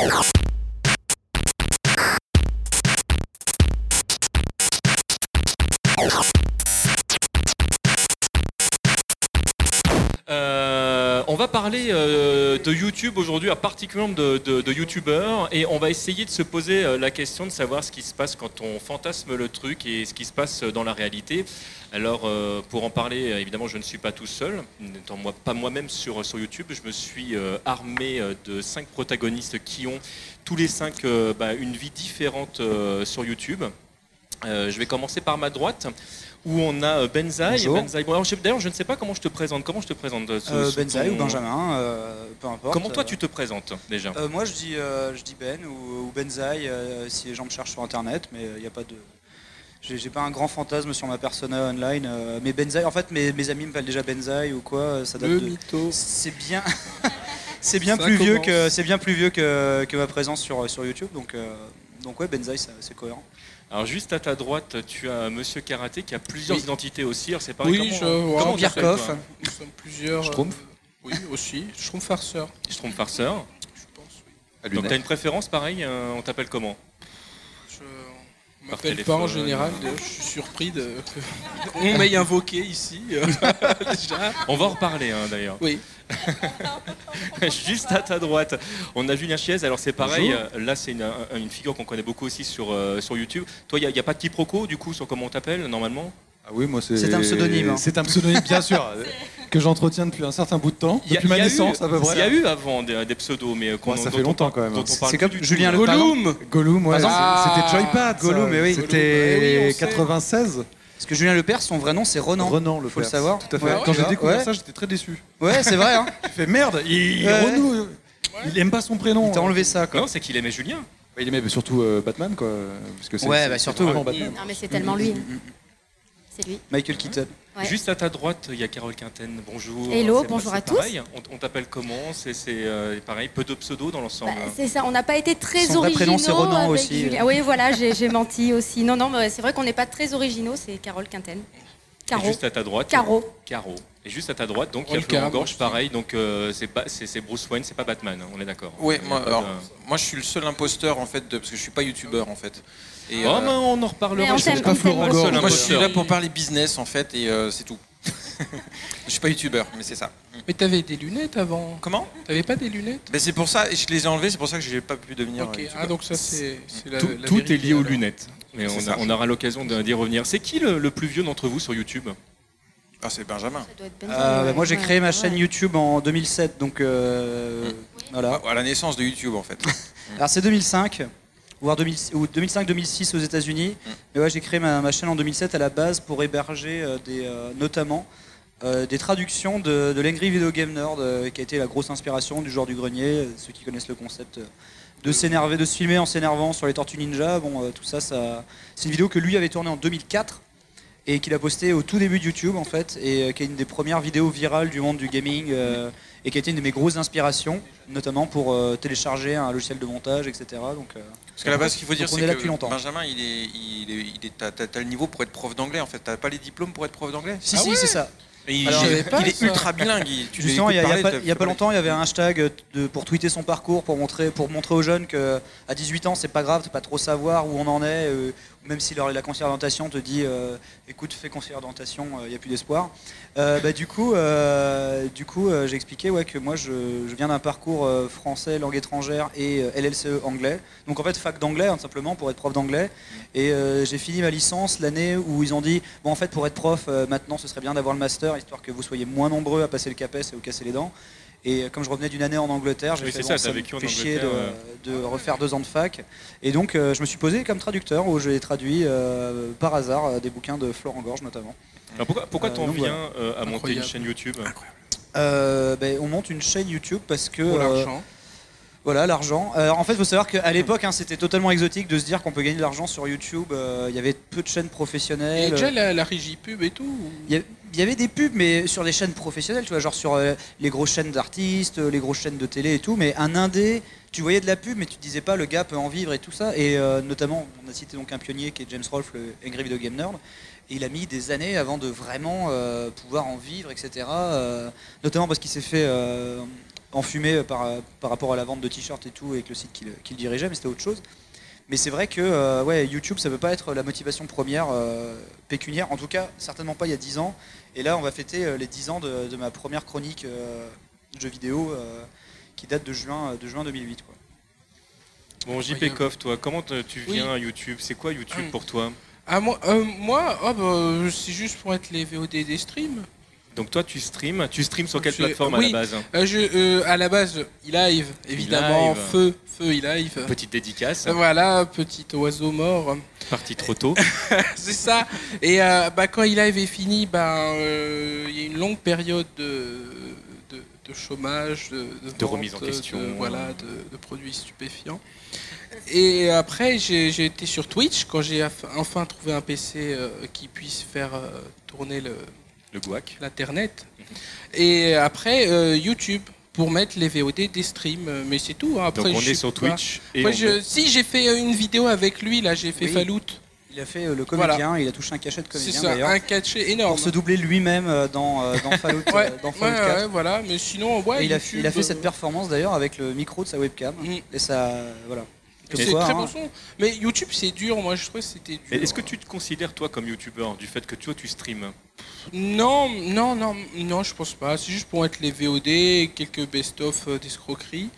enough. On va parler euh, de YouTube aujourd'hui, particulièrement de, de, de YouTubeurs, et on va essayer de se poser euh, la question de savoir ce qui se passe quand on fantasme le truc et ce qui se passe dans la réalité. Alors, euh, pour en parler, euh, évidemment, je ne suis pas tout seul, n'étant pas moi-même sur, YouTube. Je me suis euh, armé euh, de cinq protagonistes qui ont tous les cinq euh, bah, une vie différente euh, sur YouTube. Euh, je vais commencer par ma droite, où on a euh, Benzaï. Bonjour. Benzaï. Bon, alors, je- D'ailleurs, je ne sais pas comment je te présente. Comment je te présente euh, sous- Euh, Benzaï ton- ou Benjamin, euh, peu importe. Comment toi tu te présentes déjà euh, Moi je dis, euh, je dis Ben ou, ou Benzaï euh, si les gens me cherchent sur internet, mais il n'y a pas de. J'ai pas un grand fantasme sur ma persona online, euh, mais Benzaï, en fait mes, mes amis me appellent déjà Benzaï ou quoi, ça date Le de. mytho. C'est bien. c'est bien plus vieux que c'est bien plus vieux que, ma présence sur, sur YouTube, donc euh, donc ouais Benzaï c'est cohérent. Alors juste à ta droite, tu as Monsieur Karaté qui a plusieurs Oui. identités aussi. Alors c'est pareil. Oui, comment, je comment on Birkhoff. Nous sommes plusieurs. Schtroumpf euh, Oui, aussi. Schtroumpf farceur, Je trompe farceur. je pense. Oui. Donc t'as une préférence pareil euh, On t'appelle comment? On m'appelle pas en téléphone. général. Je suis surpris de qu'on m'ait invoqué ici. euh, Déjà. On va en reparler hein, d'ailleurs. Oui. Juste à ta droite, on a Julien Chiez. Alors c'est pareil, Bonjour. euh, là c'est une, un- une figure qu'on connaît beaucoup aussi sur, euh, sur YouTube. Toi, il n'y a, pas de quiproquo du coup sur comment on t'appelle normalement? Ah oui, moi c'est. C'est un pseudonyme, hein. C'est un pseudonyme, bien sûr, euh, que j'entretiens depuis un certain bout de temps, Il y a- depuis ma il y a naissance eu- à peu près. Il y a eu avant des, des pseudos, mais euh, qu'on- ça dont fait on longtemps, parle- quand même, dont on parle C'est plus comme du Julien tout. Le- Gollum Gollum, ouais, Par c'est- exemple- c'était Joypad. ça. Gollum, mais oui. C'était Gollum, oui, on sait. 96. Parce que Julien Lepers, son vrai nom c'est Renan. Renan, le Faut le savoir. Tout à fait. Ouais, Quand tu j'ai vois, découvert ouais. ça, j'étais très déçu. Ouais, c'est vrai. Hein. J'ai fait merde, il, Ouais. Renaud, euh, il aime pas son prénom. Il t'a enlevé ça quoi. Non, c'est qu'il aimait Julien. Bah, Il aimait surtout euh, Batman, quoi. Parce que c'est- Ouais, c'est- bah, c'est surtout, vraiment. Batman. Non, mais c'est tellement lui. C'est lui. Michael Keaton. Ouais. Juste à ta droite, il y a Carole Quinten. Bonjour. Hello, bonjour à tous. pareil. On, on t'appelle comment C'est euh, pareil, peu de pseudos dans l'ensemble. Bah, c'est ça, on n'a pas été très Son originaux. prénom, c'est Ronan avec aussi. Julien. Oui, voilà, j'ai menti aussi. Non, non, mais c'est vrai qu'on n'est pas très originaux, c'est Carole Quinten. Et Caro. juste à ta droite. Caro. Caro. Et juste à ta droite, donc il y a Florent Gorge, pareil. Donc euh, c'est pas- c'est c'est Bruce Wayne, c'est pas Batman. hein, on est d'accord. Oui, moi, alors, de- moi je suis le seul imposteur en fait, de, parce que je suis pas youtubeur en fait. Et, Oh, euh, on en reparlera. Mais on je connais pas on Florent aussi. moi je suis là pour parler business en fait et euh, c'est tout. je suis pas youtubeur, mais c'est ça. Mais t'avais des lunettes avant. Comment? T'avais pas des lunettes? Ben, C'est pour ça, et je les ai enlevées, c'est pour ça que j'ai pas pu devenir. Ok. euh, youtubeur. Ah, donc ça, c'est la. Tout, la tout est lié aux alors. lunettes. Mais on, ça. a- on aura l'occasion de- d'y revenir. C'est qui le, le plus vieux d'entre vous sur YouTube? Ah, c'est Benjamin. Ça doit être Benjamin, Euh, bah, moi j'ai créé ma chaîne YouTube en 2007, donc euh, voilà. À la naissance de YouTube en fait. Alors c'est 2005, voire 2000 ou 2005-2006 aux États-Unis. Mais ouais, j'ai créé ma, ma chaîne en 2007 à la base pour héberger euh, des, euh, notamment euh, des traductions de, de l'Angry Video Game Nerd, euh, qui a été la grosse inspiration du joueur du grenier. Euh, Ceux qui connaissent le concept de s'énerver, de se filmer en s'énervant sur les Tortues Ninja. Bon, tout ça, ça c'est une vidéo que lui avait tournée en 2004 et qu'il a postée au tout début de YouTube en fait, et euh, qui est une des premières vidéos virales du monde du gaming. euh, et qui a été une de mes grosses inspirations, notamment pour euh, télécharger un logiciel de montage, etc. Donc, Parce qu'à la base, ce qu'il faut dire, c'est que longtemps. Benjamin, il est, il est, il est- t'as, le niveau pour être prof d'anglais en fait. T'as pas les diplômes pour être prof d'anglais? Si, Ah si, ouais c'est ça. Il, Alors, pas il est ça. ultra bilingue. il- tu Justement, il y a, y a pas, y a pas longtemps, il y avait un hashtag de, pour tweeter son parcours, pour montrer, pour montrer aux jeunes que à 18 ans, c'est pas grave de pas trop savoir où on en est, même si leur- la conseillère d'orientation te dit, euh, écoute, fais conseillère d'orientation, il n'y a plus d'espoir. Euh, bah, du coup, euh, du coup, euh, j'ai expliqué ouais, que moi, je, je viens d'un parcours euh, français, langue étrangère et euh, LLCE anglais. Donc en fait, fac d'anglais, hein, tout simplement, pour être prof d'anglais. Et euh, j'ai fini ma licence l'année où ils ont dit, bon, en fait, pour être prof, euh, maintenant, ce serait bien d'avoir le master, histoire que vous soyez moins nombreux à passer le CAPES et vous casser les dents. Et euh, comme je revenais d'une année en Angleterre, j'ai Oui, fait bon, ça, vécu fait chier Angleterre, de, de refaire deux ans de fac. Et donc, euh, je me suis posé comme traducteur, où j'ai traduit euh, par hasard euh, des bouquins de Florent Gorge notamment. Alors pourquoi pourquoi Euh, t'en viens euh, à monter une Incroyable. chaîne YouTube Euh, ben, on monte une chaîne YouTube parce que Pour euh, l'argent. Voilà, l'argent. Euh, en fait, il faut savoir qu'à l'époque, hein, c'était totalement exotique de se dire qu'on peut gagner de l'argent sur YouTube. Euh, Il y avait peu de chaînes Il y a professionnelles. déjà la, la régie pub et tout ou- Il y, a- il y avait des pubs, mais sur des chaînes professionnelles, tu vois, genre sur euh, les grosses chaînes d'artistes, euh, les grosses chaînes de télé et tout. Mais un indé, tu voyais de la pub, mais tu disais pas le gars peut en vivre et tout ça. Et euh, notamment, on a cité donc un pionnier qui est James Rolfe, le Angry Video Game Nerd. Et il a mis des années avant de vraiment pouvoir en vivre, etc. Notamment parce qu'il s'est fait enfumé par, par rapport à la vente de t-shirts et tout, avec le site qu'il dirigeait, mais c'était autre chose. Mais c'est vrai que ouais, YouTube, ça ne peut pas être la motivation première pécuniaire, en tout cas, certainement pas il y a 10 ans. Et là, on va fêter euh, les 10 ans de, de ma première chronique euh, jeux vidéo euh, qui date de juin, de juin 2008. Quoi. Bon, JP Koff, toi, comment tu viens à YouTube? C'est quoi YouTube Hum. pour toi? Ah, moi, euh, moi oh, bah, c'est juste pour être les VOD des streams. Donc toi, tu streams. Tu streams sur quelle Je- plateforme à oui. la base Euh, je, euh, à la base, e-live, évidemment, feu, feu e-live. Petite dédicace. Euh, Voilà, petit oiseau mort. Parti trop tôt. C'est ça. Et euh, bah, quand e-live est fini, bah, euh, il y a une longue période de, de, de chômage, de, De remise en question. de, voilà, de, produits stupéfiants. Et après, j'ai été sur Twitch quand j'ai enfin trouvé un PC euh, qui puisse faire euh, tourner le, Le guac. l'internet. Et après, euh, YouTube pour mettre les VOD des streams. Mais c'est tout. hein. Après, Donc on je est sur pas. Twitch. Et si j'ai fait une vidéo avec lui, là, j'ai fait Oui. Fallout. Il a fait euh, le comédien, il a touché un cachet de C'est comédien ça, d'ailleurs. un cachet énorme. Pour se doubler lui-même euh, dans, euh, dans Fallout, euh, Ouais, dans ouais, Fallout 4. ouais, voilà. Mais sinon, ouais. Et il, a, il a fait euh, cette performance d'ailleurs avec le micro de sa webcam. Mm. Et ça, voilà. C'est très hein. bon son. Mais YouTube, c'est dur. Moi, je trouve que c'était dur. Est-ce que tu te considères toi comme youtubeur du fait que toi tu streams Non, non, non, non, je pense pas. C'est juste pour mettre les VOD, quelques best-of euh, d'escroquerie.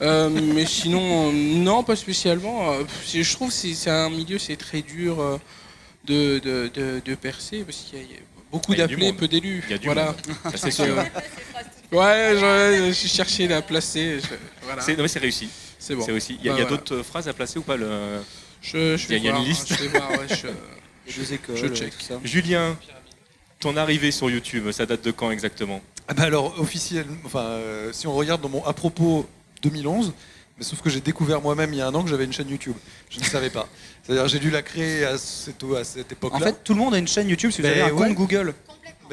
Euh, mais sinon, euh, non, pas spécialement. Euh, Je trouve que c'est un milieu, c'est très dur euh, de, de, de, de percer parce qu'il y a- il y a beaucoup Il y a du d'appelés, peu d'élus. Il y a du Voilà. c'est sûr. Ouais, je, je cherchais la placer. je- voilà. C'est- Non mais c'est réussi. C'est bon. C'est aussi. Il y a, Bah, il y a voilà. d'autres euh, phrases à placer ou pas le... Je, je Il y a- vais il y a une voir, liste. hein, Je vais voir, ouais, je- écoles, Je check. tout ça. Julien, ton arrivée sur YouTube, ça date de quand exactement? Ah bah alors officiellement, enfin euh, si on regarde dans mon à propos 2011, mais sauf que j'ai découvert moi-même il y a un an que j'avais une chaîne YouTube. Je ne savais pas. C'est-à-dire j'ai dû la créer à cette, à cette En époque-là. fait, tout le monde a une chaîne YouTube si vous Mais avez un ouais. compte Google.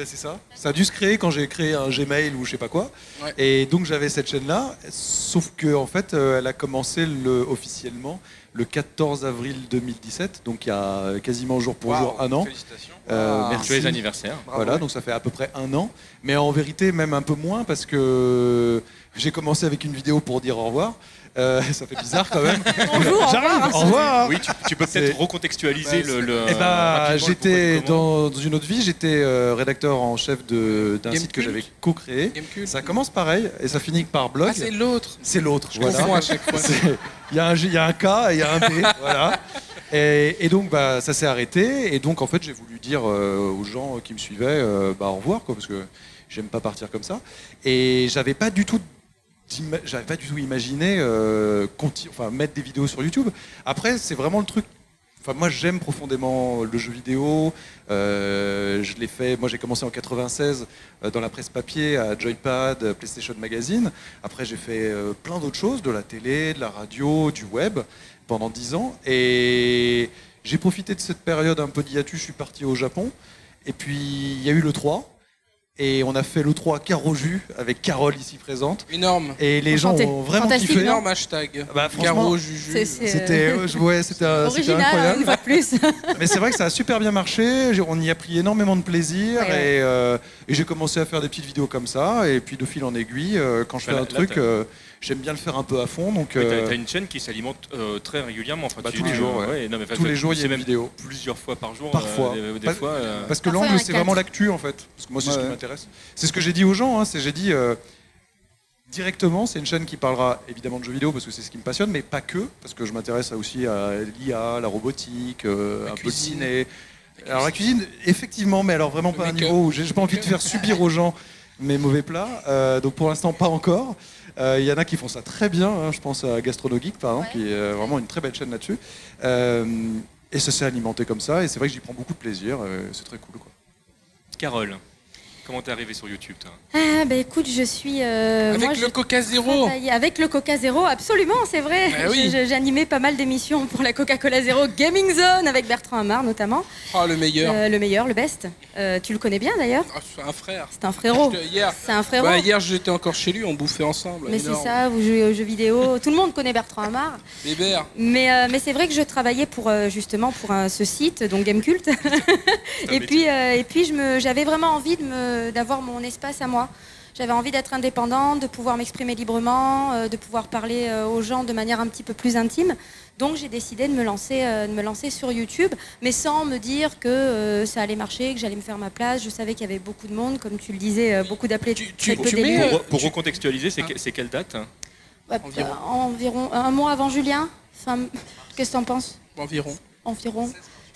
Ben, c'est ça. Ça a dû se créer quand j'ai créé un Gmail ou je sais pas quoi. Ouais. Et donc j'avais cette chaîne-là, sauf que en fait, euh, elle a commencé le, officiellement le 14 avril 2017, donc il y a quasiment jour pour jour un an. Félicitations. Euh, Ah. merci. Joyeux anniversaire. Bravo. Voilà, donc ça fait à peu près un an. Mais en vérité, même un peu moins, parce que j'ai commencé avec une vidéo pour dire au revoir. Euh, ça fait bizarre quand même. Bonjour, au J'arrive, revoir. au revoir. Oui, tu, tu peux peut-être recontextualiser le, le- Eh ben, j'étais dans une autre vie, j'étais euh, rédacteur en chef de- d'un Game site que Cult. j'avais co-créé. Gamecube. Ça commence pareil et ça finit par blog. Ah, c'est l'autre. c'est l'autre. Je voilà. confonds à chaque fois. C'est- Il y, a un G- il y a un K et il y a un B. voilà. Et, et donc bah, ça s'est arrêté. Et donc en fait j'ai voulu dire euh, aux gens qui me suivaient euh, bah, au revoir quoi, parce que j'aime pas partir comme ça. Et j'avais pas du tout j'avais pas du tout imaginé euh, enfin, mettre des vidéos sur YouTube. Après c'est vraiment le truc. Enfin, moi, j'aime profondément le jeu vidéo. Euh, je l'ai fait. Moi, j'ai commencé en 96 euh, dans la presse papier à Joypad, PlayStation Magazine. Après, j'ai fait euh, plein d'autres choses, de la télé, de la radio, du web, pendant 10 ans. Et j'ai profité de cette période un peu d'hiatus. Je suis parti au Japon. Et puis, il y a eu le 3. Et on a fait le 3 Caro Jus avec Carole ici présente. Énorme. Et les gens Enchanté. ont vraiment Fantastique, kiffé. Énorme hashtag. Bah, franchement, Caro, Juju. C'est- c'est- C'était Euh, euh, ouais, c'était euh, c'était Original, incroyable. une fois de plus. Mais c'est vrai que ça a super bien marché. J'ai- On y a pris énormément de plaisir Ouais, ouais. et, euh, et j'ai commencé à faire des petites vidéos comme ça. Et puis de fil en aiguille, euh, quand je fais Là, un là, truc, t'as- euh, j'aime bien le faire un peu à fond. Donc Mais euh, t'as, t'as une chaîne qui s'alimente euh, très régulièrement. Enfin, Bah, tu- tous les jours, ouais. non, mais enfin, tous les jours, il y a même vidéo. plusieurs fois par jour. Parfois. euh, des, des Pas- fois. euh, Parce que Parfois, l'angle, c'est vraiment l'actu en fait. Parce que moi, c'est Ouais, ce qui m'intéresse. C'est ce que j'ai dit aux gens. hein, c'est j'ai dit euh, directement, c'est une chaîne qui parlera évidemment de jeux vidéo parce que c'est ce qui me passionne, mais pas que, parce que je m'intéresse aussi à l'IA, la robotique, euh, La un peu cuisine. de ciné. Alors la cuisine, effectivement, mais alors vraiment Le pas à un niveau où j'ai j'ai pas envie de faire subir aux gens mes mauvais plats. Euh, donc pour l'instant, pas encore. Euh, Il y en a qui font ça très bien. hein, je pense à Gastrono Geek, par exemple, Ouais. qui est euh, vraiment une très belle chaîne là-dessus. Euh, et ça s'est alimenté comme ça. Et c'est vrai que j'y prends beaucoup de plaisir. euh, c'est très cool. Quoi. Carole, comment t'es arrivée sur YouTube toi Ah, bah écoute, je suis. euh, Avec moi, le Coca Zéro. Avec le Coca Zéro, absolument, c'est vrai. Oui. J'ai animé pas mal d'émissions pour la Coca-Cola Zéro Gaming Zone avec Bertrand Amar notamment. Oh, le meilleur. Euh, le meilleur, le best. Euh, tu le connais bien d'ailleurs Ah, c'est un frère. C'est un frérot. Je te- Hier, C'est un frérot. bah, hier j'étais encore chez lui, on bouffait ensemble. Mais c'est ça, vous jouez aux jeux vidéo. Tout le monde connaît Bertrand Amar. Bébert. Mais, mais c'est vrai que je travaillais pour justement pour un- ce site, donc Gamecult. et puis, et puis j'avais vraiment envie de me, d'avoir mon espace à moi. J'avais envie d'être indépendante, de pouvoir m'exprimer librement, euh, de pouvoir parler euh, aux gens de manière un petit peu plus intime. Donc j'ai décidé de me, lancer, euh, de me lancer sur YouTube, mais sans me dire que euh, ça allait marcher, que j'allais me faire ma place. Je savais qu'il y avait beaucoup de monde, comme tu le disais, euh, beaucoup d'appelés. Tu- tu- tu mets, euh, Pour, pour tu- recontextualiser, c'est Hein que- c'est quelle date hein? Ouais, environ. euh, environ un mois avant Julien. Enfin, Qu'est-ce que t'en penses? Environ. environ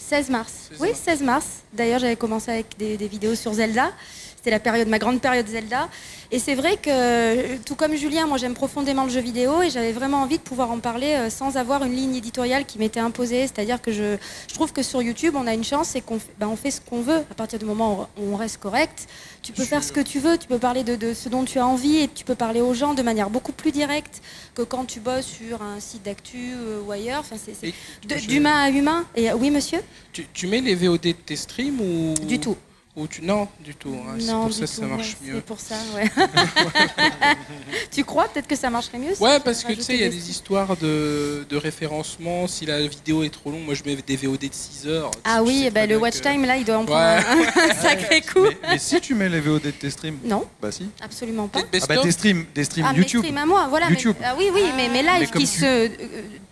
16 mars. 16 Oui, mars. 16 mars. D'ailleurs, j'avais commencé avec des, des vidéos sur Zelda. C'était la période, ma grande période Zelda. Et c'est vrai que, tout comme Julien, moi j'aime profondément le jeu vidéo et j'avais vraiment envie de pouvoir en parler euh, sans avoir une ligne éditoriale qui m'était imposée. C'est-à-dire que je, je trouve que sur YouTube, on a une chance, c'est qu'on fait, ben, on fait ce qu'on veut. À partir du moment où on reste correct, tu peux faire ce que tu veux, tu peux parler de, de ce dont tu as envie et tu peux parler aux gens de manière beaucoup plus directe que quand tu bosses sur un site d'actu euh, ou ailleurs. Enfin, c'est, Et d'humain à humain. Et, euh, oui, monsieur? Tu, tu mets les VOD de tes streams ou Du tout. ou tu... Non, du tout. hein. C'est pour du ça que ça marche ouais, mieux. C'est pour ça, ouais. tu crois peut-être que ça marcherait mieux Ouais, parce que tu sais, il y a des histoires de, de référencement. Si la vidéo est trop longue, moi je mets des VOD de 6 heures. Ah Tu oui, sais très le watch que- time là, il doit en Ouais. prendre un, un sacré coup. Mais, mais si tu mets les VOD de tes streams, Non, bah si. absolument pas. Ah bah of des streams, des streams Ah, mes YouTube. streams à moi, voilà. mais- YouTube. ah oui, oui, mais mes lives Mais comme qui, tu- se, euh,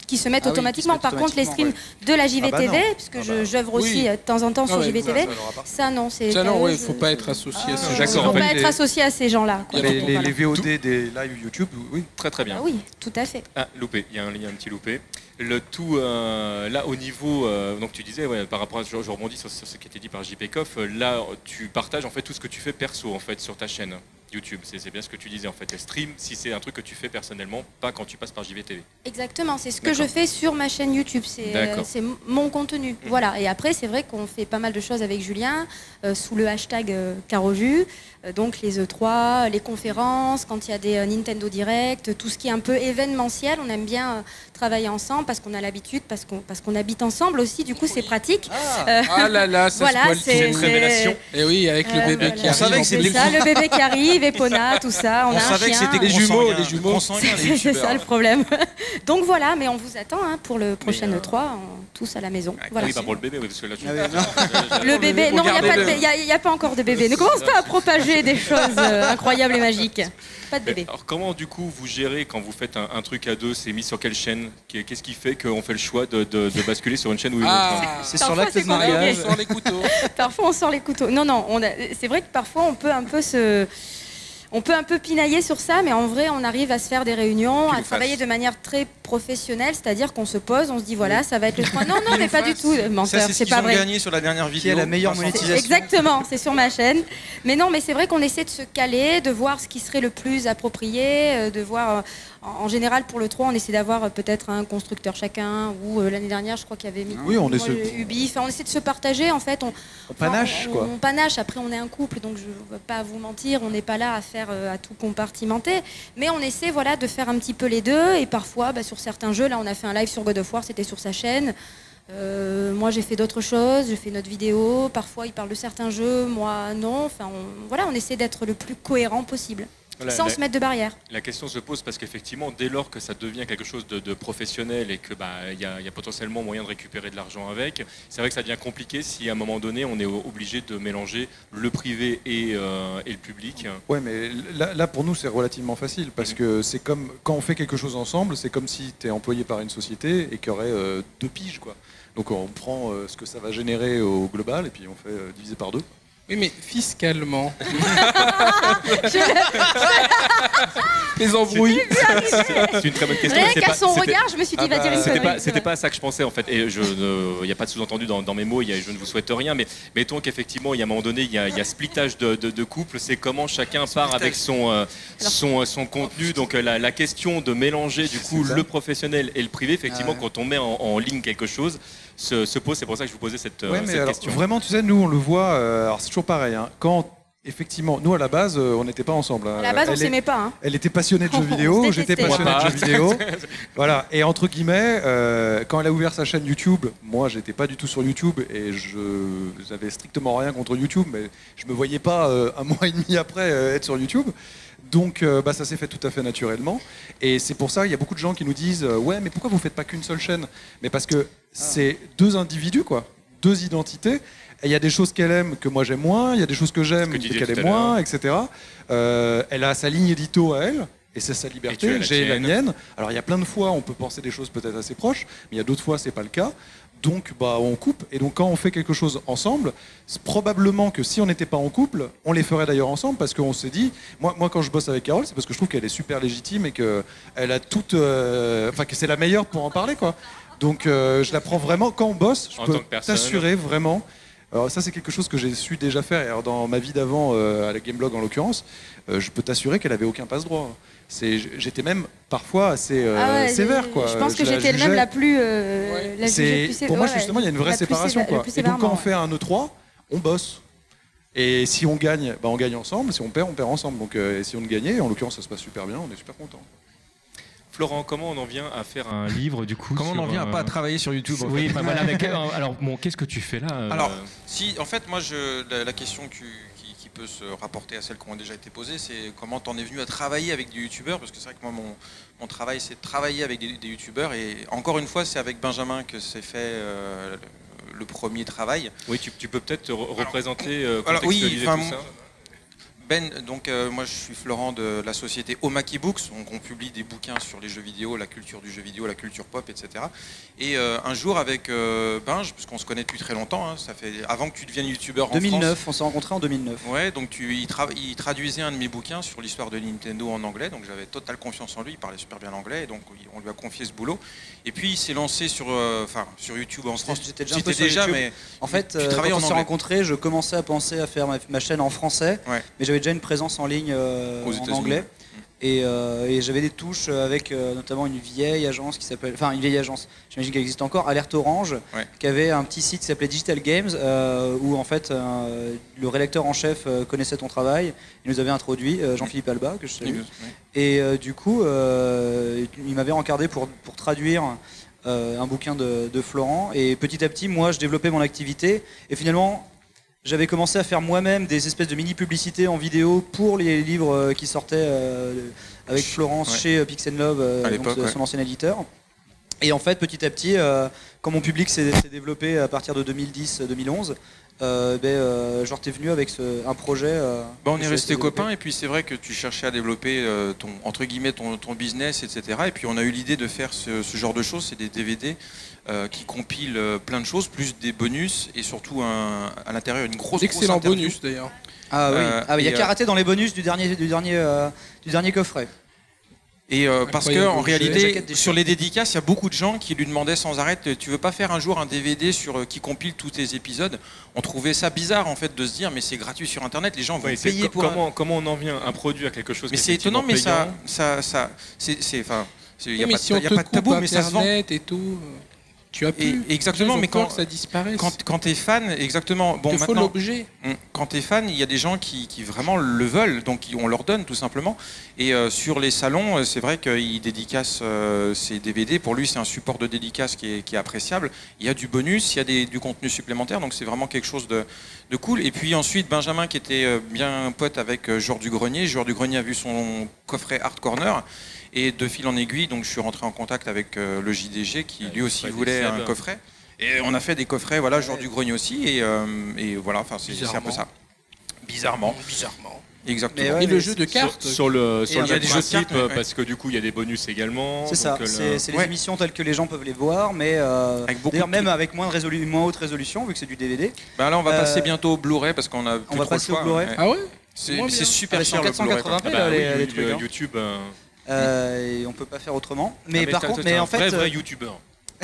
qui se mettent Ah oui, qui se automatiquement. mettent Par contre, les streams automatiquement, de la Ah JVTV, bah non. puisque Ah je bah. j'œuvre aussi Oui. euh, de temps en temps Ah sur ouais, JVTV, Ça, non, c'est. Ça non, ouais, je- faut pas être associé à faut pas être associé ces gens-là. Les. VOD des lives YouTube, oui. Très très bien. Ah oui, tout à fait. Ah, loupé, il y a un, il y a un petit loupé. Le tout, euh, là, au niveau, euh, donc tu disais, ouais, par rapport à, je, je rebondis sur, sur ce qui était dit par JP Koff, là, tu partages en fait tout ce que tu fais perso, en fait, sur ta chaîne YouTube. C'est bien ce que tu disais, en fait. Les streams, si c'est un truc que tu fais personnellement, pas quand tu passes par JVTV. Exactement, c'est ce que je fais sur ma chaîne YouTube, c'est euh, mon contenu. Voilà, et après c'est vrai qu'on fait pas mal de choses avec Julien euh, sous le hashtag euh, Caroju, Euh, donc les E3, les conférences, quand il y a des Nintendo Direct, tout ce qui est un peu événementiel, on aime bien travailler ensemble parce qu'on a l'habitude, parce qu'on parce qu'on habite ensemble aussi, du coup c'est pratique. Euh, Ah là là, ça voilà, c'est une révélation. Et oui, avec le Euh, bébé voilà. qui On arrive. savait en que c'était ça, le bébé qui arrive, Epona, tout ça, on, On a un savait que chien. c'était Les jumeaux, les jumeaux. C'est ça le problème. Donc voilà, mais on vous attend hein, pour le prochain euh, E3, on- tous à la maison. Ah, Voilà. oui, pas pour le bébé, oui, parce que là, tu... Ah Le bébé, non, il n'y a, pas encore de bébé. Ne commence pas à propager des choses euh, incroyables et magiques. Pas de bébé. alors comment du coup vous gérez quand vous faites un, un truc à deux C'est mis sur quelle chaîne? Qu'est-ce qui fait qu'on fait le choix de, de- de basculer sur une chaîne ou une autre hein Ah, C'est Parfois, sur l'acte c'est de mariage. on sort les couteaux. Parfois, on sort les couteaux. Non, non, c'est vrai que parfois, on peut un peu se. On peut un peu pinailler sur ça, mais en vrai, on arrive à se faire des réunions, à travailler de manière très professionnelle, c'est-à-dire qu'on se pose, on se dit voilà, ça va être le point. Non, non, mais pas du tout, Ça, menteur, c'est ce c'est qu'ils pas ont vrai. gagné sur la dernière vidéo. Qui est la meilleure monétisation. Exactement, c'est sur ma chaîne. Mais non, mais c'est vrai qu'on essaie de se caler, de voir ce qui serait le plus approprié, euh, de voir. En en général, pour le 3, on essaie d'avoir euh, peut-être un constructeur chacun, ou euh, l'année dernière, je crois qu'il y avait mis Oui, on essaie- le Ubi. Enfin, on essaie de se partager, en fait. On, On panache, on, quoi. On panache. Après, on est un couple, donc je ne veux pas vous mentir, on n'est pas là à faire euh, à tout compartimenter. Mais on essaie, voilà, de faire un petit peu les deux. Et parfois, bah, sur certains jeux, là, on a fait un live sur God of War, c'était sur sa chaîne. Euh, moi, j'ai fait d'autres choses, j'ai fait notre vidéo. Parfois, il parle de certains jeux, moi, non. Enfin, on, voilà, on essaie d'être le plus cohérent possible, Voilà, sans la- se mettre de barrière. La question se pose parce qu'effectivement, dès lors que ça devient quelque chose de, de professionnel et que bah il y, a- y a potentiellement moyen de récupérer de l'argent avec, c'est vrai que ça devient compliqué si à un moment donné on est obligé de mélanger le privé et, euh, et le public. Ouais, mais là, là, pour nous, c'est relativement facile parce Mhm. que c'est comme quand on fait quelque chose ensemble, c'est comme si tu es employé par une société et qu'il y aurait euh, deux piges, quoi. Donc on prend euh, ce que ça va générer au global et puis on fait euh, diviser par deux. Oui, mais fiscalement. Les embrouilles. C'est une très bonne question. Rien qu'à son c'était- regard, je me suis dit, Ah il va bah, dire une C'était pas, c'était pas à ça que je pensais en fait, et je ne- il n'y a pas de sous-entendu dans, dans mes mots, il y a- je ne vous souhaite rien, mais mettons qu'effectivement, il y a un moment donné, il y a, il y a splittage de, de, de couple, c'est comment chacun part avec son, euh, son, son contenu, donc euh, la, la question de mélanger du coup le professionnel et le privé, effectivement, Ah ouais. quand on met en, en ligne quelque chose, se, se pose, c'est pour ça que je vous posais cette, euh, Ouais, mais cette alors, question. vraiment, tu sais, nous, on le voit, euh, alors c'est toujours pareil, hein, quand effectivement, nous à la base, euh, on n'était pas ensemble. hein. À la base, on Elle est- s'aimait pas. hein. Elle était passionnée de jeux On vidéo, j'étais passionné de jeux vidéo. voilà. Et entre guillemets, euh, quand elle a ouvert sa chaîne YouTube, moi j'étais pas du tout sur YouTube et je j'avais strictement rien contre YouTube, mais je me voyais pas euh, un mois et demi après euh, être sur YouTube. Donc euh, bah, ça s'est fait tout à fait naturellement. Et c'est pour ça, il y a beaucoup de gens qui nous disent euh, Ouais, mais pourquoi vous faites pas qu'une seule chaîne? Mais parce que c'est deux individus, quoi, deux identités. Et il y a des choses qu'elle aime que moi j'aime moins, il y a des choses que j'aime que qu'elle aime moins, etc. Euh, elle a sa ligne édito à elle. Et c'est sa liberté, j'ai la mienne. Alors il y a plein de fois, on peut penser des choses peut-être assez proches, mais il y a d'autres fois, c'est pas le cas. Donc bah, on coupe. Et donc quand on fait quelque chose ensemble, c'est probablement que si on n'était pas en couple, on les ferait d'ailleurs ensemble parce qu'on s'est dit, moi, moi quand je bosse avec Carole, c'est parce que je trouve qu'elle est super légitime et qu'elle a toute, euh, enfin que c'est la meilleure pour en parler quoi. Donc euh, je la prends vraiment quand on bosse, je En peux tant que personne. t'assurer vraiment. Alors ça c'est quelque chose que j'ai su déjà faire. Et Alors, dans ma vie d'avant, euh, à la Gameblog en l'occurrence, euh, je peux t'assurer qu'elle avait aucun passe droit. C'est, j'étais même parfois assez euh, Ah ouais, sévère quoi. Je pense que j'étais même la plus. euh, Ouais. la C'est- jugée plus sé- pour moi ouais, justement il y a une vraie séparation quoi. Et donc quand on fait un E3, on bosse. Et si on gagne, bah, on gagne ensemble. Si on perd, on perd ensemble. Donc euh, et si on gagnait, en l'occurrence ça se passe super bien, on est super content. Florent, comment on en vient à faire un livre du coup Comment on en vient à euh, pas à travailler sur YouTube en Oui, bah voilà, mais que- alors bon, qu'est-ce que tu fais là euh, Alors, si, en fait, moi, je, la, la question qui, qui- qui peut se rapporter à celles qui ont déjà été posées, c'est comment t'en es venu à travailler avec des youtubeurs? Parce que c'est vrai que moi, mon, mon travail, c'est de travailler avec des, des youtubeurs. Et encore une fois, c'est avec Benjamin que s'est fait euh, le, premier travail. Oui, tu, tu peux peut-être te re- représenter, euh, alors, oui, tout ça. Ben, donc euh, moi je suis Florent de la société Omaki Books, donc on publie des bouquins sur les jeux vidéo, la culture du jeu vidéo, la culture pop, etc. Et euh, un jour avec euh, Binge, puisqu'on se connaît depuis très longtemps, hein, ça fait avant que tu deviennes youtubeur en 2009, France. on s'est rencontrés en 2009. Ouais, donc tu, il, tra- il traduisait un de mes bouquins sur l'histoire de Nintendo en anglais, donc j'avais totale confiance en lui, il parlait super bien anglais, et donc on lui a confié ce boulot. Et puis il s'est lancé sur, euh, enfin, sur YouTube en France. J'étais déjà un peu sur déjà, YouTube. mais En fait, tu quand on s'est rencontrés, je commençais à penser à faire ma, ma chaîne en français, Ouais. mais j'avais déjà une présence en ligne euh, en anglais. Et, euh, et j'avais des touches avec euh, notamment une vieille agence qui s'appelle, enfin une vieille agence, j'imagine qu'elle existe encore, Alerte Orange, Ouais. qui avait un petit site qui s'appelait Digital Games, euh, où en fait le rédacteur en chef connaissait ton travail, il nous avait introduit, Jean-Philippe Alba, que je salue. Ouais. Et du coup, il m'avait encardé pour, pour traduire un bouquin de, de Florent. Et petit à petit, moi, je développais mon activité. Et finalement, j'avais commencé à faire moi-même des espèces de mini-publicités en vidéo pour les livres euh, qui sortaient euh, avec Florence Ouais. chez euh, Pixel Love, donc, ouais. son ancien éditeur. Et en fait, petit à petit, quand mon public s'est développé à partir de 2010-2011, euh, ben, euh, genre, t'es venu avec ce- un projet. euh, Bah, on est resté copains et puis c'est vrai que tu cherchais à développer ton entre guillemets ton, ton business etc et puis on a eu l'idée de faire ce, ce genre de choses c'est des DVD euh, qui compilent euh, plein de choses plus des bonus et surtout un, à l'intérieur une grosse Excellent grosse bonus d'ailleurs. Ah oui, Euh, ah, oui, il y a euh, karaté dans les bonus du dernier, du dernier, euh, du dernier coffret. et euh, parce que en réalité sur les dédicaces il y a beaucoup de gens qui lui demandaient sans arrêt tu veux pas faire un jour un DVD sur euh, qui compile tous tes épisodes? On trouvait ça bizarre en fait de se dire mais c'est gratuit sur internet les gens vont c'est payer pour un- comment, comment on en vient à produire quelque chose mais c'est étonnant mais ça effectivement ça ça c'est c'est- enfin il y a mais pas si y a pas de tabou mais ça se vend. Et tout, tu as Et- plus. exactement, mais quand- ça disparaisse. Quand, quand tu es fan, exactement. Bon, il faut l'objet. on- quand tu es fan, il y a des gens qui, qui vraiment le veulent, donc on leur donne tout simplement. Et euh, sur les salons, euh, c'est vrai qu'il dédicace euh, ses DVD. Pour lui, c'est un support de dédicace qui est, qui est appréciable. Il y a du bonus, il y a des- du contenu supplémentaire, donc c'est vraiment quelque chose de, de cool. Et puis ensuite, Benjamin, qui était euh, bien pote avec Joueur du Grenier. Joueur du Grenier a vu son coffret Art Corner. Et de fil en aiguille, donc je suis rentré en contact avec euh, le JDG qui lui aussi voulait un coffret. Et on a fait des coffrets, voilà, genre du grenier aussi, et, euh, et voilà, enfin c'est un peu ça. Bizarrement. Bizarrement. Exactement. Mais ouais, et le jeu de Sur, cartes. sur le, sur le il y a même des jeux de principe, cartes, ouais, parce que du coup il y a des bonus également. C'est ça, euh, c'est c'est les Ouais. émissions telles que les gens peuvent les voir, mais euh, Avec beaucoup d'ailleurs de même avec moins, de résolu- moins haute résolution, vu que c'est du DVD. Bah là, on va Euh, passer bientôt au Blu-ray parce qu'on a plus va trop passer le au. Blu-ray ouais. Ah ouais? C'est super Ah, cher le 480 Blu-ray. ah là, bah les- oui, les you- trucs, hein. YouTube. euh, Euh, et on peut pas faire autrement. Mais ah, par contre, mais un en fait, vrai, vrai euh, YouTuber.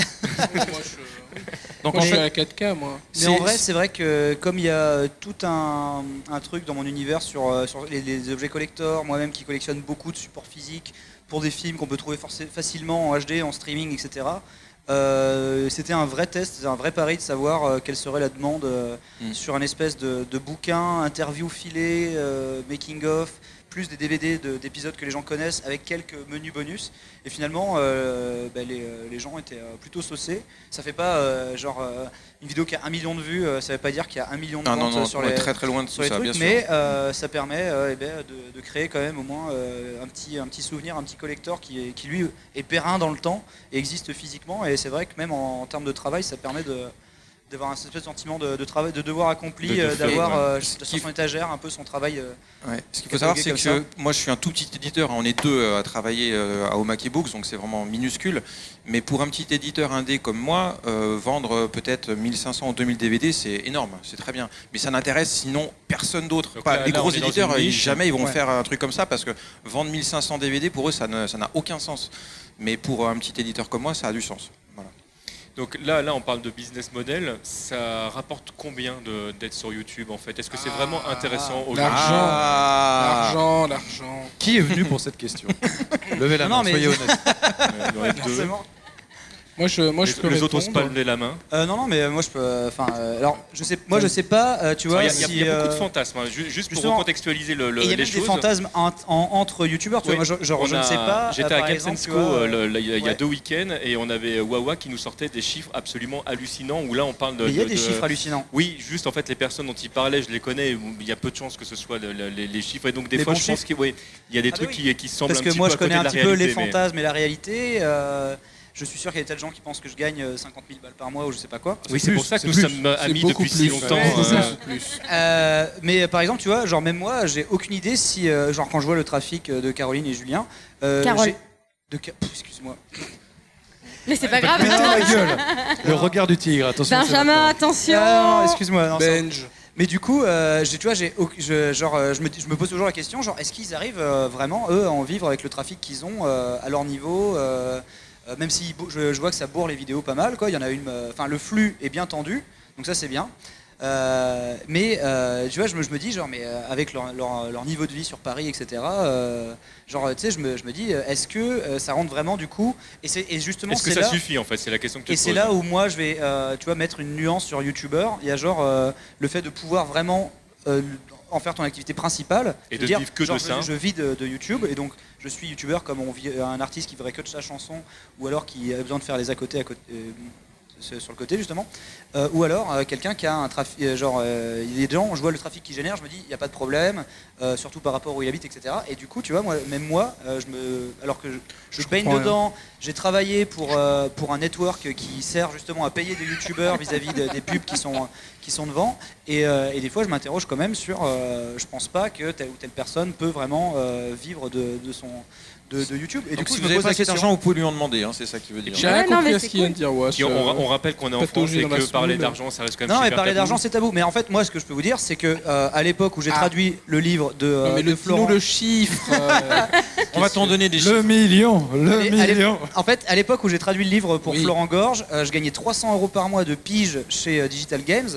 Moi, je, Donc moi, en je suis à fait, la 4K, moi. mais en c'est- vrai, c'est vrai que comme il y a tout un, un truc dans mon univers sur, euh, sur les, les objets collector, moi-même qui collectionne beaucoup de supports physiques pour des films qu'on peut trouver facilement en HD, en streaming, etc. euh, c'était un vrai test, c'était un vrai pari de savoir euh, quelle serait la demande euh, Mm. sur un espèce de, de bouquin, interview filé, euh, making of, plus des DVD de- d'épisodes que les gens connaissent avec quelques menus bonus. Et finalement, euh, bah, les, euh, les gens étaient euh, plutôt saucés. Ça fait pas euh, genre une vidéo qui a un million de vues, ça veut pas dire qu'il y a un million de Ah non, ventes non, sur les, très très loin de sur tout les ça, trucs, bien sûr. mais ça permet eh ben, de, de créer quand même au moins un, petit, un petit souvenir, un petit collector qui, est, qui lui est périn dans le temps et existe physiquement. Et c'est vrai que même en, en termes de travail, ça permet de, d'avoir un espèce de sentiment de, de travail, de devoir accompli, De- de euh, d'avoir ouais. euh, Ce sur son étagère un peu son travail. euh, Ouais. Ce qu'il faut savoir, c'est que moi, je suis un tout petit éditeur. hein. On est deux euh, à travailler à Omaki Books, donc c'est vraiment minuscule. Mais pour un petit éditeur indé comme moi, euh, vendre peut-être 1500 ou 2000 DVD, c'est énorme, c'est très bien. Mais ça n'intéresse sinon personne d'autre. Les gros éditeurs, ils- jamais ils vont Ouais. faire un truc comme ça parce que vendre 1500 DVD pour eux, ça ne- ça n'a aucun sens. Mais pour un petit éditeur comme moi, ça a du sens. Donc là, là, on parle de business model. Ça rapporte combien de- d'être sur YouTube en fait? Est-ce que c'est vraiment Ah, intéressant aujourd'hui l'argent. Ah. L'argent, l'argent. Qui est venu pour cette question? Levez la Non, main, mais- soyez honnête. Moi, je, moi, je Les, peux les autres osent pas lever la main. Euh, non, non, mais euh, moi je peux. euh, Enfin, euh, alors, je sais, moi je sais pas. euh, tu vois, a, il y a- si, il y a beaucoup de fantasmes. hein. Ju- Juste pour justement, recontextualiser le, le- et il y a les même des choses. fantasmes en- en- entre youtubeurs. Tu Oui. vois, moi, je, genre, On je ne a- sais pas. J'étais à euh, le- il y a- ouais. deux week-ends et on avait Wawa qui nous sortait des chiffres absolument hallucinants où là on parle de. mais il y a de- des de- chiffres hallucinants. Oui, juste en fait les personnes dont il parlait, je les connais. Il y a peu de chances que ce soit le- le- les, les chiffres et donc des Les fois je pense qu'il y a des Ah trucs bah qui, qui semblent Parce un que petit moi peu je connais un petit peu les fantasmes et la réalité. Euh, je suis sûr qu'il y a des tas de gens qui pensent que je gagne euh, 50 000 balles par mois ou je sais pas quoi. Oui, c'est pour ça que nous plus. sommes amis beaucoup depuis si plus. longtemps. Ouais, c'est euh. Euh, mais par exemple, tu vois, genre même moi, j'ai aucune idée si, euh, genre quand je vois le trafic euh, de Caroline et Julien. euh, Carole. j'ai- De Ca- Pff, Excuse-moi. Mais c'est pas grave. La gueule Le regard du tigre, attention. Benjamin, attention. Ah, non, excuse-moi. Benj. Mais du coup, euh, tu vois, je, genre, euh, je, me, je me pose toujours la question, genre, est-ce qu'ils arrivent euh, vraiment, eux, à en vivre avec le trafic qu'ils ont euh, à leur niveau euh, Même si je, je vois que ça bourre les vidéos pas mal, quoi. Il y en a une, euh, enfin, le flux est bien tendu, donc ça c'est bien. Euh, mais euh, tu vois, je me, je me dis, genre, mais euh, avec leur, leur- leur niveau de vie sur Paris, etc. genre, tu sais, je me, je me dis, est-ce que ça rentre vraiment du coup? Et, c'est, et justement, Est-ce que ça là. suffit en fait? C'est la question que tu Et c'est là où moi je vais, tu vois, mettre une nuance sur YouTuber. Il y a genre le fait de pouvoir vraiment en faire ton activité principale. Et de dire, vivre que de genre, ça. Je, je vis de, de YouTube et donc je suis YouTuber comme on vit, un artiste qui vivrait que de sa chanson ou alors qui a besoin de faire les à côté, à côté euh, sur le côté justement. Euh, ou alors euh, quelqu'un qui a un trafic, euh, genre euh, il y a des gens, je vois le trafic qui génère, je me dis il n'y a pas de problème, surtout par rapport où il habite, etc. Et du coup, tu vois, moi, même moi, je me, alors que je, je Je baigne dedans, j'ai travaillé pour, pour un network qui sert justement à payer des youtubeurs vis-à-vis de- des pubs qui sont, qui sont devant. Et, et des fois, je m'interroge quand même sur. je pense pas que telle ou telle personne peut vraiment vivre de, de son, de, de YouTube. Et Donc du coup, si je vous me avez pose pas la cet question. argent, vous pouvez lui en demander, hein, c'est ça qu'il veut dire. J'ai Ouais, rien non, compris mais à ce c'est qu'il vient cool. de dire, Wash. Qui- on, euh, on rappelle qu'on est en patauger France et dans la que parler d'argent, ça reste quand même Non, mais super parler tabou. d'argent, c'est tabou. Mais en fait, moi, ce que je peux vous dire, c'est que euh, à l'époque où j'ai Ah. traduit le livre de, Non, euh, mais de le, Florent. dis-nous le chiffre. euh, On va t'en donner des chiffres. Le million Le Et million En fait, à l'époque où j'ai traduit le livre pour Oui. Florent Gorge, euh, je gagnais 300 euros par mois de pige chez euh, Digital Games.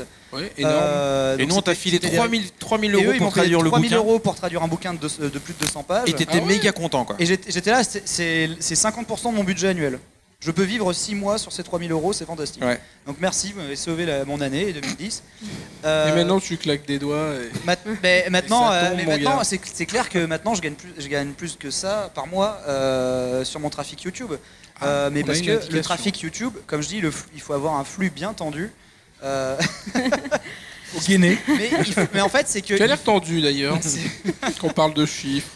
Énorme. Euh, Et nous, on t'a filé c'était des- 3000 3000 Et eux, euros pour m'ont payé traduire le 3000 bouquin. euros pour traduire un bouquin de, de plus de 200 pages. Et t'étais Ah ouais méga content, quoi. Et j'étais là, c'est- c'est c'est 50% de mon budget annuel. Je peux vivre 6 mois sur ces 3000 euros, c'est fantastique. Ouais. Donc merci, vous m'avez sauvé la- mon année 2010. Euh, Et maintenant, tu claques des doigts. et- mais maintenant, euh, c'est clair que maintenant je gagne plus, je gagne plus que ça par mois euh, sur mon trafic YouTube. Ah, Euh, mais parce que le trafic YouTube, comme je dis, le il faut avoir un flux bien tendu. Euh, Au Guinée. mais, il faut- mais en fait, c'est que Tu as l'air tendu d'ailleurs, qu'on parle de chiffres.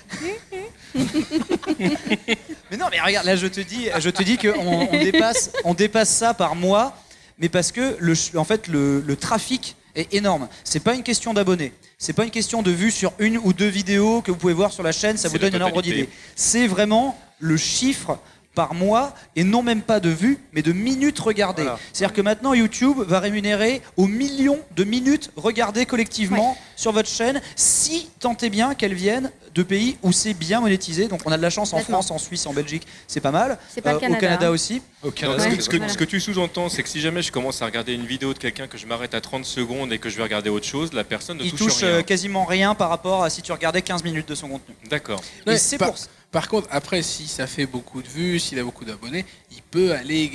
Mais non, mais regarde, là je te dis, je te dis qu'on on dépasse, on dépasse ça par mois, mais parce que le, ch- en fait le, le trafic est énorme. C'est pas une question d'abonnés, c'est pas une question de vues sur une ou deux vidéos que vous pouvez voir sur la chaîne, ça C'est vous la donne un ordre totalité. d'idée. C'est vraiment le chiffre par mois et non même pas de vues mais de minutes regardées. Voilà. C'est-à-dire que maintenant YouTube va rémunérer aux millions de minutes regardées collectivement sur votre chaîne si tant est bien qu'elles viennent de pays où c'est bien monétisé. Donc on a de la chance en. France, en Suisse, en Belgique, c'est pas mal. C'est pas le Euh, Canada, Au Canada hein. aussi. Au Donc, Canada. ce, Ouais, que, ce que- voilà. ce que tu sous-entends, c'est que si jamais je commence à regarder une vidéo de quelqu'un que je m'arrête à 30 secondes et que je vais regarder autre chose, la personne ne Il touche, touche rien. euh, quasiment rien par rapport à si tu regardais 15 minutes de son contenu. D'accord. Et Ouais, c'est pour ça. Par contre, après, si ça fait beaucoup de vues, s'il a beaucoup d'abonnés, il peut aller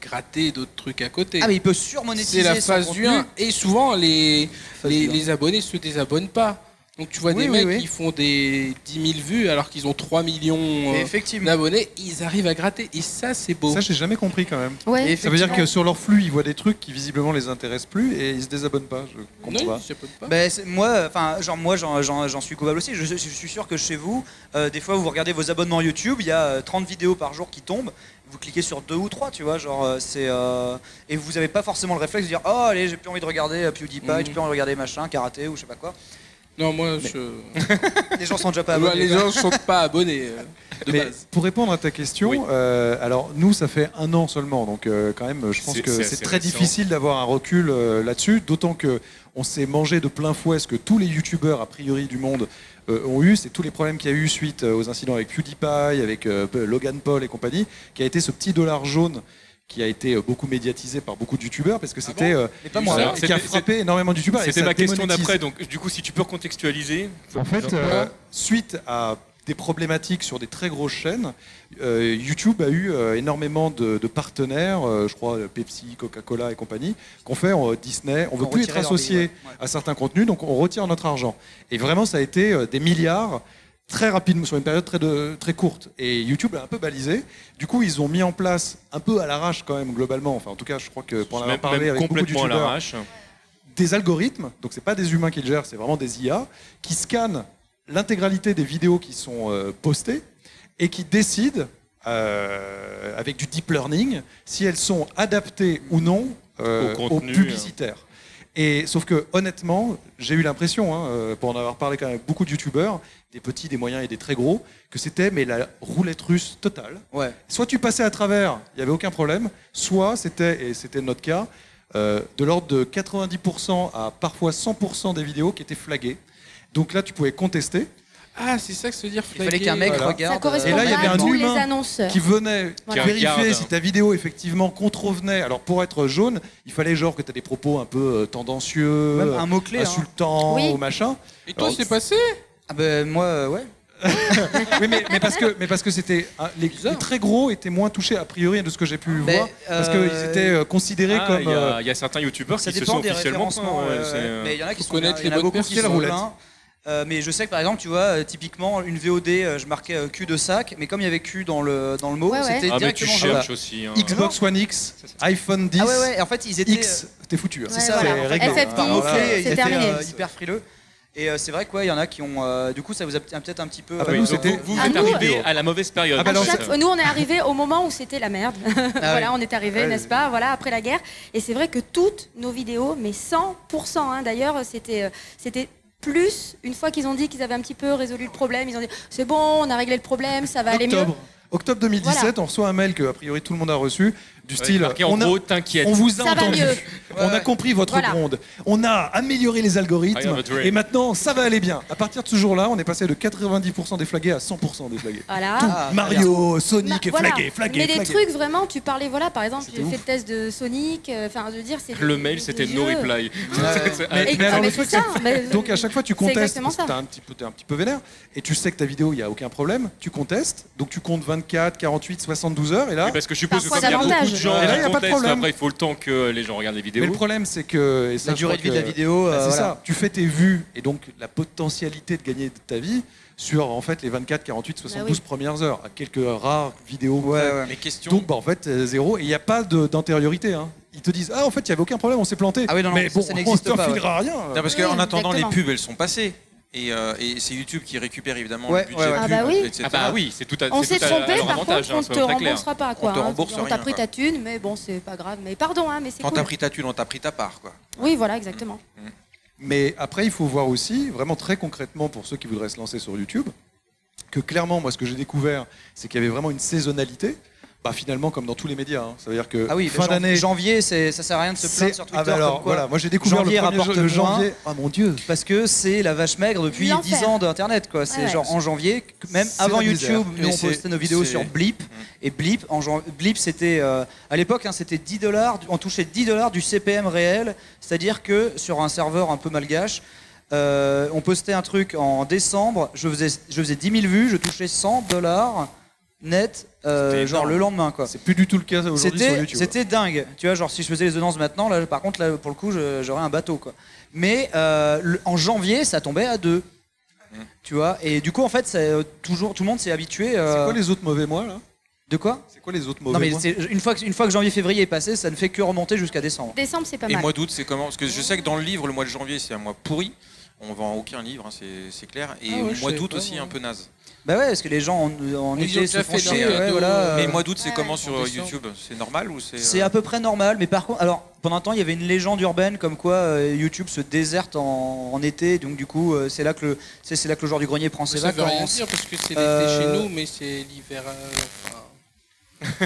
gratter d'autres trucs à côté. Ah mais il peut c'est surmonétiser la son phase du 1. Et souvent, les, les, les abonnés se désabonnent pas. Donc tu vois Oui, des oui, mecs oui. qui font des 10 000 vues alors qu'ils ont 3 millions euh, d'abonnés, ils arrivent à gratter. Et ça, c'est beau. Ça, j'ai jamais compris quand même. Ouais. Ça veut dire que sur leur flux, ils voient des trucs qui visiblement les intéressent plus et ils se désabonnent pas. Je comprends non, pas. ils s'abonnent pas. Ben, moi, enfin, genre moi, j'en, suis coupable aussi. Je, je suis sûr que chez vous, euh, des fois, vous regardez vos abonnements YouTube, il y a euh, 30 vidéos par jour qui tombent. Vous cliquez sur deux ou trois, tu vois, genre euh, c'est euh, et vous avez pas forcément le réflexe de dire oh allez j'ai plus envie de regarder euh, PewDiePie, Mhm. j'ai plus envie de regarder machin, karaté ou je sais pas quoi. Non, moi, je. Les gens sont déjà pas abonnés. les gens ne sont pas abonnés euh, de Mais base. pour répondre à ta question, Oui. euh, alors nous ça fait un an seulement, donc euh, quand même je pense que c'est très récent. difficile d'avoir un recul euh, là-dessus, d'autant que on s'est mangé de plein fouet ce que tous les youtubeurs a priori du monde euh, ont eu, c'est tous les problèmes qu'il y a eu suite aux incidents avec PewDiePie, avec euh, Logan Paul et compagnie, qui a été ce petit dollar jaune qui a été euh, beaucoup médiatisé par beaucoup de youtubeurs parce que c'était moi. et hein. qui a c'était- frappé énormément de youtubeurs. C'était ma question d'après, donc du coup, si tu peux recontextualiser. En fait, euh, suite à des problématiques sur des très grosses chaînes, euh, YouTube a eu euh, énormément de, de partenaires, euh, je crois Pepsi, Coca-Cola et compagnie, qu'on fait euh, Disney. On veut Ont plus être associé ouais. À certains contenus, donc on retire notre argent. Et vraiment, ça a été euh, des milliards très rapidement, sur une période très, de- très courte. Et YouTube a un peu balisé. Du coup, ils ont mis en place, un peu à l'arrache quand même, globalement, enfin en tout cas, je crois que pour en avoir parlé avec beaucoup de complètement à youtubeurs, l'arrache. des algorithmes, donc c'est pas des humains qui le gèrent, c'est vraiment des IA, qui scannent l'intégralité des vidéos qui sont euh, postées et qui décident, euh, avec du deep learning, si elles sont adaptées ou non euh, Au aux contenu, publicitaires. Et sauf que honnêtement, j'ai eu l'impression, hein, pour en avoir parlé quand même avec beaucoup de youtubeurs, des petits, des moyens et des très gros, que c'était mais la roulette russe totale. Ouais. Soit tu passais à travers, il n'y avait aucun problème, soit c'était, et c'était notre cas, euh, de l'ordre de 90% à parfois 100% des vidéos qui étaient flaguées. Donc là, tu pouvais contester, Ah, c'est ça que veut dire Il fallait flaguer. qu'un mec Voilà. regarde. Ça correspond Et là, il y avait un humain les annonceurs. qui venait Voilà. vérifier si ta vidéo effectivement contrevenait. Alors pour être jaune, il fallait genre que tu aies des propos un peu euh, tendancieux, Même un mot clé. hein. insultants Oui. ou machin. Et toi, Alors, c'est passé? Ah ben moi euh, ouais. oui, mais, mais parce que, mais parce que c'était hein, les, les très gros étaient moins touchés a priori de ce que j'ai pu Mais, voir, parce euh, qu'ils étaient euh, considérés Ah, comme Il y, euh, a- il y a certains youtubeurs qui se sont officiellement référencements. ouais, ouais, c'est, ouais. euh, Mais il y en a qui faut sont connaître il y en les a bonnes beaucoup qui personnes. sont roulette. pleins. Euh, mais je sais que par exemple, tu vois, euh, typiquement une VOD, euh, je marquais euh, cul de sac, mais comme il y avait cul dans le dans le mot, Ouais, ouais. c'était Ah, mais tu directement cherches aussi. hein. Xbox One X, iPhone 10, Ah ouais ouais, en fait ils étaient X, t'es foutu. hein. c'est Ouais, ça, voilà. c'est réglé. FF10, par mots-clés, c'est ils étaient terminé. euh, hyper frileux. Et euh, c'est vrai quoi, il y en a qui ont euh, du coup ça vous a peut-être un petit peu Ah bah euh, nous, c'était- vous, vous Ah, êtes nous, arrivé à la mauvaise période. Ah bah non, chaque nous, on est arrivé au moment où c'était la merde. voilà, on est arrivé, Ouais, n'est-ce pas Voilà, après la guerre. Et c'est vrai que toutes nos vidéos, mais 100%, hein, d'ailleurs, c'était, euh, c'était plus une fois qu'ils ont dit qu'ils avaient un petit peu résolu le problème. Ils ont dit c'est bon, on a réglé le problème, ça va aller mieux. Octobre. Octobre 2017, Voilà. on reçoit un mail que a priori tout le monde a reçu du style on, a- gros, on vous a Ça va entendu, mieux. on a compris votre Voilà. gronde, on a amélioré les algorithmes et maintenant ça va aller bien. À partir de ce jour-là, on est passé de 90% des flagués à 100% des flagués. Voilà. Tout, Ah, Mario, Sonic, Bah, voilà. flagué, flagué, Mais des trucs vraiment, tu parlais, voilà, par exemple, C'était j'ai ouf. fait le test de Sonic, euh, enfin, je veux dire, c'est. Le des- mail, c'était no reply. Donc à chaque fois tu contestes, t'es un petit peu vénère, et tu sais que ta vidéo il y a aucun problème, tu contestes, donc tu comptes 24, 48, 72 heures, et là. Parce que je suppose que Il y a beaucoup davantage. de gens Et là, qui y a pas de contestent, problème. après il faut le temps que les gens regardent les Mais vidéos. le problème c'est que et ça, la durée de vie de la vidéo. Bah, euh, c'est voilà. ça, tu fais tes vues et donc la potentialité de gagner de ta vie sur en fait les 24, 48, 72 oui. premières heures, à quelques rares vidéos. Ouais, ouais. Les questions. Donc bah, en fait euh, zéro et il n'y a pas d'antériorité. hein. Ils te disent ah en fait il n'y avait aucun problème, on s'est planté. Ah oui, non, non, mais ça, bon, ça on pas, ouais. filera rien. Non, parce Oui, qu'en attendant, les pubs, elles sont passées. Et, euh, et c'est YouTube qui récupère évidemment Ouais, le budget ouais, ouais. Ah pub, bah oui. etc. Ah bah oui, c'est tout à On c'est s'est tout à- à trompé, leur par avantage, contre, hein, on soyons te très clairs. remboursera pas. Quoi, te hein. rembourse On t'a rien, pris quoi. ta thune, mais bon, c'est pas grave. Mais pardon, hein, mais c'est Quand cool. t'as pris ta thune, on t'a pris ta part. Quoi. Oui, voilà, exactement. Mais après, il faut voir aussi, vraiment très concrètement pour ceux qui voudraient se lancer sur YouTube, que clairement, moi, ce que j'ai découvert, c'est qu'il y avait vraiment une saisonnalité. Bah, finalement, comme dans tous les médias. hein. Ça veut dire que Ah oui, fin d'année. janvier, c'est- ça sert à rien de se plaindre sur Twitter. Ah bah alors, comme quoi, voilà, moi j'ai découvert janvier le, premier rapporte jo- le moins. janvier. Ah mon dieu. Parce que c'est la vache maigre depuis L'enfer. 10 ans d'internet quoi. C'est Ouais, ouais. genre en janvier, même C'est avant. YouTube, nous on postait nos vidéos c'est- sur Blip et Blip en jan- Blip c'était euh, à l'époque hein, c'était 10 dollars, on touchait 10 dollars du CPM réel, c'est-à-dire que sur un serveur un peu malgache euh, on postait un truc en décembre, je faisais, je faisais 10 000 vues, je touchais 100 dollars net, euh, genre le lendemain quoi. C'est plus du tout le cas aujourd'hui sur C'était, YouTube. c'était dingue. Tu vois, genre si je faisais les audiences maintenant, là, par contre, là, pour le coup, j'aurais un bateau, quoi. Mais euh, le- en janvier, ça tombait à 2. Mm. Tu vois Et du coup, en fait, c'est euh, toujours, tout le monde s'est habitué. euh, C'est quoi les autres mauvais mois là? De quoi? C'est quoi les autres mauvais Non, mais mois? une fois, que, une fois que janvier-février est passé, ça ne fait que remonter jusqu'à décembre. Décembre, c'est pas Et mal. mois d'août, c'est comment? Parce que je sais que dans le livre, le mois de janvier, c'est un mois pourri. On vend aucun livre, hein, c'est c'est clair. Et Ah ouais, mois d'août aussi, un peu naze. Bah ouais, parce que les gens en, en Ils ont été se fait font leur chier. cadeau, ouais, voilà, euh, Mais euh, mois d'août, c'est ouais, comment en sur. YouTube C'est normal ou c'est C'est euh, à peu près normal, mais par contre, alors pendant un temps, il y avait une légende urbaine comme quoi euh, YouTube se déserte en, en été, donc du coup, euh, c'est là que le, c'est c'est là que le joueur du grenier prend ses Ça veut rien vacances. dire parce que c'est l'été Euh, chez nous, mais c'est l'hiver. euh, enfin,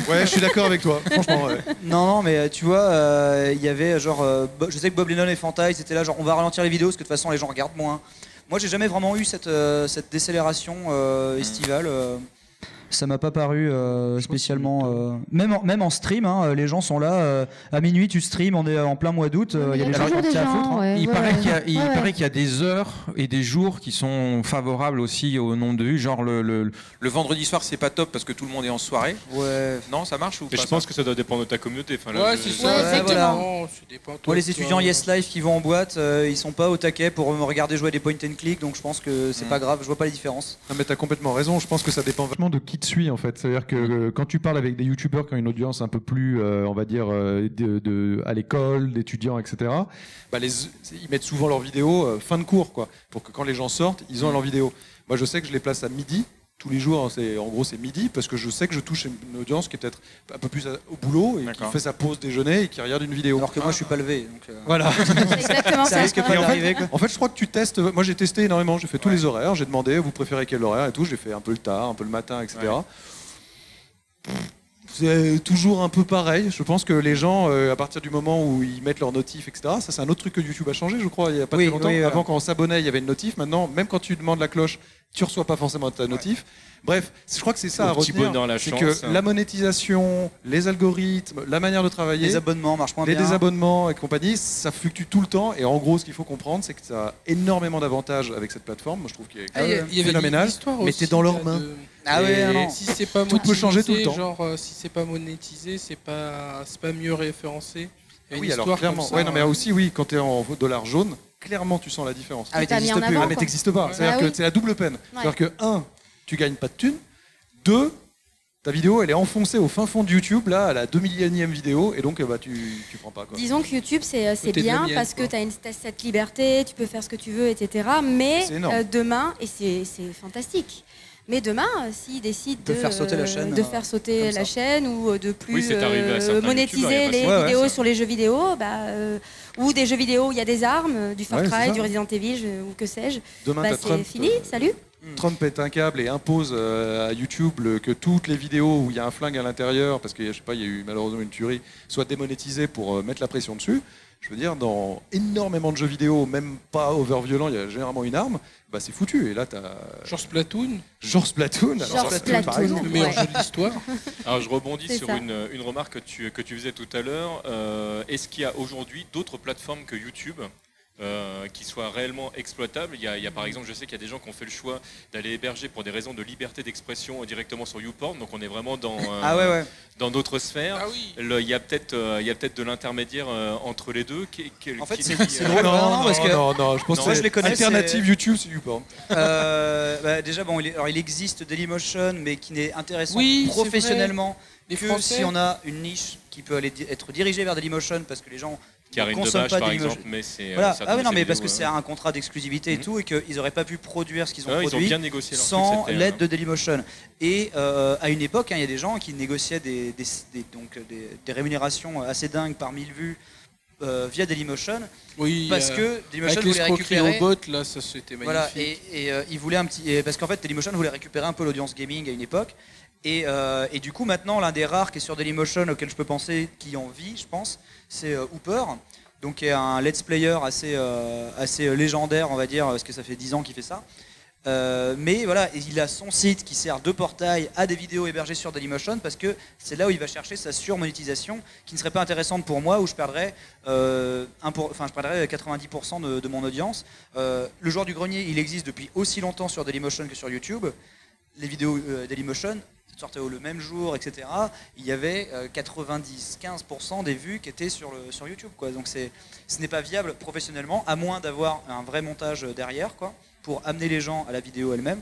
Ouais, je suis d'accord avec toi. Franchement, ouais. Non, non, mais euh, tu vois, euh, il y avait genre, euh, Bo- je sais que Bob Lennon et Fanta, ils étaient là, genre, on va ralentir les vidéos parce que de toute façon, les gens regardent moins. Moi, j'ai jamais vraiment eu cette, euh, cette décélération euh, estivale. Euh. Ça m'a pas paru euh, spécialement. euh, Même, en, même en stream, hein, les gens sont là. euh, à minuit, tu stream, on est en plein mois d'août. euh, Il y a des gens qui toujours des partent à gens, foutre. hein. ouais, Il ouais, paraît ouais. qu'il y, a- il Ouais, ouais. paraît qu'il y a des heures et des jours qui sont favorables aussi au nombre de vues, genre le, le- Le vendredi soir, c'est pas top parce que tout le monde est en soirée. Ouais. Non, ça marche ou Et pas je pense que ça doit dépendre de ta communauté. Enfin, là, Ouais, je- c'est ça. Ouais, exactement. voilà. Ça dépend, toi, Moi, les étudiants Yes Life qui vont en boîte, euh, ils sont pas au taquet pour me regarder jouer à des point and click, donc je pense que c'est pas grave, je vois pas les différences. Non, mais t'as complètement raison. Je pense que ça dépend vachement de qui te suit en fait. C'est-à-dire que euh, quand tu parles avec des youtubeurs qui ont une audience un peu plus, euh, on va dire, euh, à l'école, d'étudiants, etc. Bah ils mettent souvent leurs vidéos fin de cours, quoi, pour que quand les gens sortent, ils ont leurs vidéos. Moi, je sais que je les place à midi. Tous les jours, c'est en gros c'est midi parce que je sais que je touche une audience qui est peut-être un peu plus au boulot et qui fait sa pause déjeuner et qui regarde une vidéo. Alors que moi, je suis pas levé. Donc, euh, Voilà. Exactement ça ça. risque pas en fait. En fait, je crois que tu testes. Moi, j'ai testé énormément. J'ai fait tous les horaires. J'ai demandé, vous préférez quel horaire et tout. J'ai fait un peu le tard, un peu le matin, etc. Ouais. C'est toujours un peu pareil. Je pense que les gens, euh, à partir du moment où ils mettent leurs notifs, etc. Ça, c'est un autre truc que YouTube a changé, je crois. Il y a pas Oui, très longtemps. oui, voilà. Avant, quand on s'abonnait, il y avait une notif. Maintenant, même quand tu demandes la cloche, tu reçois pas forcément ta notif. Bref, je crois que c'est ça Au à petit retenir. C'est chance, que hein. la monétisation, les algorithmes, la manière de travailler, Les abonnements marchent moins les bien. désabonnements et compagnie, ça fluctue tout le temps. Et en gros, ce qu'il faut comprendre, c'est que ça a énormément d'avantages avec cette plateforme. Moi, je trouve qu'il est Ah, il y a- il y avait phénoménal. mais t'es dans leurs mains. de- Ah ouais, Et- non, non. Si c'est pas Tout peut changer tout le monétisé, temps. Genre, euh, si c'est pas monétisé, c'est pas, c'est pas mieux référencé. Il y a une Oui, alors clairement. ça, ouais, non, mais hein. aussi, oui, quand tu es en dollar jaune, clairement, tu sens la différence. Ah, mais t'existes plus. Ah, mais t'existes pas. Ouais. C'est-à-dire Ah que c'est la double peine. C'est-à-dire que, un, tu gagnes pas de thunes. Deux, ta vidéo, elle est enfoncée au fin fond de YouTube, là, à la 2 millionième vidéo, et donc, euh, bah, tu, tu prends pas, quoi. Disons que YouTube, c'est bien mienne, parce que tu as, cette liberté, tu peux faire ce que tu veux, etc. Mais euh, demain, et c'est c'est fantastique, mais demain, euh, s'ils décident De faire sauter la euh, chaîne, de euh, faire sauter comme la ça. chaîne ou euh, de plus Oui, euh, monétiser les Ouais, vidéos sur les jeux vidéo, bah, euh, ou des jeux vidéo où il y a des armes, du Far Ouais, Cry, du Resident Evil, je- ou que sais-je, Demain, bah, c'est Trump. fini, euh, salut. Trump pète un câble et impose à YouTube que toutes les vidéos où il y a un flingue à l'intérieur, parce que je sais pas, il y a eu malheureusement une tuerie, soient démonétisées pour mettre la pression dessus. Je veux dire, dans énormément de jeux vidéo, même pas over violent, il y a généralement une arme. Bah c'est foutu. Et là, t'as Genre Splatoon, genre Splatoon. alors Genre Splatoon, par exemple. le meilleur jeu de l'histoire. Alors je rebondis sur une, une remarque que tu, que tu faisais tout à l'heure. Euh, Est-ce qu'il y a aujourd'hui d'autres plateformes que YouTube euh, qui soient réellement exploitables il y, a, il y a par exemple, je sais qu'il y a des gens qui ont fait le choix d'aller héberger pour des raisons de liberté d'expression directement sur YouPorn, donc on est vraiment dans, euh, Ah ouais, ouais. dans d'autres sphères. Ah oui. Le- Il y a peut-être euh, il y a peut-être de l'intermédiaire euh, entre les deux. Qui, qui- En fait, qui c'est- euh, drôle. non, non, non, parce que- non, non, je pense Non, que moi, je les connais, Alternative c'est- YouTube, c'est YouPorn. Euh, bah, déjà, bon, il, est- alors, il existe Dailymotion, mais qui n'est intéressant Oui, professionnellement que Français. si on a une niche qui peut aller être dirigée vers Dailymotion parce que les gens Karine Debache, pas par exemple, mais c'est. euh, Voilà. Ah oui, non, mais parce que c'est euh, un contrat d'exclusivité et Mhm. tout, et qu'ils n'auraient pas pu produire ce qu'ils ont ouais, ils ont produit bien négocié leur sans l'aide euh, de Dailymotion. Et euh, à une époque, hein, il y a des gens qui négociaient des, des- des- donc, des, des rémunérations assez dingues par 1000 vues euh, via Dailymotion Oui, parce euh, que Dailymotion voulait récupérer. robots, là, ça c'était magnifique. Voilà, et, et, euh, ils voulaient un petit. et parce qu'en fait, Dailymotion voulait récupérer un peu l'audience gaming à une époque. Et, euh, et du coup, maintenant, l'un des rares qui est sur Dailymotion auquel je peux penser qui en vit, je pense, c'est euh, Hooper. Donc, qui est un let's player assez, euh, assez légendaire, on va dire, parce que ça fait 10 ans qu'il fait ça. Euh, mais voilà, il a son site qui sert de portail à des vidéos hébergées sur Dailymotion parce que c'est là où il va chercher sa surmonétisation qui ne serait pas intéressante pour moi où je perdrais, enfin, je perdrais 90% de, mon audience. Le joueur du grenier, il existe depuis aussi longtemps sur Dailymotion que sur YouTube. Les vidéos euh, Dailymotion sortaient le même jour, etc. Il y avait euh, 90-15% des vues qui étaient sur, le, sur YouTube. Donc ce n'est pas viable professionnellement, à moins d'avoir un vrai montage derrière. Quoi pour amener les gens à la vidéo elle-même.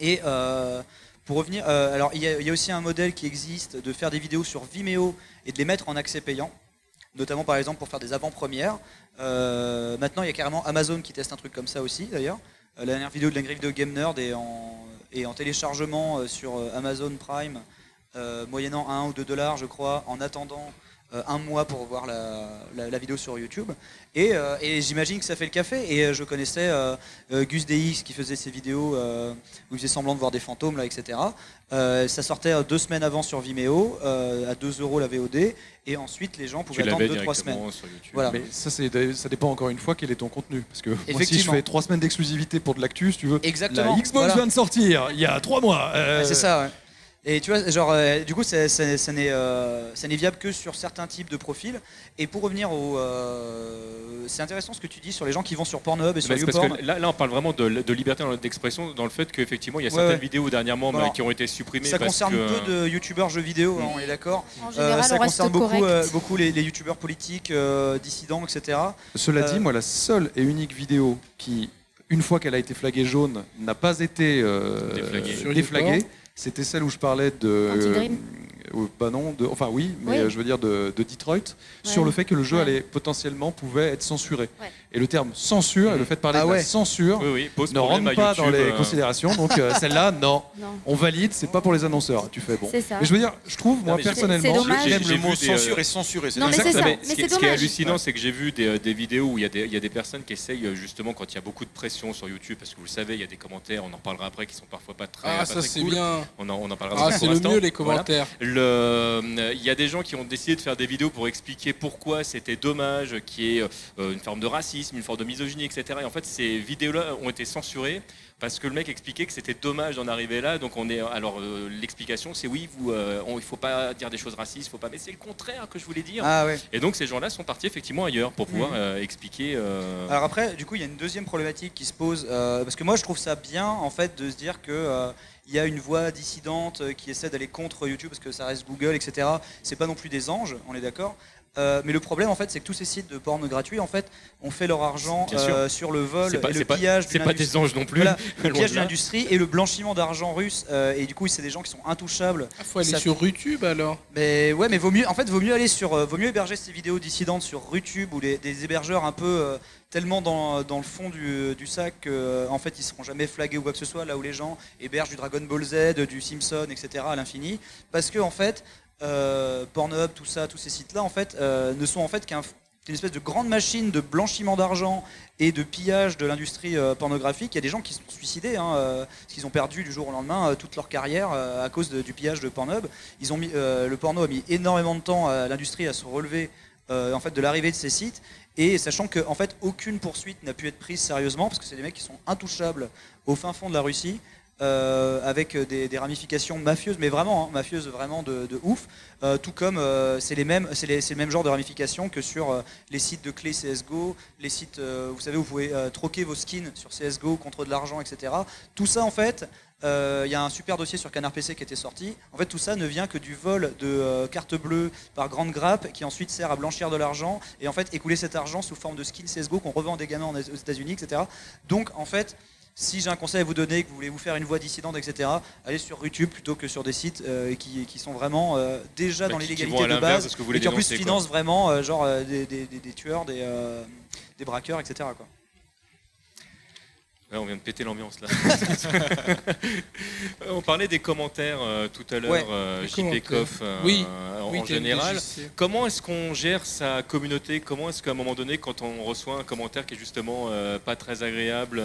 Et euh, pour revenir, euh, alors il y, a, aussi un modèle qui existe de faire des vidéos sur Vimeo et de les mettre en accès payant, notamment par exemple pour faire des avant-premières. Euh, maintenant, il y a carrément Amazon qui teste un truc comme ça aussi d'ailleurs. Euh, la dernière vidéo de l'Angry Video Game Nerd est en, est en téléchargement euh, sur euh, Amazon Prime, euh, moyennant 1 ou 2 dollars, je crois, en attendant un mois pour voir la, la- la vidéo sur YouTube. Et, euh, et j'imagine que ça fait le café. Et euh, je connaissais euh, euh, Gus DX qui faisait ses vidéos euh, où il faisait semblant de voir des fantômes, là, etc. Euh, ça sortait euh, deux semaines avant sur Vimeo, euh, à 2 euros la VOD. Et ensuite, les gens Tu pouvaient attendre l'avais 2-3 semaines. sur. Voilà. Mais ça, ça dépend encore une fois quel est ton contenu. Parce que moi, si je fais trois semaines d'exclusivité pour de l'actu, si tu veux, Exactement. la Xbox Voilà. vient de sortir il y a trois mois. euh, Ouais, c'est ça, ouais. Et tu vois, genre, euh, du coup, ça, ça- ça n'est euh, ça n'est viable que sur certains types de profils. Et pour revenir au. euh, c'est intéressant ce que tu dis sur les gens qui vont sur Pornhub et sur c'est parce YouPorn. que là, là, on parle vraiment de, de liberté d'expression dans le fait qu'effectivement, il y a Ouais, certaines ouais. vidéos dernièrement alors, qui ont été supprimées. Ça parce concerne que, peu de youtubeurs jeux vidéo, hein, on est d'accord. En Euh, général, ça on reste concerne beaucoup, correct. euh, beaucoup les, les youtubeurs politiques, euh, dissidents, etc. Cela Euh, dit, moi, la seule et unique vidéo qui, une fois qu'elle a été flaguée jaune, n'a pas été euh, Déflaguée. Sur déflaguée, YouPorn. C'était celle où je parlais de. Euh, pas non, de, enfin oui, mais Oui. euh, je veux dire de, de Detroit, sur le fait que le jeu allait potentiellement pouvait être censuré. Ouais. Et le terme censure et le fait de parler Ah de la censure Oui, oui, pose ne rentre pas dans YouTube, les euh, considérations. Donc euh, celle-là, non. Non. On valide, c'est pas pour les annonceurs. Tu fais bon. Mais je veux dire, je trouve, moi mais j'ai- personnellement. J'aime J'ai le mot vu des, euh, censure et. Non, c'est Mais ce, qui, qui est hallucinant, c'est que j'ai vu des, des vidéos où il y, a des, il y a des personnes qui essayent euh, justement quand il y a beaucoup de pression sur YouTube, parce que vous le savez, il y a des commentaires, on en parlera après, qui sont parfois pas très, Ah, pas ça c'est cool. bien. On en, on en parlera Ah, après c'est le mieux les Voilà. commentaires. Le, euh, Il y a des gens qui ont décidé de faire des vidéos pour expliquer pourquoi c'était dommage qu'il y ait euh, une forme de racisme, une forme de misogynie, etc. Et en fait, ces vidéos-là ont été censurées parce que le mec expliquait que c'était dommage d'en arriver là. Donc on est alors euh, l'explication, c'est oui, vous, euh, on- il faut pas dire des choses racistes, faut pas. Mais c'est le contraire que je voulais dire. Ah ouais. Et donc ces gens-là sont partis effectivement ailleurs pour pouvoir Mhm. euh, expliquer. euh, Alors après, du coup, il y a une deuxième problématique qui se pose, parce que moi, je trouve ça bien, en fait, de se dire que il y a une voix dissidente qui essaie d'aller contre YouTube, parce que ça reste Google, etc. C'est pas non plus des anges, on est d'accord. Euh, mais le problème, en fait, c'est que tous ces sites de porno gratuits, en fait, ont fait leur argent euh, sur le vol pas, et le pillage c'est pas des anges non plus. Voilà, le pillage de d'une là. industrie et le blanchiment d'argent russe. euh, et du coup, c'est des gens qui sont intouchables. Ah, faut aller Ça- sur YouTube alors. Mais ouais, mais vaut mieux, en fait, vaut mieux aller sur, euh, vaut mieux héberger ces vidéos dissidentes sur YouTube ou les, des hébergeurs un peu euh, tellement dans, dans le fond du, du sac qu'en fait ils seront jamais flagués ou quoi que ce soit. Là où les gens hébergent du Dragon Ball Z, du Simpson, etc. à l'infini, parce que en fait, euh, Pornhub, tout ça, tous ces sites-là, en fait, euh, ne sont en fait qu'un une espèce de grande machine de blanchiment d'argent et de pillage de l'industrie euh, pornographique. Il y a des gens qui se sont suicidés hein, euh, parce qu'ils ont perdu du jour au lendemain toute leur carrière à cause du pillage de Pornhub. Ils le porno a mis énormément de temps à l'industrie à se relever en fait, de l'arrivée de ces sites. Et sachant que en fait, aucune poursuite n'a pu être prise sérieusement parce que c'est des mecs qui sont intouchables au fin fond de la Russie. Euh, avec des, ramifications mafieuses, mais vraiment hein, mafieuses vraiment de, ouf. Euh, tout comme euh, c'est les mêmes, c'est le même genre de ramifications que sur les sites de clés CS:GO, les sites, vous savez, où vous pouvez troquer vos skins sur CS:GO contre de l'argent, etc. Tout ça, en fait, il y a un super dossier sur Canard PC qui était sorti. En fait, tout ça ne vient que du vol de cartes bleues par grande grappe, qui ensuite sert à blanchir de l'argent et en fait écouler cet argent sous forme de skins CS:GO qu'on revend des gamins aux États-Unis, etc. Donc, en fait. Si j'ai un conseil à vous donner, que vous voulez vous faire une voix dissidente, etc., allez sur YouTube plutôt que sur des sites euh, qui, qui sont vraiment euh, déjà Bah, dans qui l'illégalité de l'inverse base que vous et qui en plus quoi. financent vraiment euh, genre euh, des, des- des- des tueurs, des, euh, des braqueurs, etc. Quoi. Ouais, on vient de péter l'ambiance là. on parlait des commentaires euh, tout à l'heure, Ouais, euh, JP. Koff, euh, Oui, en, Oui, en t'es général. Comment est-ce qu'on gère sa communauté? Comment est-ce qu'à un moment donné, quand on reçoit un commentaire qui est justement euh, pas très agréable,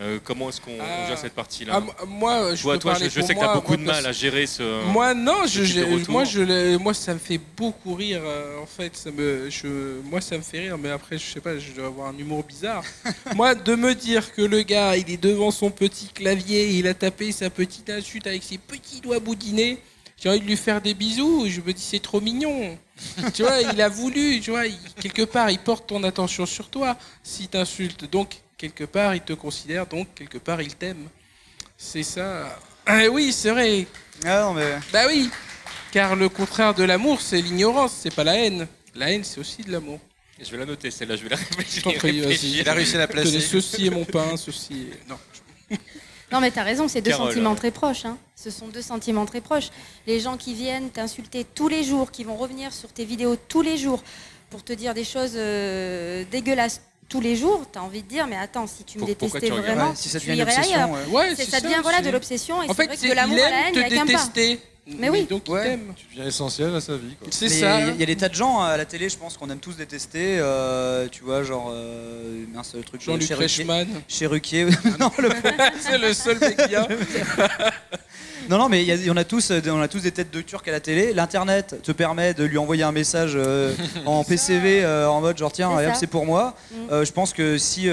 euh, comment est-ce qu'on on Ah. gère cette partie-là Ah, moi, je Toi, peux toi, je, parler je pour sais que tu as beaucoup de mal à gérer ce. Moi non, ce je, moi je l'ai- moi ça me fait beaucoup rire euh, en fait, ça me je moi ça me fait rire mais après je sais pas, je dois avoir un humour bizarre. moi de me dire que le gars, il est devant son petit clavier, il a tapé sa petite insulte avec ses petits doigts boudinés, j'ai envie de lui faire des bisous, je me dis c'est trop mignon. tu vois, il a voulu, tu vois, il- quelque part il porte ton attention sur toi s'il t'insulte. Donc quelque part il te considère donc quelque part il t'aime. C'est ça. Ah oui, c'est vrai. Ah non, mais Bah oui, car le contraire de l'amour, c'est l'ignorance, c'est pas la haine. La haine, c'est aussi de l'amour. Je vais la noter, celle-là, je vais la réfléchir. Je t'en prie, vas-y. réfléchir. Il a réussi à la Je connais placer. ceci est mon pain, ceci est... Non. Non, mais t'as raison, c'est deux Carole. sentiments très proches. hein. Ce sont deux sentiments très proches. Les gens qui viennent t'insulter tous les jours, qui vont revenir sur tes vidéos tous les jours pour te dire des choses euh, dégueulasses tous les jours, t'as envie de dire, mais attends, si tu me pourquoi détestais tu vraiment, Ouais, si ça tu devient une irais ailleurs. obsession, ouais. Ouais, C'est- ça devient voilà de l'obsession et En c'est fait, vrai que c'est de l'amour à la haine, il y a te qu'un pas. détester. Mais oui. donc il Ouais. t'aime. Tu deviens essentiel à sa vie. Quoi. C'est Mais ça. Il y, a- y a des tas de gens à la télé, je pense, qu'on aime tous détester. euh, tu vois, genre, euh, mince, le truc Jean-Luc. Reichmann. Chez Ruquier. non, le- c'est le seul mec bien. non, non, mais il y a- on, a tous, euh, on a tous des têtes de turc à la télé. L'internet te permet de lui envoyer un message euh, en PCV euh, en mode genre tiens, C'est pour moi. Mm. Je pense que si.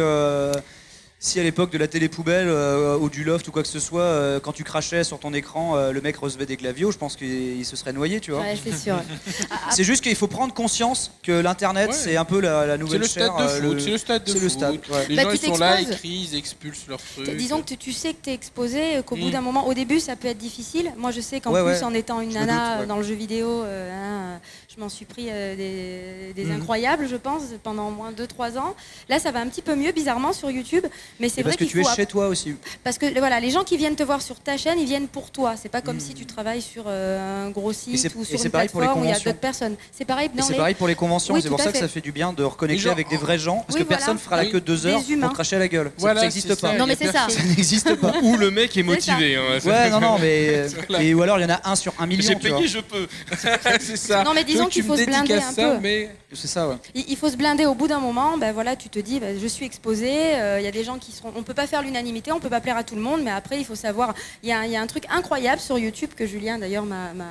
Si à l'époque de la télé poubelle euh, ou du loft ou quoi que ce soit, euh, quand tu crachais sur ton écran, euh, le mec recevait des clavios, je pense qu'il il se serait noyé, tu vois. Ouais, c'est sûr. C'est juste qu'il faut prendre conscience que l'internet, Ouais. c'est un peu la, la C'est nouvelle le stade chair, de foot. le- C'est le stade de foot. le stade, ouais. Les Bah, gens ils sont là, ils crient, ils expulsent leurs trucs. Disons que tu, tu sais que tu es exposé, qu'au bout Mm. d'un moment, au début, ça peut être difficile. Moi, je sais qu'en Ouais, plus, ouais. en étant une Je nana doute, ouais. dans le jeu vidéo, euh, hein, je m'en suis pris euh, des, des Mm. incroyables, je pense, pendant au moins 2-3 ans. Là, ça va un petit peu mieux, bizarrement, sur YouTube. Mais c'est vrai parce que tu es faut. app- chez toi aussi. Parce que voilà, les gens qui viennent te voir sur ta chaîne, ils viennent pour toi. C'est pas comme Mm. si tu travailles sur euh, un gros site ou sur une plateforme où il y a d'autres personnes. C'est pareil les. pareil pour les conventions, Oui, c'est pour ça que ça fait du bien de reconnecter gens- avec des vrais gens, parce Oui, que personne voilà. fera la queue de deux heures pour te cracher à la gueule. Ça- Voilà, ça n'existe pas. Non, mais c'est ça. Ça n'existe pas. Ou le mec est motivé. hein. Ouais, non, non, mais. Ou alors il y en a un sur un million, J'ai payé, je peux. c'est ça. Non, mais disons Tu qu'il me faut se blinder dédicaces un ça, peu. Mais C'est ça, ouais. Il il faut se blinder au bout d'un moment. Ben voilà, tu te dis, ben, je suis exposé. euh, Il y a des gens qui seront. On peut pas faire l'unanimité, on peut pas plaire à tout le monde, mais après, il faut savoir. Il y, a un- il y a un truc incroyable sur YouTube que Julien d'ailleurs m'a- m'a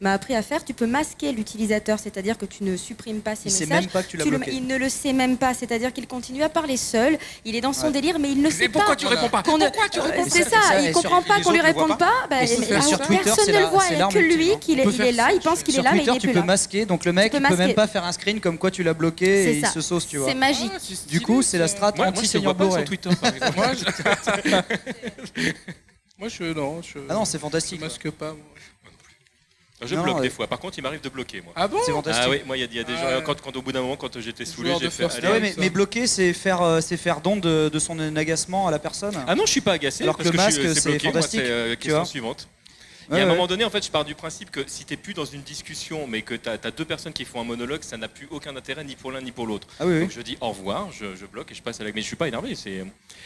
m'a appris à faire. Tu peux masquer l'utilisateur, c'est-à-dire que tu ne supprimes pas ses Il sait messages. même pas que tu l'as Tu le- il ne le sait même pas, c'est-à-dire qu'il continue à parler seul. Il est dans son Ouais. délire, mais il ne sait Mais pourquoi pas. tu réponds pas qu'on ne- Pourquoi tu Euh, réponds C'est pas ça, Ça, il comprend pas qu'on lui réponde pas. Et mais- sur alors, Twitter, c'est personne ne le voit, c'est il n'y a l'arme que lui hein. qu'il est, est là, il pense qu'il est là, mais il n'est tu plus peux là. Masquer, donc le mec, il peut même pas faire un screen comme quoi tu l'as bloqué et il se sauce, tu vois. C'est magique. Ah, Du coup, c'est la strat Moi, moi, je vois pas Blu-ray. sur Twitter, par exemple. Moi, je... Moi, je non, je. Ah non, c'est je fantastique. masque pas. moi. Je Non, bloque ouais. des fois. Par contre, il m'arrive de bloquer, moi. Ah bon C'est fantastique. Ah oui, moi, il y a- il y, a des Ah gens. ouais. Quand, quand au bout d'un moment, quand j'étais saoulé, j'ai de fait. Allez, Ah ouais, mais, mais bloquer, c'est faire, euh, c'est faire don de, de son agacement à la personne. Ah non, je suis pas agacé Alors parce que le je masque, c'est c'est bloqué. Moi, fantastique, c'est euh, tu question vois. suivante. Et à un moment donné, en fait, je pars du principe que si t'es plus dans une discussion, mais que tu as, deux personnes qui font un monologue, ça n'a plus aucun intérêt ni pour l'un ni pour l'autre. Ah oui, oui. Donc je dis au revoir, je, je bloque et je passe à la. Mais je suis pas énervé. C'est,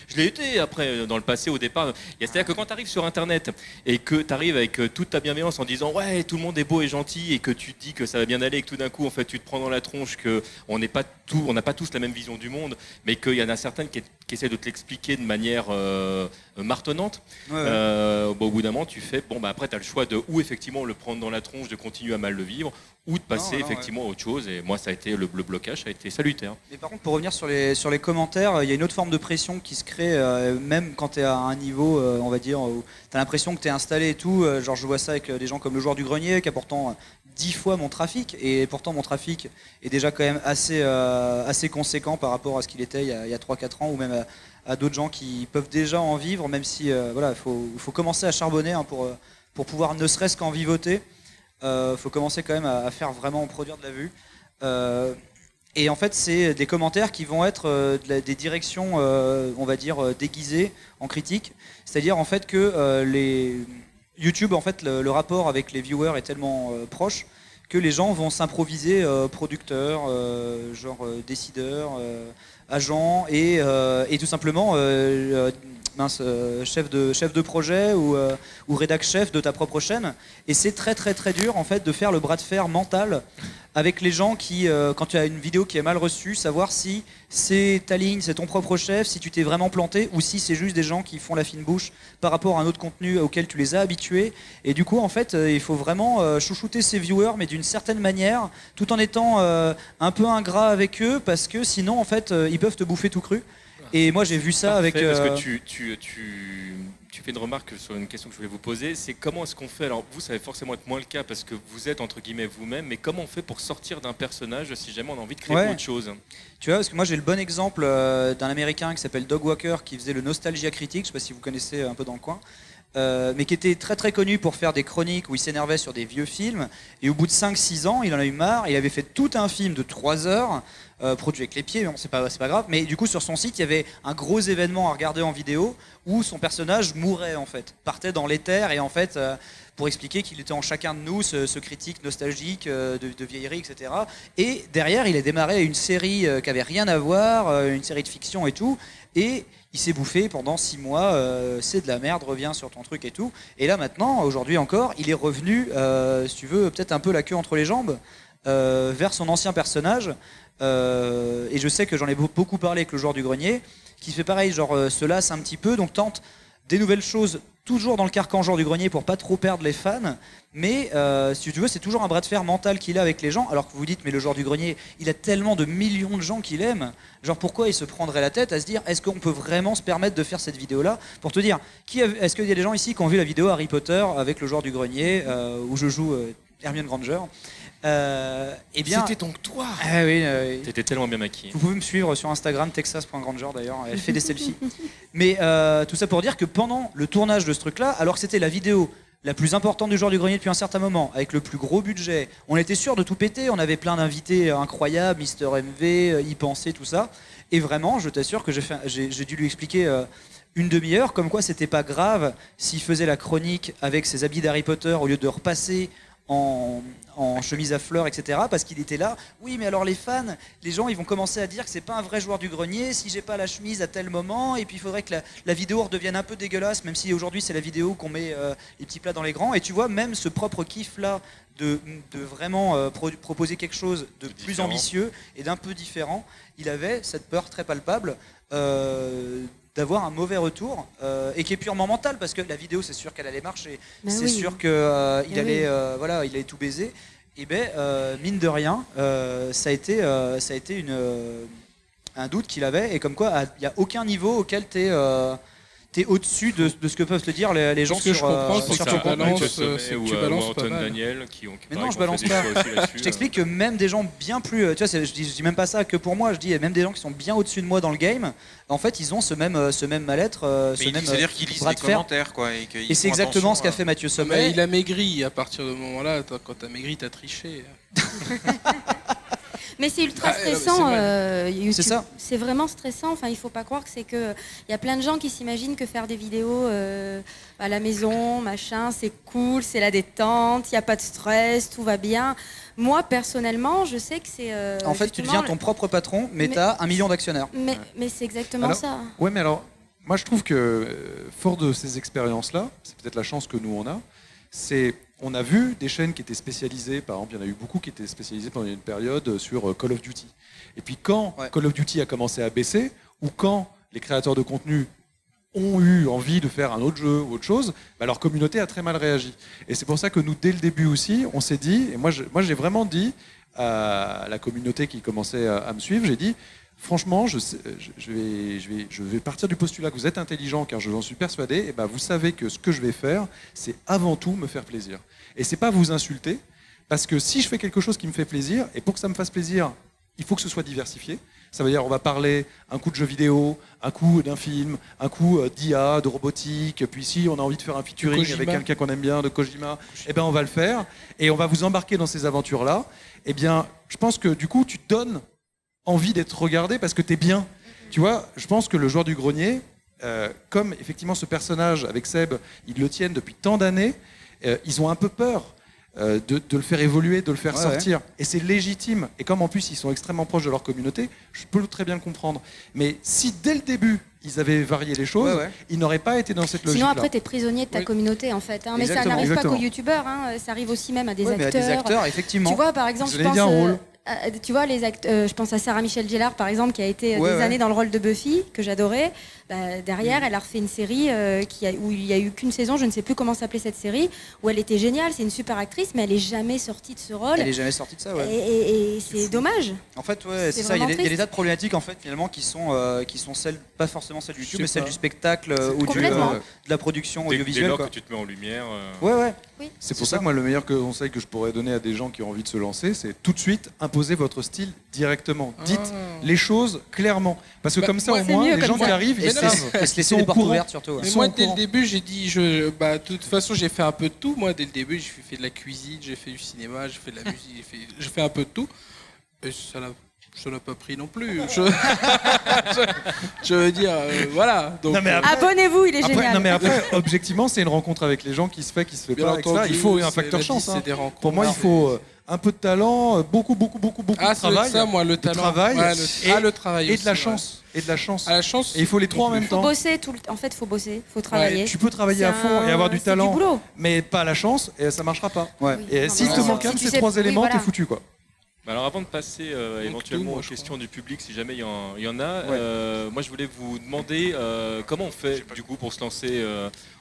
je l'ai été après dans le passé au départ. C'est-à-dire que quand tu arrives sur Internet et que tu arrives avec euh, toute ta bienveillance en disant ouais tout le monde est beau et gentil et que tu te dis que ça va bien aller et que tout d'un coup en fait tu te prends dans la tronche que on n'est pas tout, on n'a pas tous la même vision du monde, mais qu'il y en a certaines qui, qui essaient de te l'expliquer de manière euh, martonnante. Ouais, ouais. Euh, bon, au bout d'un moment, tu fais bon, bah après, tu as le choix de ou effectivement le prendre dans la tronche, de continuer à mal le vivre, ou de passer Non, non, effectivement à autre chose. Et moi, ça a été le, le blocage, ça a été salutaire. Mais par contre, pour revenir sur les, sur les commentaires, il y a une autre forme de pression qui se crée, euh, même quand tu es à un niveau, euh, on va dire, où tu as l'impression que tu es installé et tout. euh, genre, je vois ça avec euh, des gens comme le joueur du grenier qui a pourtant euh, 10 fois mon trafic. Et pourtant, mon trafic est déjà quand même assez, euh, assez conséquent par rapport à ce qu'il était il y a, il y a 3-4 ans, ou même à, à d'autres gens qui peuvent déjà en vivre, même si euh, voilà, il faut, faut commencer à charbonner hein, pour, euh, pour pouvoir ne serait-ce qu'en vivoter. Il faut commencer quand même à, faire vraiment produire de la vue. Euh, et en fait, c'est des commentaires qui vont être euh, des directions, euh, on va dire, euh, déguisées en critique. C'est-à-dire en fait que euh, YouTube, en fait, le, rapport avec les viewers est tellement euh, proche que les gens vont s'improviser euh, producteurs, euh, genre euh, décideurs, euh, agents et, euh, tout simplement euh, euh, mince, euh, chef, de, chef de projet ou, euh, ou rédac chef de ta propre chaîne. Et c'est très très très dur en fait de faire le bras de fer mental avec les gens qui, euh, quand tu as une vidéo qui est mal reçue, savoir si c'est ta ligne, c'est ton propre chef, si tu t'es vraiment planté ou si c'est juste des gens qui font la fine bouche par rapport à un autre contenu auquel tu les as habitués. Et du coup, en fait, il faut vraiment chouchouter ses viewers, mais d'une certaine manière, tout en étant un peu ingrat avec eux, parce que sinon, en fait, ils peuvent te bouffer tout cru. Et moi, j'ai vu ça avec. Parfait, Parce euh, que tu, tu, tu, tu fais une remarque sur une question que je voulais vous poser c'est comment est-ce qu'on fait Alors, vous, ça va forcément être moins le cas parce que vous êtes entre guillemets vous-même, mais comment on fait pour sortir d'un personnage si jamais on a envie de créer Ouais. autre chose? Tu vois, parce que moi j'ai le bon exemple euh, d'un américain qui s'appelle Doug Walker qui faisait le Nostalgia Critique, je sais pas si vous connaissez un peu dans le coin. euh, mais qui était très très connu pour faire des chroniques où il s'énervait sur des vieux films. Et au bout de 5-6 ans, il en a eu marre. Il avait fait tout un film de 3 heures, euh, produit avec les pieds, mais bon, c'est pas, grave. Mais du coup, sur son site, il y avait un gros événement à regarder en vidéo où son personnage mourait en fait, partait dans l'éther et en fait. euh, pour expliquer qu'il était en chacun de nous, ce, critique nostalgique euh, de, de vieillerie, etc. Et derrière, il a démarré une série qui avait rien à voir, une série de fiction et tout. Et il s'est bouffé pendant six mois, c'est de la merde, reviens sur ton truc et tout. Et là maintenant, aujourd'hui encore, il est revenu, si tu veux, peut-être un peu la queue entre les jambes, vers son ancien personnage. Euh, et je sais que j'en ai beau- beaucoup parlé avec le joueur du grenier, qui fait pareil, genre euh, se lasse un petit peu, donc tente des nouvelles choses, toujours dans le carcan genre du grenier pour pas trop perdre les fans. Mais euh, si tu veux, c'est toujours un bras de fer mental qu'il a avec les gens. Alors que vous vous dites, mais le joueur du grenier, il a tellement de millions de gens qu'il aime. Genre pourquoi il se prendrait la tête à se dire, est-ce qu'on peut vraiment se permettre de faire cette vidéo-là Pour te dire, qui est-ce qu'il y a des gens ici qui ont vu la vidéo Harry Potter avec le joueur du grenier où je joue Hermione Granger? Euh, Eh bien, C'était donc toi ah oui, euh, T'étais tellement bien maquillé. vous pouvez me suivre sur Instagram, texas.granger d'ailleurs, elle fait des selfies. Mais euh, tout ça pour dire que pendant le tournage de ce truc-là, alors que c'était la vidéo la plus importante du joueur du grenier depuis un certain moment, avec le plus gros budget, on était sûr de tout péter, on avait plein d'invités incroyables, Mister MV, y penser, tout ça. Et vraiment, je t'assure que j'ai dû lui expliquer euh, une demi-heure, comme quoi c'était pas grave s'il faisait la chronique avec ses habits d'Harry Potter au lieu de repasser en, en chemise à fleurs, etc. Parce qu'il était là. Oui, mais alors les fans, les gens, ils vont commencer à dire que c'est pas un vrai joueur du grenier si j'ai pas la chemise à tel moment. Et puis il faudrait que la, la vidéo redevienne un peu dégueulasse, même si aujourd'hui c'est la vidéo qu'on met euh, les petits plats dans les grands. Et tu vois, même ce propre kiff là de, de vraiment euh, pro- proposer quelque chose de, plus différent. ambitieux et d'un peu différent, il avait cette peur très palpable. euh, d'avoir un mauvais retour euh, et qui est purement mental parce que la vidéo c'est sûr qu'elle allait marcher Bah c'est oui. sûr que euh, il Mais allait oui. euh, voilà il allait tout baiser et ben mine de rien ça a été ça a été une un doute qu'il avait et comme quoi il y a aucun niveau auquel tu es au-dessus de, de ce que peuvent te dire les, les gens Ce que sur je comprends, euh, c'est sur que tu euh, que ou, tu euh, balances ou pas mal. Daniel qui ont qui Mais non, je balance des pas. Je t'explique que même des gens bien plus. euh, Tu vois, je dis, je dis même pas ça que pour moi. Je dis même des gens qui sont bien au-dessus de moi dans le game. En fait, ils ont ce même, euh, ce même mal-être, euh, ce même. C'est-à-dire qu'ils lisent bras les de fer. commentaires, quoi. Et, qu'ils Et c'est exactement ce qu'a fait Mathieu Mais Sommet. il a maigri à partir de ce moment-là. Toi, Quand t'as maigri, t'as triché. Mais c'est ultra Ah, stressant. euh, YouTube. C'est ça. C'est vraiment stressant. Enfin, il faut pas croire que c'est que. Il y a plein de gens qui s'imaginent que faire des vidéos euh, à la maison, machin, c'est cool, c'est la détente, il n'y a pas de stress, tout va bien. Moi, personnellement, je sais que c'est. euh, En fait, tu deviens ton propre patron, mais, Mais- tu as un million d'actionnaires. Mais, mais c'est exactement Alors, ça. Ouais, mais alors, moi je trouve que, fort de ces expériences-là, c'est peut-être la chance que nous on a, c'est on a vu des chaînes qui étaient spécialisées, par exemple, il y en a eu beaucoup qui étaient spécialisées pendant une période sur euh, Call of Duty. Et puis quand Ouais. Call of Duty a commencé à baisser, ou quand les créateurs de contenu ont eu envie de faire un autre jeu ou autre chose, bah, leur communauté a très mal réagi. Et c'est pour ça que nous, dès le début aussi, on s'est dit, et moi j'ai vraiment dit à la communauté qui commençait à me suivre, j'ai dit, franchement, je, sais- je, vais, je, vais, je vais partir du postulat que vous êtes intelligent, car je j'en suis persuadé, et ben vous savez que ce que je vais faire, c'est avant tout me faire plaisir. Et c'est pas vous insulter, parce que si je fais quelque chose qui me fait plaisir, et pour que ça me fasse plaisir, il faut que ce soit diversifié. Ça veut dire on va parler un coup de jeu vidéo, un coup d'un film, un coup euh, d'IA, de robotique, puis si on a envie de faire un featuring Kojima. avec quelqu'un qu'on aime bien, de Kojima, eh ben on va le faire et on va vous embarquer dans ces aventures-là. Eh bien, je pense que du coup, tu donnes envie d'être regardé parce que tu es bien. Tu vois, je pense que le joueur du grenier, euh, comme effectivement ce personnage avec Seb, ils le tiennent depuis tant d'années, euh, ils ont un peu peur euh, de, de le faire évoluer, de le faire Ouais, sortir. Et c'est légitime. Et comme en plus ils sont extrêmement proches de leur communauté, je peux très bien le comprendre. Mais si dès le début ils avaient varié les choses, Ouais, ouais. ils n'auraient pas été dans cette logique. Sinon, après, tu es prisonnier de ta Oui. communauté, en fait. hein. Mais ça n'arrive pas qu'aux youtubeurs, hein. ça arrive aussi même à des Ouais, mais à acteurs. des acteurs, effectivement. Tu vois, par exemple, je pense, euh, tu vois, les act- euh, je pense à Sarah Michelle Gellar, par exemple, qui a été euh, Ouais, des ouais. années dans le rôle de Buffy, que j'adorais. Bah, derrière, elle a refait une série euh, qui a- où il n'y a eu qu'une saison, je ne sais plus comment s'appelait cette série, où elle était géniale, c'est une super actrice, mais elle est jamais sortie de ce rôle. Elle est jamais sortie de ça, ouais. Et, et- et c'est dommage. En fait, ouais, C'est ça. Il y, a des, vraiment il y a des triste. tas de problématiques en fait finalement qui sont euh, qui sont celles, pas forcément celles du YouTube, mais celles du spectacle euh, ou du, euh, de la production Dès, dès audiovisuelle. lors quoi. que tu te mets en lumière. euh, Ouais, ouais. Oui. C'est pour ça, ça. que moi, le meilleur conseil que je pourrais donner à des gens qui ont envie de se lancer, c'est tout de suite imposer votre style directement. Dites Ah. les choses clairement. Parce que Bah, comme ça, moi, au moins, les gens ça. qui arrivent, Et ils savent. se laisser les portes ouvertes surtout. ouais. Mais moi, dès le début, j'ai dit, je, bah, de toute façon, j'ai fait un peu de tout. Moi, dès le début, j'ai fait de la cuisine, j'ai fait du cinéma, j'ai fait de la musique, j'ai fait, j'ai fait un peu de tout. Et ça n'a, ça n'a pas pris non plus. Je, veux dire, euh, voilà. Donc, Non, mais euh, après- Abonnez-vous, il est Après, génial. non mais après, objectivement, c'est une rencontre avec les gens qui se fait, qui se fait bien pas, etc. Il faut un facteur chance. hein. Pour moi, il faut euh, un peu de talent, beaucoup, beaucoup, beaucoup, beaucoup Ah, de c'est travail ça, moi, le talent. travail Ouais, le, et- ah, le travail et aussi, de la ouais. chance. Et de la chance. Ah, la chance. Et il faut les trois en même faut temps. bosser tout le... En fait, faut bosser, faut travailler. Tu peux travailler C'est à fond et avoir du c'est talent, boulot. mais pas la chance et ça marchera pas. Ouais. Oui. Et si te manque un de ces trois éléments, t'es foutu quoi. Bah Alors avant de passer euh, éventuellement moi, aux questions du public, si jamais il y, en- il y en a, euh, moi je voulais vous demander euh, comment on fait du coup pour se lancer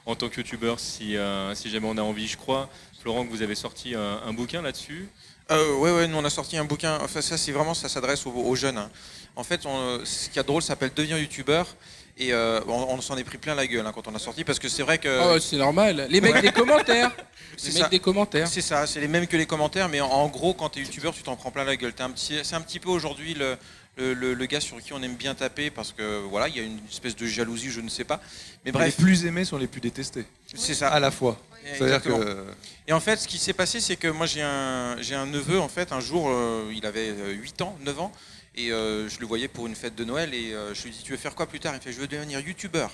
en tant que youtubeur si, si jamais on a envie. Je crois, Florent, que vous avez sorti un, un bouquin là-dessus. Euh, ouais, ouais, nous on a sorti un bouquin. Enfin, ça, c'est vraiment, ça s'adresse aux, aux jeunes. hein. En fait, on- ce qui est drôle, ça s'appelle Deviens youtubeur. Et euh, on, on s'en est pris plein la gueule hein, quand on a sorti parce que c'est vrai que. Ouais, c'est normal. Les mecs des commentaires. C'est Les ça. mecs des commentaires. C'est ça, c'est les mêmes que les commentaires, mais en, en gros, quand tu es youtubeur, tu t'en prends plein la gueule. T'es un petit- C'est un petit peu aujourd'hui le, le, le- le gars sur qui on aime bien taper parce que voilà, il y a une espèce de jalousie, je ne sais pas. Mais Bref. Les plus aimés sont les plus détestés. c'est ça. À la fois. C'est-à-dire que. Et en fait, ce qui s'est passé, c'est que moi, j'ai un, j'ai un neveu, en fait, un jour, euh, il avait euh, 8 ans, 9 ans, et euh, je le voyais pour une fête de Noël, et euh, je lui dis, tu veux faire quoi plus tard? Il fait, je veux devenir youtubeur.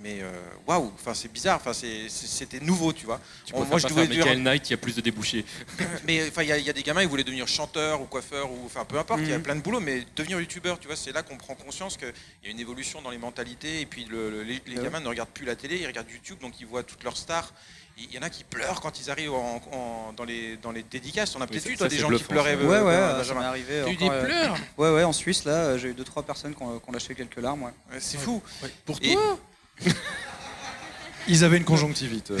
Mais euh, waouh, enfin c'est bizarre, enfin c'était nouveau, tu vois. Tu On- moi, je devais faire dire- Michael Knight, il y a plus de débouchés. Mais enfin, il y, a- il y a des gamins, ils voulaient devenir chanteur ou coiffeur ou enfin peu importe, il y a Mhm. plein de boulot, mais devenir youtubeur, tu vois, c'est là qu'on prend conscience qu'il y a une évolution dans les mentalités et puis le- le- les, les Ouais. gamins ne regardent plus la télé, ils regardent YouTube, donc ils voient toutes leurs stars. Il y en a qui pleurent quand ils arrivent en- en- dans, les, dans les dédicaces. On a peut-être ça- eu toi ça, des gens qui pleuraient. ça. euh, Ouais, ouais, arrivé. T'as eu des euh, pleurs Ouais, ouais, en Suisse, là, euh, j'ai eu deux, trois personnes qui ont, qui ont lâché quelques larmes. Ouais. Ouais, C'est fou. Pour Et- toi? Ils avaient une conjonctivite. euh,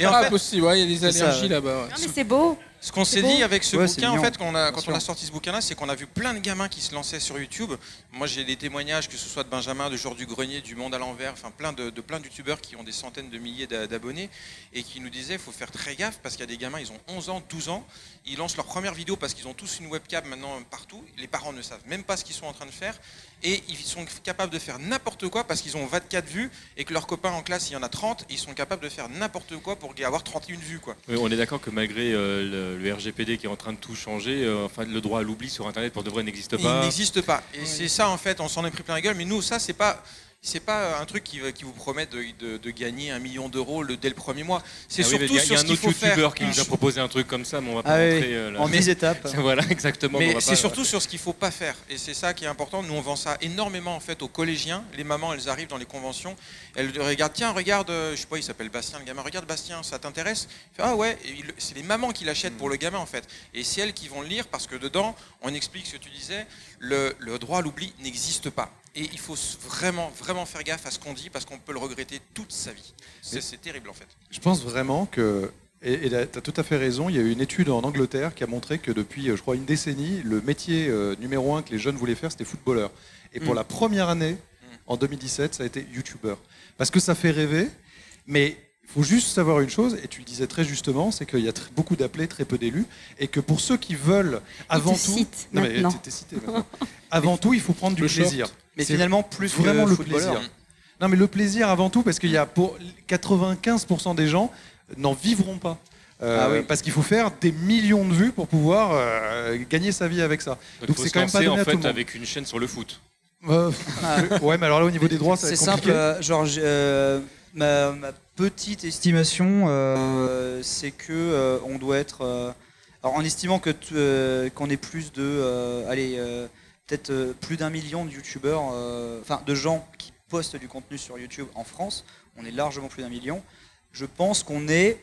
Et en Ah, fait, possible, ouais, il y a des allergies ouais. là-bas. ouais. Non, mais c'est beau. Ce qu'on s'est dit avec ce Ouais, bouquin, en fait, quand on a, quand Bien on a sûr. sorti ce bouquin-là, c'est qu'on a vu plein de gamins qui se lançaient sur YouTube. Moi, j'ai des témoignages, que ce soit de Benjamin, de Georges du Grenier, du Monde à l'envers, enfin plein de, de plein de youtubeurs qui ont des centaines de milliers d'a- d'abonnés et qui nous disaient, il faut faire très gaffe parce qu'il y a des gamins, ils ont 11 ans, 12 ans, ils lancent leur première vidéo parce qu'ils ont tous une webcam maintenant partout. Les parents ne savent même pas ce qu'ils sont en train de faire et ils sont capables de faire n'importe quoi parce qu'ils ont 24 vues et que leurs copains en classe, il y en a 30, ils sont capables de faire n'importe quoi pour avoir 31 vues, quoi. Oui, on est d'accord que malgré euh, le, le RGPD qui est en train de tout changer, euh, enfin le droit à l'oubli sur Internet pour de vrai n'existe Il pas. n'existe pas. Et c'est ça, en fait, on s'en est pris plein la gueule. Mais nous, ça, c'est pas. C'est pas un truc qui, vous promet de, de- de gagner un million d'euros le- dès le premier mois. C'est Ah surtout il y a- il y a ce un autre faut faire. youtubeur qui nous a proposé un truc comme ça, mais on va pas Ah oui, rentrer euh, là. En 10 étapes. Voilà, exactement. mais c'est surtout sur ce qu'il faut pas faire. Et c'est ça qui est important. Nous, on vend ça énormément en fait aux collégiens. Les mamans, elles arrivent dans les conventions. Elles regardent, tiens, regarde, euh, je sais pas, il s'appelle Bastien, le gamin. Regarde Bastien, ça t'intéresse? Il fait, Ah ouais. C'est les mamans qui l'achètent pour le gamin en fait. Et c'est elles qui vont le lire parce que dedans, on explique ce que tu disais. Le, le droit à l'oubli n'existe pas. Et il faut vraiment, vraiment faire gaffe à ce qu'on dit parce qu'on peut le regretter toute sa vie. C'est terrible en fait. Je pense vraiment que, et tu as tout à fait raison, il y a eu une étude en Angleterre qui a montré que depuis, euh, je crois, une décennie, le métier euh, numéro un que les jeunes voulaient faire, c'était footballeur. Et pour Mm. la première année, en 2017, ça a été youtubeur. Parce que ça fait rêver, mais faut juste savoir une chose, et tu le disais très justement, c'est qu'il y a beaucoup d'appelés, très peu d'élus, et que pour ceux qui veulent avant te tout... cite Non, mais maintenant. t'es- t'es cité maintenant. avant tout, il faut prendre du Le short. plaisir. Mais C'est finalement, plus vraiment que le plaisir. Non, mais le plaisir avant tout, parce qu'il y a pour 95% des gens n'en vivront pas. Euh, Ah oui. Parce qu'il faut faire des millions de vues pour pouvoir euh, gagner sa vie avec ça. Donc, c'est quand même pas donné en à tout fait le monde. avec une chaîne sur le foot. Euh, Ah. ouais, mais alors là, au niveau des droits, ça va C'est être simple, compliqué. euh, genre euh, ma, petite estimation, euh, c'est que euh, on doit être, euh, alors en estimant que qu'on ait plus de, allez, peut-être plus d'un million de youtubeurs, enfin de gens qui postent du contenu sur YouTube en France, on est largement plus d'un million. Je pense qu'on est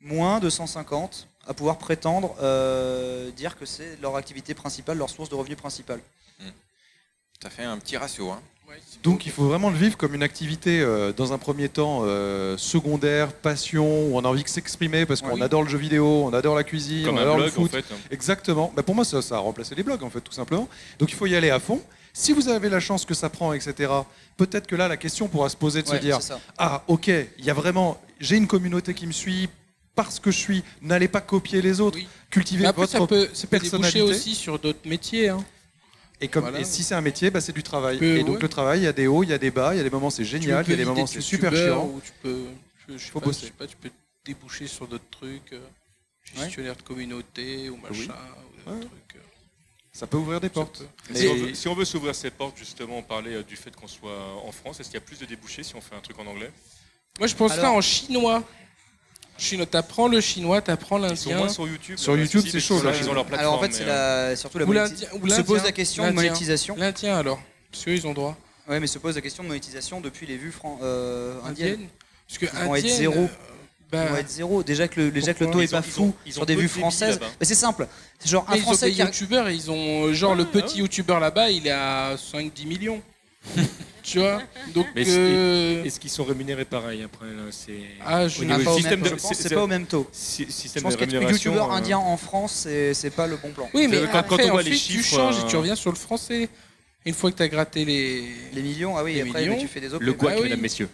moins de 150 à pouvoir prétendre dire que c'est leur activité principale, leur source de revenus principale. Ça fait un petit ratio. Hein. Donc il faut vraiment le vivre comme une activité euh, dans un premier temps euh, secondaire, passion, où on a envie de s'exprimer parce qu'on Oui. adore le jeu vidéo, on adore la cuisine, Comme on un adore le en foot. fait. Exactement. Bah, pour moi, ça, ça a remplacé les blogs, en fait, tout simplement. Donc il faut y aller à fond. Si vous avez la chance que ça prend, etc., peut-être que là, la question pourra se poser de Ouais, se dire. Ah, ok, il y a vraiment, j'ai une communauté qui me suit, parce que je suis. N'allez pas copier les autres. Oui. Cultivez après, votre ça peut, ça peut déboucher personnalité. aussi sur d'autres métiers. hein. Et, comme, Voilà. et si c'est un métier, bah, c'est du travail. Et donc ouais. le travail, il y a des hauts, il y a des bas, il y a des moments c'est génial, il y a des moments c'est super chiant. Ou tu peux, je, je sais Faut pas, bosser. je sais pas, tu peux déboucher sur d'autres trucs, euh, gestionnaire de communauté ou machin. ou Ouais. des trucs, euh, Ça peut ouvrir des ça portes. peut- Si, on Mais- veut, si on veut s'ouvrir ces portes, justement, on parlait euh, du fait qu'on soit en France. Est-ce qu'il y a plus de débouchés si on fait un truc en anglais? Moi, je penserais Alors- en chinois. Chinois, t'apprends le chinois, t'apprends Ils sont l'indien. moins sur YouTube. Sur euh, YouTube, c'est chaud, là. Ils ont leur plateforme. Alors en fait, c'est mais, euh, la, surtout la monétisation. l'indien- ou Se pose l'indien. la question de monétisation. L'indien alors, parce qu'eux, ils ont droit. Ouais, mais se pose la question de monétisation depuis les vues fran- euh, indiennes. Indienne. Parce que Ils vont être zéro. euh, bah, Ils vont être zéro. Déjà que le, déjà que le taux est ont- pas ils fou ont- ils ont sur des vues françaises. Mais c'est simple. C'est genre un ils ont Français des qui a- youtubeurs, ils ont genre le petit ouais. youtubeur là-bas, il est à 5-10 millions. tu vois Donc Mais euh, Est-ce qu'ils sont rémunérés pareil après là, c'est... ah, je pas au système même- de- je pense c'est- pas au même taux. si- Je pense qu'être youtubeur euh, indien en France, c'est pas le bon plan. Oui, mais quand- après, quand on voit les chiffres, tu changes et euh, tu reviens sur le français. Une fois que tu as gratté les. Les millions, ah oui, Les après millions. tu fais des autres. Le quoi Ah oui. mesdames, messieurs.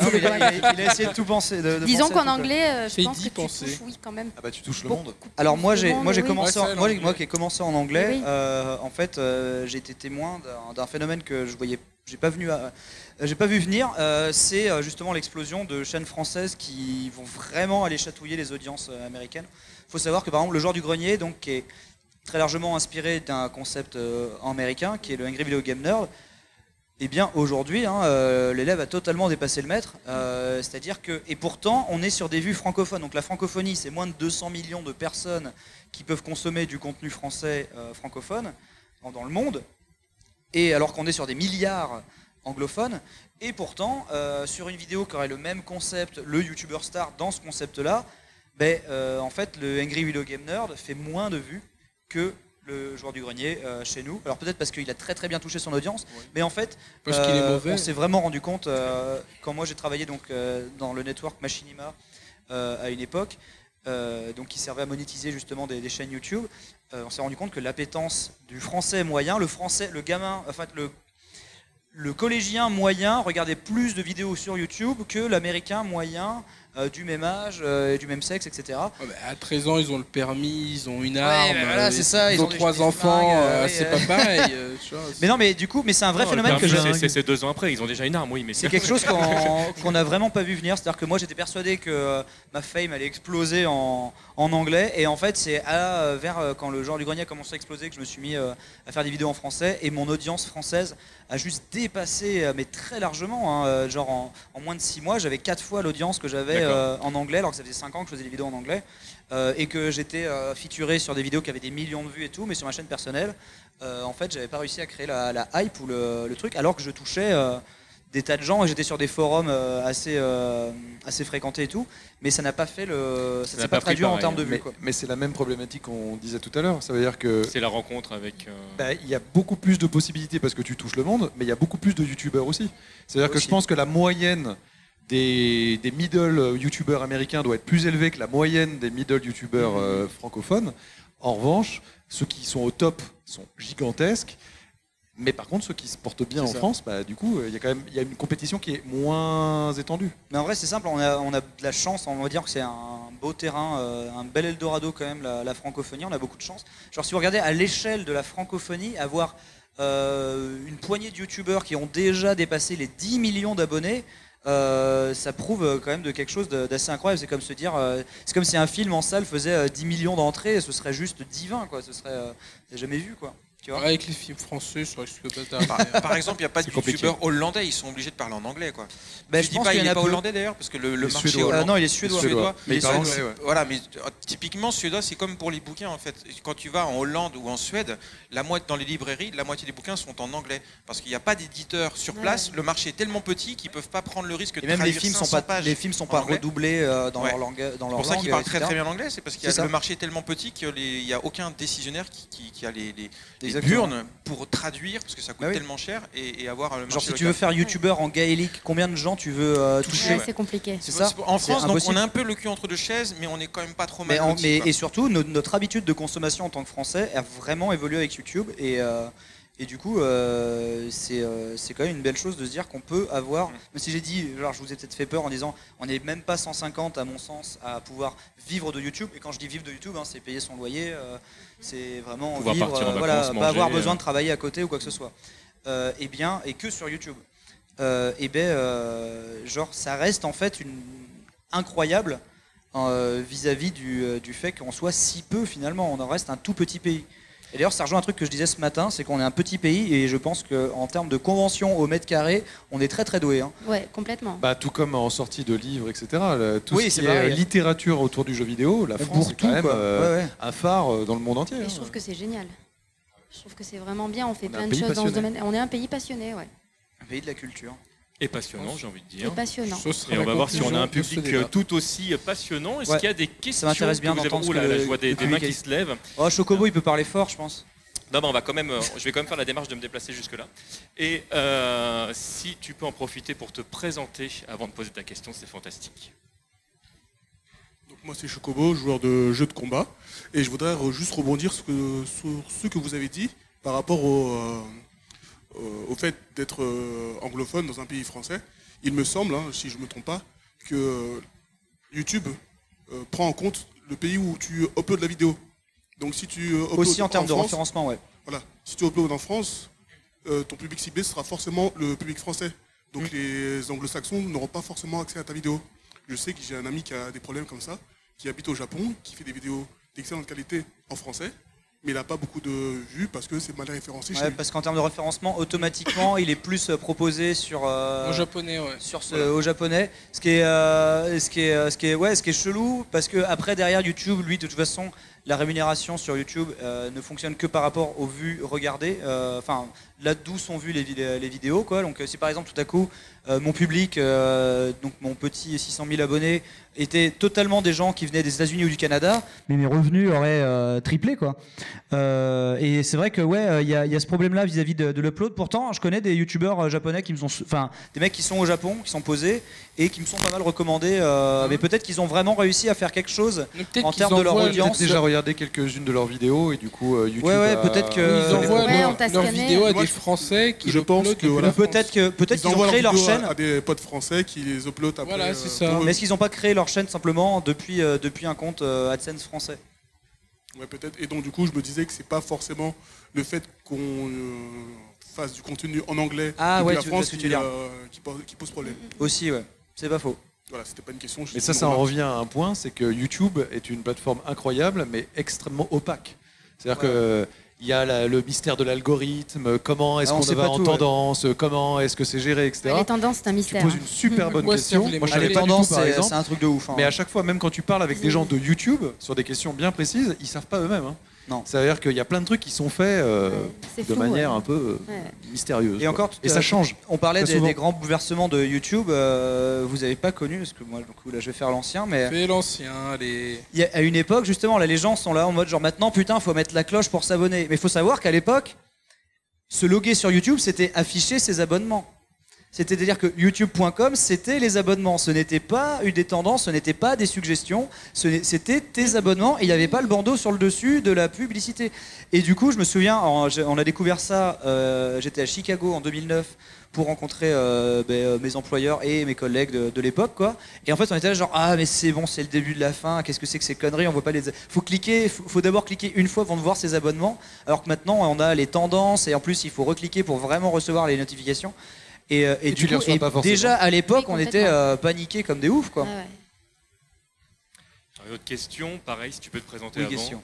Il, a, il a- il a essayé de tout penser. de- de Disons penser qu'en anglais, euh, je pense que d'y tu penser. touches, oui, quand même. Ah bah tu touches le monde. Alors moi j'ai moi j'ai commencé en- moi, qui ai commencé en anglais Oui. euh, en fait euh, j'ai été témoin d'un- phénomène que je voyais j'ai pas venu à- j'ai pas vu venir euh, c'est justement l'explosion de chaînes françaises qui vont vraiment aller chatouiller les audiences américaines. Il faut savoir que par exemple le genre du grenier donc qui est très largement inspiré d'un concept euh, américain qui est le Angry Video Game Nerd. Eh bien aujourd'hui, hein, euh, l'élève a totalement dépassé le maître. euh, C'est-à-dire que, et pourtant, on est sur des vues francophones. Donc la francophonie, c'est moins de 200 millions de personnes qui peuvent consommer du contenu français euh, francophone dans, le monde. Et alors qu'on est sur des milliards anglophones. Et pourtant, sur une vidéo qui aurait le même concept, le YouTuber star dans ce concept-là, ben, en fait, le Angry Video Game Nerd fait moins de vues que le joueur du grenier euh, chez nous. Alors peut-être parce qu'il a très très bien touché son audience, mais en fait, Parce qu'il est euh, mauvais. On s'est vraiment rendu compte euh, quand moi j'ai travaillé donc dans le network Machinima à une époque, donc qui servait à monétiser justement des, des chaînes YouTube. on s'est rendu compte que l'appétence du français moyen, le français, le gamin, enfin le le collégien moyen regardait plus de vidéos sur YouTube que l'américain moyen euh, du même âge euh, et du même sexe, etc. Ouais, bah, à 13 ans, ils ont le permis, ils ont une arme. bah voilà, euh, c'est ça, Ils, ils ont trois enfants, euh, c'est pas pareil. euh, tu vois, Mais non, mais du coup, mais c'est un vrai Non, phénomène que j'ai. c'est- deux ans après, ils ont déjà une arme, oui, mais C'est quelque chose qu'on qu'on n'a vraiment pas vu venir. C'est-à-dire que moi j'étais persuadé que ma fame allait exploser en, en anglais. Et en fait, c'est à, vers quand le genre du grenier a commencé à exploser que je me suis mis euh, à faire des vidéos en français. Et mon audience française a juste dépassé, mais très largement. hein, genre en, en moins de 6 mois, j'avais 4 fois l'audience que j'avais. Euh, en anglais, alors que ça faisait 5 ans que je faisais des vidéos en anglais. Euh, et que j'étais euh, featuré sur des vidéos qui avaient des millions de vues et tout, mais sur ma chaîne personnelle, euh, en fait, j'avais pas réussi à créer la, la hype ou le, le truc, alors que je touchais euh, des tas de gens et j'étais sur des forums euh, assez, euh, assez fréquentés et tout, mais ça n'a pas fait le, ça n'a s'est pas pas pris traduit en termes de Mais, vues. Quoi. mais c'est la même problématique qu'on disait tout à l'heure. Ça veut dire que c'est la rencontre avec. euh, bah, il y a beaucoup plus de possibilités parce que tu touches le monde, mais il y a beaucoup plus de youtubeurs aussi. C'est-à-dire que je pense que la moyenne des, des middle youtubeurs américains doit être plus élevée que la moyenne des middle youtubeurs euh, francophones. En revanche, ceux qui sont au top sont gigantesques. Mais par contre, ceux qui se portent bien en ça. France, bah, du coup, il y a quand même y a une compétition qui est moins étendue. Mais en vrai, c'est simple, on a, on a de la chance, on va dire que c'est un beau terrain, euh, un bel Eldorado quand même, la, la francophonie, on a beaucoup de chance. Genre, si vous regardez à l'échelle de la francophonie, avoir euh, une poignée de youtubeurs qui ont déjà dépassé les 10 millions d'abonnés, euh, ça prouve euh, quand même de quelque chose d'assez incroyable. C'est comme se dire, euh, c'est comme si un film en salle faisait euh, 10 millions d'entrées, ce serait juste divin, quoi. Ce serait jamais vu, quoi. Tu vois Avec les films français, ça risque pas Par, par exemple, il n'y a pas de youtubeurs hollandais, ils sont obligés de parler en anglais. Quoi. Ben, je je dis pas, qu'il il n'est a pas hollandais d'ailleurs, parce que le, marché Suédois. Euh, hollandais. non, il est suédois. Suédois. Mais Il parle anglais, ouais. Voilà, mais euh, typiquement suédois, c'est comme pour les bouquins en fait. Quand tu vas en Hollande ou en Suède, la moitié dans les librairies, la moitié des bouquins sont en anglais parce qu'il n'y a pas d'éditeur sur Ouais. place. Le marché est tellement petit qu'ils peuvent pas prendre le risque de Et même les traduire films sont 500 pas, pages les films sont pas anglais. redoublés euh, dans Ouais. leur langue, dans C'est pour ça qu'ils parlent très très bien l'anglais, c'est parce que le marché est tellement petit qu'il n'y a aucun décisionnaire qui, a les Exactement. burnes pour traduire, parce que ça coûte Bah oui. tellement cher, et, et avoir le marché Genre si tu veux faire youtubeur en gaélique, combien de gens tu veux euh, toucher? Ouais, c'est compliqué. C'est ça? En France, donc, on a un peu le cul entre deux chaises, mais on est quand même pas trop mal. Mais, en- et surtout, no- notre habitude de consommation en tant que Français a vraiment évolué avec YouTube et, euh, Et du coup, euh, c'est euh, c'est quand même une belle chose de se dire qu'on peut avoir. Même si j'ai dit, genre, je vous ai peut-être fait peur en disant, on n'est même pas 150 à mon sens à pouvoir vivre de YouTube. Et quand je dis vivre de YouTube, hein, c'est payer son loyer, euh, c'est vraiment Pouvoir vivre, partir en voilà, pas avoir besoin de travailler à côté ou quoi que ce soit. Et bien, et que sur YouTube. Et ben, euh, genre, ça reste en fait une incroyable vis-à-vis du, du fait qu'on soit si peu finalement. On en reste un tout petit pays. Et d'ailleurs, ça rejoint un truc que je disais ce matin, c'est qu'on est un petit pays et je pense qu'en termes de convention au mètre carré, on est très très doué. hein. Ouais, complètement. Bah, tout comme en sortie de livres, etc. Tout Oui, ce c'est qui est littérature autour du jeu vidéo, la On France est quand tout, même euh, Ouais, ouais. un phare euh, dans le monde entier. Et hein. je trouve que c'est génial. Je trouve que c'est vraiment bien. On fait On plein de choses dans ce domaine. On est un pays passionné, ouais. Un pays de la culture. Et passionnant, j'ai envie de Et dire. passionnant. Ce sera Et on va voir si on a un public euh, tout aussi passionnant. Est-ce Ouais. qu'il y a des questions m'intéresse bien avez- d'entendre là là, le- je vois des, mains qui se lèvent? Oh, Chocobo, il peut parler fort, je pense. Non, bah, on va quand même, euh, je vais quand même faire la démarche de me déplacer jusque-là. Et euh, si tu peux en profiter pour te présenter avant de poser ta question, c'est fantastique. Donc moi c'est Chocobo, joueur de jeux de combat, et je voudrais juste rebondir sur, que- sur ce que vous avez dit par rapport au, euh, euh, au fait d'être euh, anglophone dans un pays français. Il me semble, hein, si je ne me trompe pas, que YouTube euh, prend en compte le pays où tu uploads la vidéo. Donc si tu euh, uploads Aussi en termes de France, référencement, ouais. voilà, si tu uploads en France, euh, ton public ciblé sera forcément le public français. Donc Mm. les anglo-saxons n'auront pas forcément accès à ta vidéo. Je sais que j'ai un ami qui a des problèmes comme ça, qui habite au Japon, qui fait des vidéos d'excellente qualité en français, mais il n'a pas beaucoup de vues parce que c'est mal référencé Ouais, parce qu'en termes de référencement, automatiquement, il est plus euh, proposé sur, euh, En japonais, ouais. sur ce, au japonais. Ce qui est, euh, ce qui est, ce qui est, ouais, ce qui est chelou, parce que après derrière YouTube, lui, de toute façon, la rémunération sur YouTube euh, ne fonctionne que par rapport aux vues regardées. euh, Enfin, là d'où sont vues les, vid- les vidéos, quoi. Donc, euh, si par exemple tout à coup euh, mon public, euh, donc mon petit 600 000 abonnés, était totalement des gens qui venaient des États-Unis ou du Canada, mais mes revenus auraient euh, triplé, quoi. Euh, et c'est vrai que ouais, euh, il y, a- il y a ce problème-là vis-à-vis de, de l'upload. Pourtant, je connais des youtubeurs japonais qui me sont, enfin, des mecs qui sont au Japon, qui sont posés et qui me sont pas mal recommandés. euh, Mais peut-être qu'ils ont vraiment réussi à faire quelque chose. En termes de leur audience, Peut-être déjà regardé quelques-unes de leurs vidéos et du coup euh, YouTube. Ouais, ouais, a- peut-être que- Ils envoient Ouais, leurs vidéos à des Français qui je pense que voilà. Peut-être que peut-être Ils qu'ils ont créé leur chaîne. à, à des potes français qui les uploadent après. Voilà, c'est euh, ça. eux. Mais est-ce qu'ils n'ont pas créé leur chaîne simplement depuis, euh, depuis un compte euh, AdSense français? Ouais, peut-être. Et donc, du coup, je me disais que c'est pas forcément le fait qu'on euh, fasse du contenu en anglais Ah, depuis ouais, la tu vois France ce que tu qui, euh, pose, qui pose problème. Aussi, ouais. C'est pas faux. Voilà, c'était pas une question. je- Mais ça, ça en revient à un point, c'est que YouTube est une plateforme incroyable, mais extrêmement opaque. C'est-à-dire Ouais. que il y a la- le mystère de l'algorithme, comment est-ce Ah, on qu'on sait va en tout, ouais. tendance, comment est-ce que c'est géré, etc. Ouais, les tendances, c'est un tu mystère. poses hein. une super bonne question. Moi, je les tendances, c'est un truc de ouf. hein. Mais à chaque fois, même quand tu parles avec des gens de YouTube sur des questions bien précises, ils savent pas eux-mêmes. hein. Non. C'est-à-dire qu'il y a plein de trucs qui sont faits euh, de flou, manière ouais. un peu euh, Ouais. mystérieuse. Et quoi. encore, et ça change. On parlait des, grands bouleversements de YouTube. euh, vous avez pas connu, parce que moi, du coup, là, je vais faire l'ancien, mais Fais l'ancien, les. il y a- à une époque, justement, là, les gens sont là en mode genre maintenant, putain, faut mettre la cloche pour s'abonner. Mais faut savoir qu'à l'époque, se loguer sur YouTube, c'était afficher ses abonnements. C'est-à-dire que youtube.com, c'était les abonnements. Ce n'était pas une des tendances, ce n'était pas des suggestions, c'était tes abonnements il n'y avait pas le bandeau sur le dessus de la publicité. Et du coup, je me souviens, on a découvert ça, euh, j'étais à Chicago en 2009 pour rencontrer euh, ben, euh, mes employeurs et mes collègues de, de l'époque, quoi. Et en fait, on était là genre ah mais c'est bon, c'est le début de la fin. Qu'est-ce que c'est que ces conneries On voit pas les. Faut cliquer. Faut, faut d'abord cliquer une fois avant de voir ses abonnements. Alors que maintenant, on a les tendances et en plus, il faut recliquer pour vraiment recevoir les notifications. Et, euh, et Et du tu les coup, reçois et pas forcément. déjà à l'époque, Oui, on était euh, paniqués comme des oufs, quoi. Ouais. Alors, une autre question, pareil, si tu peux te présenter Oui, avant. question.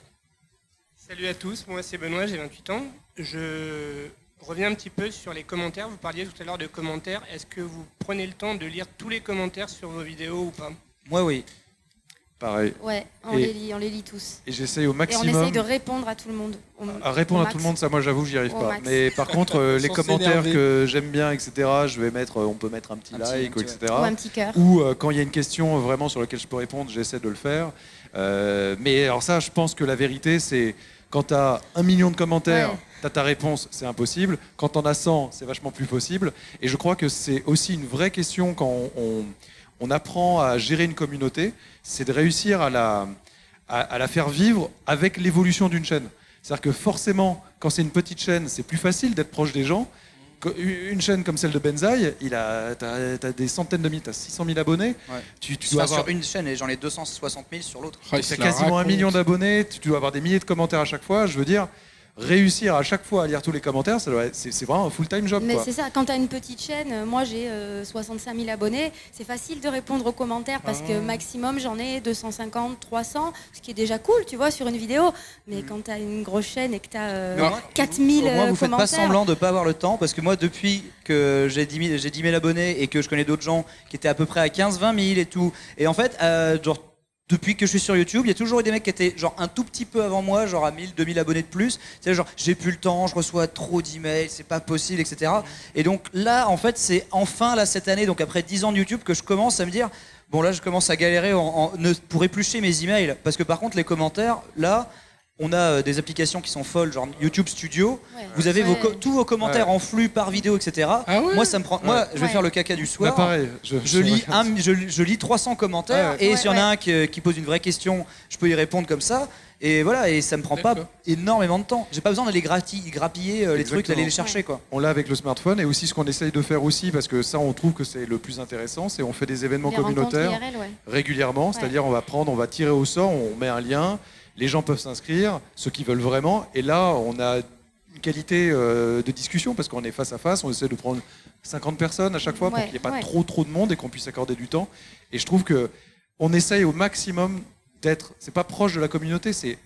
Salut à tous, moi c'est Benoît, j'ai 28 ans. Je reviens un petit peu sur les commentaires. Vous parliez tout à l'heure de commentaires. Est-ce que vous prenez le temps de lire tous les commentaires sur vos vidéos ou pas? Moi, oui. Pareil. Ouais, on, Et- les lit, on les lit tous. Et j'essaye au Et on maximum. essaye de répondre à tout le monde. au- À répondre à tout le monde, ça moi j'avoue j'y arrive Au pas. max. Mais par contre euh, les commentaires que j'aime bien, etc. Je vais mettre, euh, on peut mettre un petit Un like, etc. Ou un petit cœur. Ou euh, quand il y a une question vraiment sur laquelle je peux répondre, j'essaie de le faire. Euh, mais alors ça, je pense que la vérité, c'est quand tu as un million de commentaires, Ouais. tu as ta réponse, c'est impossible. Quand tu en as 100, c'est vachement plus possible. Et je crois que c'est aussi une vraie question quand on, on- on apprend à gérer une communauté, c'est de réussir à la, à, à la faire vivre avec l'évolution d'une chaîne. C'est-à-dire que forcément, quand c'est une petite chaîne, c'est plus facile d'être proche des gens. Une chaîne comme celle de Benzaï, il a, t'as, t'as des centaines de milliers, t'as 600 000 abonnés. Ouais. Tu, tu dois avoir sur une chaîne et j'en ai 260 000 sur l'autre. T'as se la quasiment un million d'abonnés, tu dois avoir des milliers de commentaires à chaque fois. Je veux dire, réussir à chaque fois à lire tous les commentaires, c'est, vraiment un full-time job. Mais c'est ça, quand tu as une petite chaîne, euh, moi j'ai euh, 65 000 abonnés, c'est facile de répondre aux commentaires parce que maximum j'en ai 250, 300, ce qui est déjà cool, tu vois, sur une vidéo. Mais quand tu as une grosse chaîne et que tu as au moins- 4000 Au moins, vous faites pas commentaires. semblant de pas avoir le temps, parce que moi, depuis que j'ai 10 000, j'ai 10 000 abonnés et que je connais d'autres gens qui étaient à peu près à 15, 20 000 et tout. Et en fait, euh, genre, depuis que je suis sur YouTube, il y a toujours eu des mecs qui étaient genre un tout petit peu avant moi, genre à 1000, 2000 abonnés de plus. Tu sais, genre, j'ai plus le temps, je reçois trop d'emails, c'est pas possible, etc. Et donc là, en fait, c'est enfin là cette année, donc après 10 ans de YouTube, que je commence à me dire, bon là, je commence à galérer en, en- pour éplucher mes emails, parce que par contre, les commentaires, là. On a euh, des applications qui sont folles, genre YouTube Studio. Ouais. Vous avez vos tous vos commentaires en flux par vidéo, etc. Ah ouais Moi, ça me prend. Moi, je vais Ouais. faire le caca du Là, soir. pareil, je, Je lis, un, je, je lis 300 commentaires et Ouais, s'il y en a ouais. un qui, qui pose une vraie question, je peux y répondre comme ça. Et voilà, et ça me prend pas énormément de temps. J'ai pas besoin d'aller grappiller euh, les trucs, d'aller les chercher quoi. On l'a avec le smartphone et aussi ce qu'on essaye de faire aussi, parce que ça on trouve que c'est le plus intéressant, c'est on fait des événements Les communautaires IRL, ouais. régulièrement, c'est-à-dire on va prendre, on va tirer au sort, on met un lien, les gens peuvent s'inscrire, ceux qui veulent vraiment, et là on a une qualité euh, de discussion parce qu'on est face à face, on essaie de prendre 50 personnes à chaque fois pour Ouais, qu'il n'y ait pas ouais. trop trop de monde et qu'on puisse accorder du temps. Et je trouve que on essaye au maximum d'être, c'est pas proche de la communauté, c'est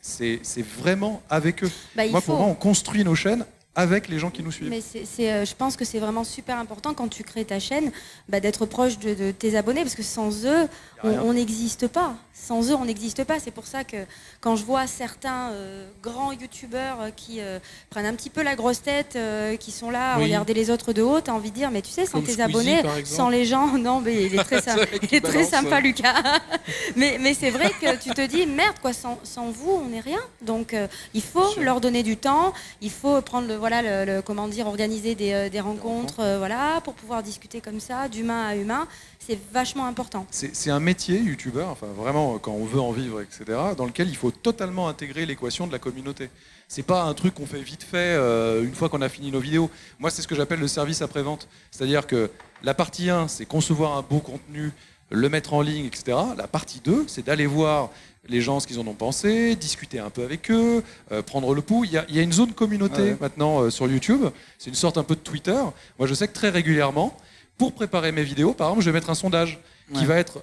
vraiment avec eux. Bah, moi pour moi on construit nos chaînes avec les gens qui nous suivent. Mais euh, je pense que c'est vraiment super important quand tu crées ta chaîne bah, d'être proche de, de tes abonnés parce que sans eux, on n'existe pas. Sans eux, on n'existe pas. C'est pour ça que quand je vois certains euh, grands youtubeurs euh, qui euh, prennent un petit peu la grosse tête, euh, qui sont là à Oui. regarder les autres de haut, t'as envie de dire, mais tu sais, sans Comme tes Squeezie, abonnés, par exemple. sans les gens, non, mais il est très, sympa, C'est vrai il qu'il est très balance, sympa, ouais. Lucas. mais, mais c'est vrai que tu te dis, merde, quoi, sans, sans vous, on n'est rien. Donc, euh, il faut sûr. leur donner du temps, il faut prendre le, voilà, le, le- comment dire, organiser des, euh, des rencontres, euh, voilà, pour pouvoir discuter comme ça, d'humain à humain. C'est vachement important. C'est c'est un métier, youtubeur, enfin vraiment quand on veut en vivre, etc., dans lequel il faut totalement intégrer l'équation de la communauté. C'est pas un truc qu'on fait vite fait euh, une fois qu'on a fini nos vidéos. Moi, c'est ce que j'appelle le service après-vente. C'est-à-dire que la partie 1, c'est concevoir un beau contenu, le mettre en ligne, etc. La partie 2, c'est d'aller voir les gens ce qu'ils en ont pensé, discuter un peu avec eux, euh, prendre le pouls. Il y, a, il y a une zone communauté Ouais. maintenant euh, sur YouTube. C'est une sorte un peu de Twitter. Moi, je sais que très régulièrement, pour préparer mes vidéos, par exemple, je vais mettre un sondage qui va être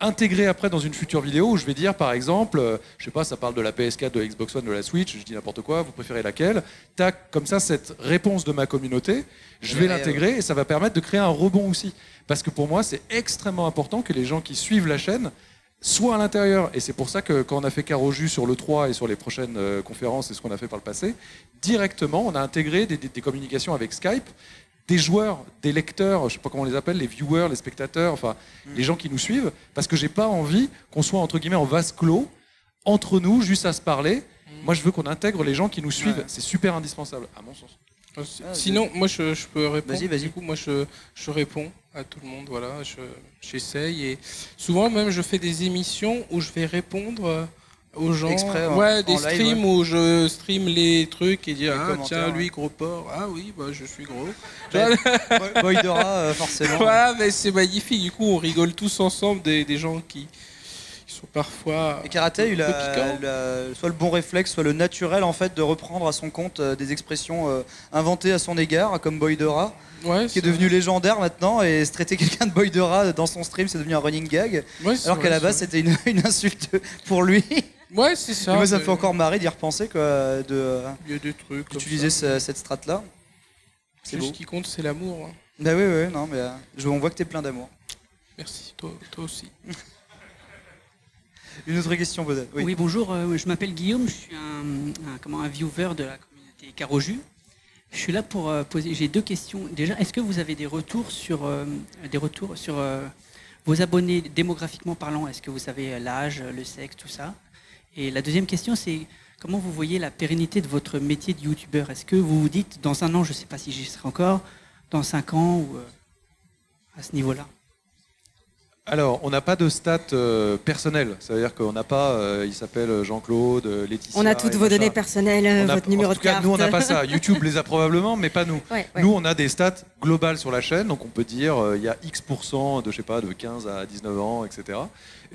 intégré après dans une future vidéo où je vais dire par exemple, euh, je sais pas, ça parle de la PS4, de la Xbox One, de la Switch, je dis n'importe quoi, vous préférez laquelle Tac, comme ça, cette réponse de ma communauté, je vais l'intégrer et ça va permettre de créer un rebond aussi. Parce que pour moi, c'est extrêmement important que les gens qui suivent la chaîne soient à l'intérieur. Et c'est pour ça que quand on a fait Caroju sur le 3 et sur les prochaines euh, conférences et ce qu'on a fait par le passé, directement, on a intégré des, des- des communications avec Skype des joueurs, des lecteurs, je sais pas comment on les appelle, les viewers, les spectateurs, enfin les gens qui nous suivent, parce que j'ai pas envie qu'on soit entre guillemets en vase clos entre nous, juste à se parler. Moi, je veux qu'on intègre les gens qui nous suivent. Ouais. C'est super indispensable, à mon sens. Euh, Ah, Sinon, moi je, je peux répondre. Vas-y, vas-y. Du coup, moi je, je réponds à tout le monde. Voilà, je- j'essaye et souvent même je fais des émissions où je vais répondre euh, aux gens. Exprès, en- ouais, des live, streams où je stream les trucs et dire ah tiens lui ouais. gros porc ah oui bah je suis gros. Ouais. Boy- Boy Dora, euh, forcément. voilà, mais c'est magnifique. Du coup, on rigole tous ensemble des, des gens qui, qui sont parfois. Et Karaté a piquants. la- soit le bon réflexe, soit le naturel en fait de reprendre à son compte euh, des expressions euh, inventées à son égard, comme Boy Dora, Ouais, qui est devenu légendaire maintenant, et se traiter quelqu'un de Boy dans son stream, c'est devenu un running gag, ouais, alors qu'à la base c'était une, une insulte pour lui. Ouais, c'est ça. Et moi ça me fait encore marrer d'y repenser, quoi, de, Il y a des trucs. comme d'utiliser ce- cette strate là. C'est ce qui compte, c'est l'amour. hein. Bah oui, oui, non, mais euh, je- on voit que t'es plein d'amour. Merci, toi, toi aussi. Une autre question peut-être. Oui, Oui. bonjour, euh, je m'appelle Guillaume, je suis un, un- comment, un viewer de la communauté Caroju. Je suis là pour euh, poser. J'ai deux questions. Déjà, est-ce que vous avez des retours sur, euh, des retours sur euh, vos abonnés démographiquement parlant? Est-ce que vous savez l'âge, le sexe, tout ça? Et la deuxième question, c'est comment vous voyez la pérennité de votre métier de youtubeur Est-ce que vous vous dites, dans un an, je ne sais pas si j'y serai encore, dans cinq ans ou euh, à ce niveau-là? Alors, on n'a pas de stats euh, personnelles. C'est-à-dire qu'on n'a pas, euh, il s'appelle Jean-Claude, euh, Laetitia. On a toutes vos données personnelles, a- votre numéro en tout de cas, carte. nous, on n'a pas ça. YouTube les a probablement, mais pas nous. Ouais, ouais. Nous, on a des stats globales sur la chaîne, donc on peut dire euh, il y a X% de, je sais pas, de 15 à 19 ans, etc.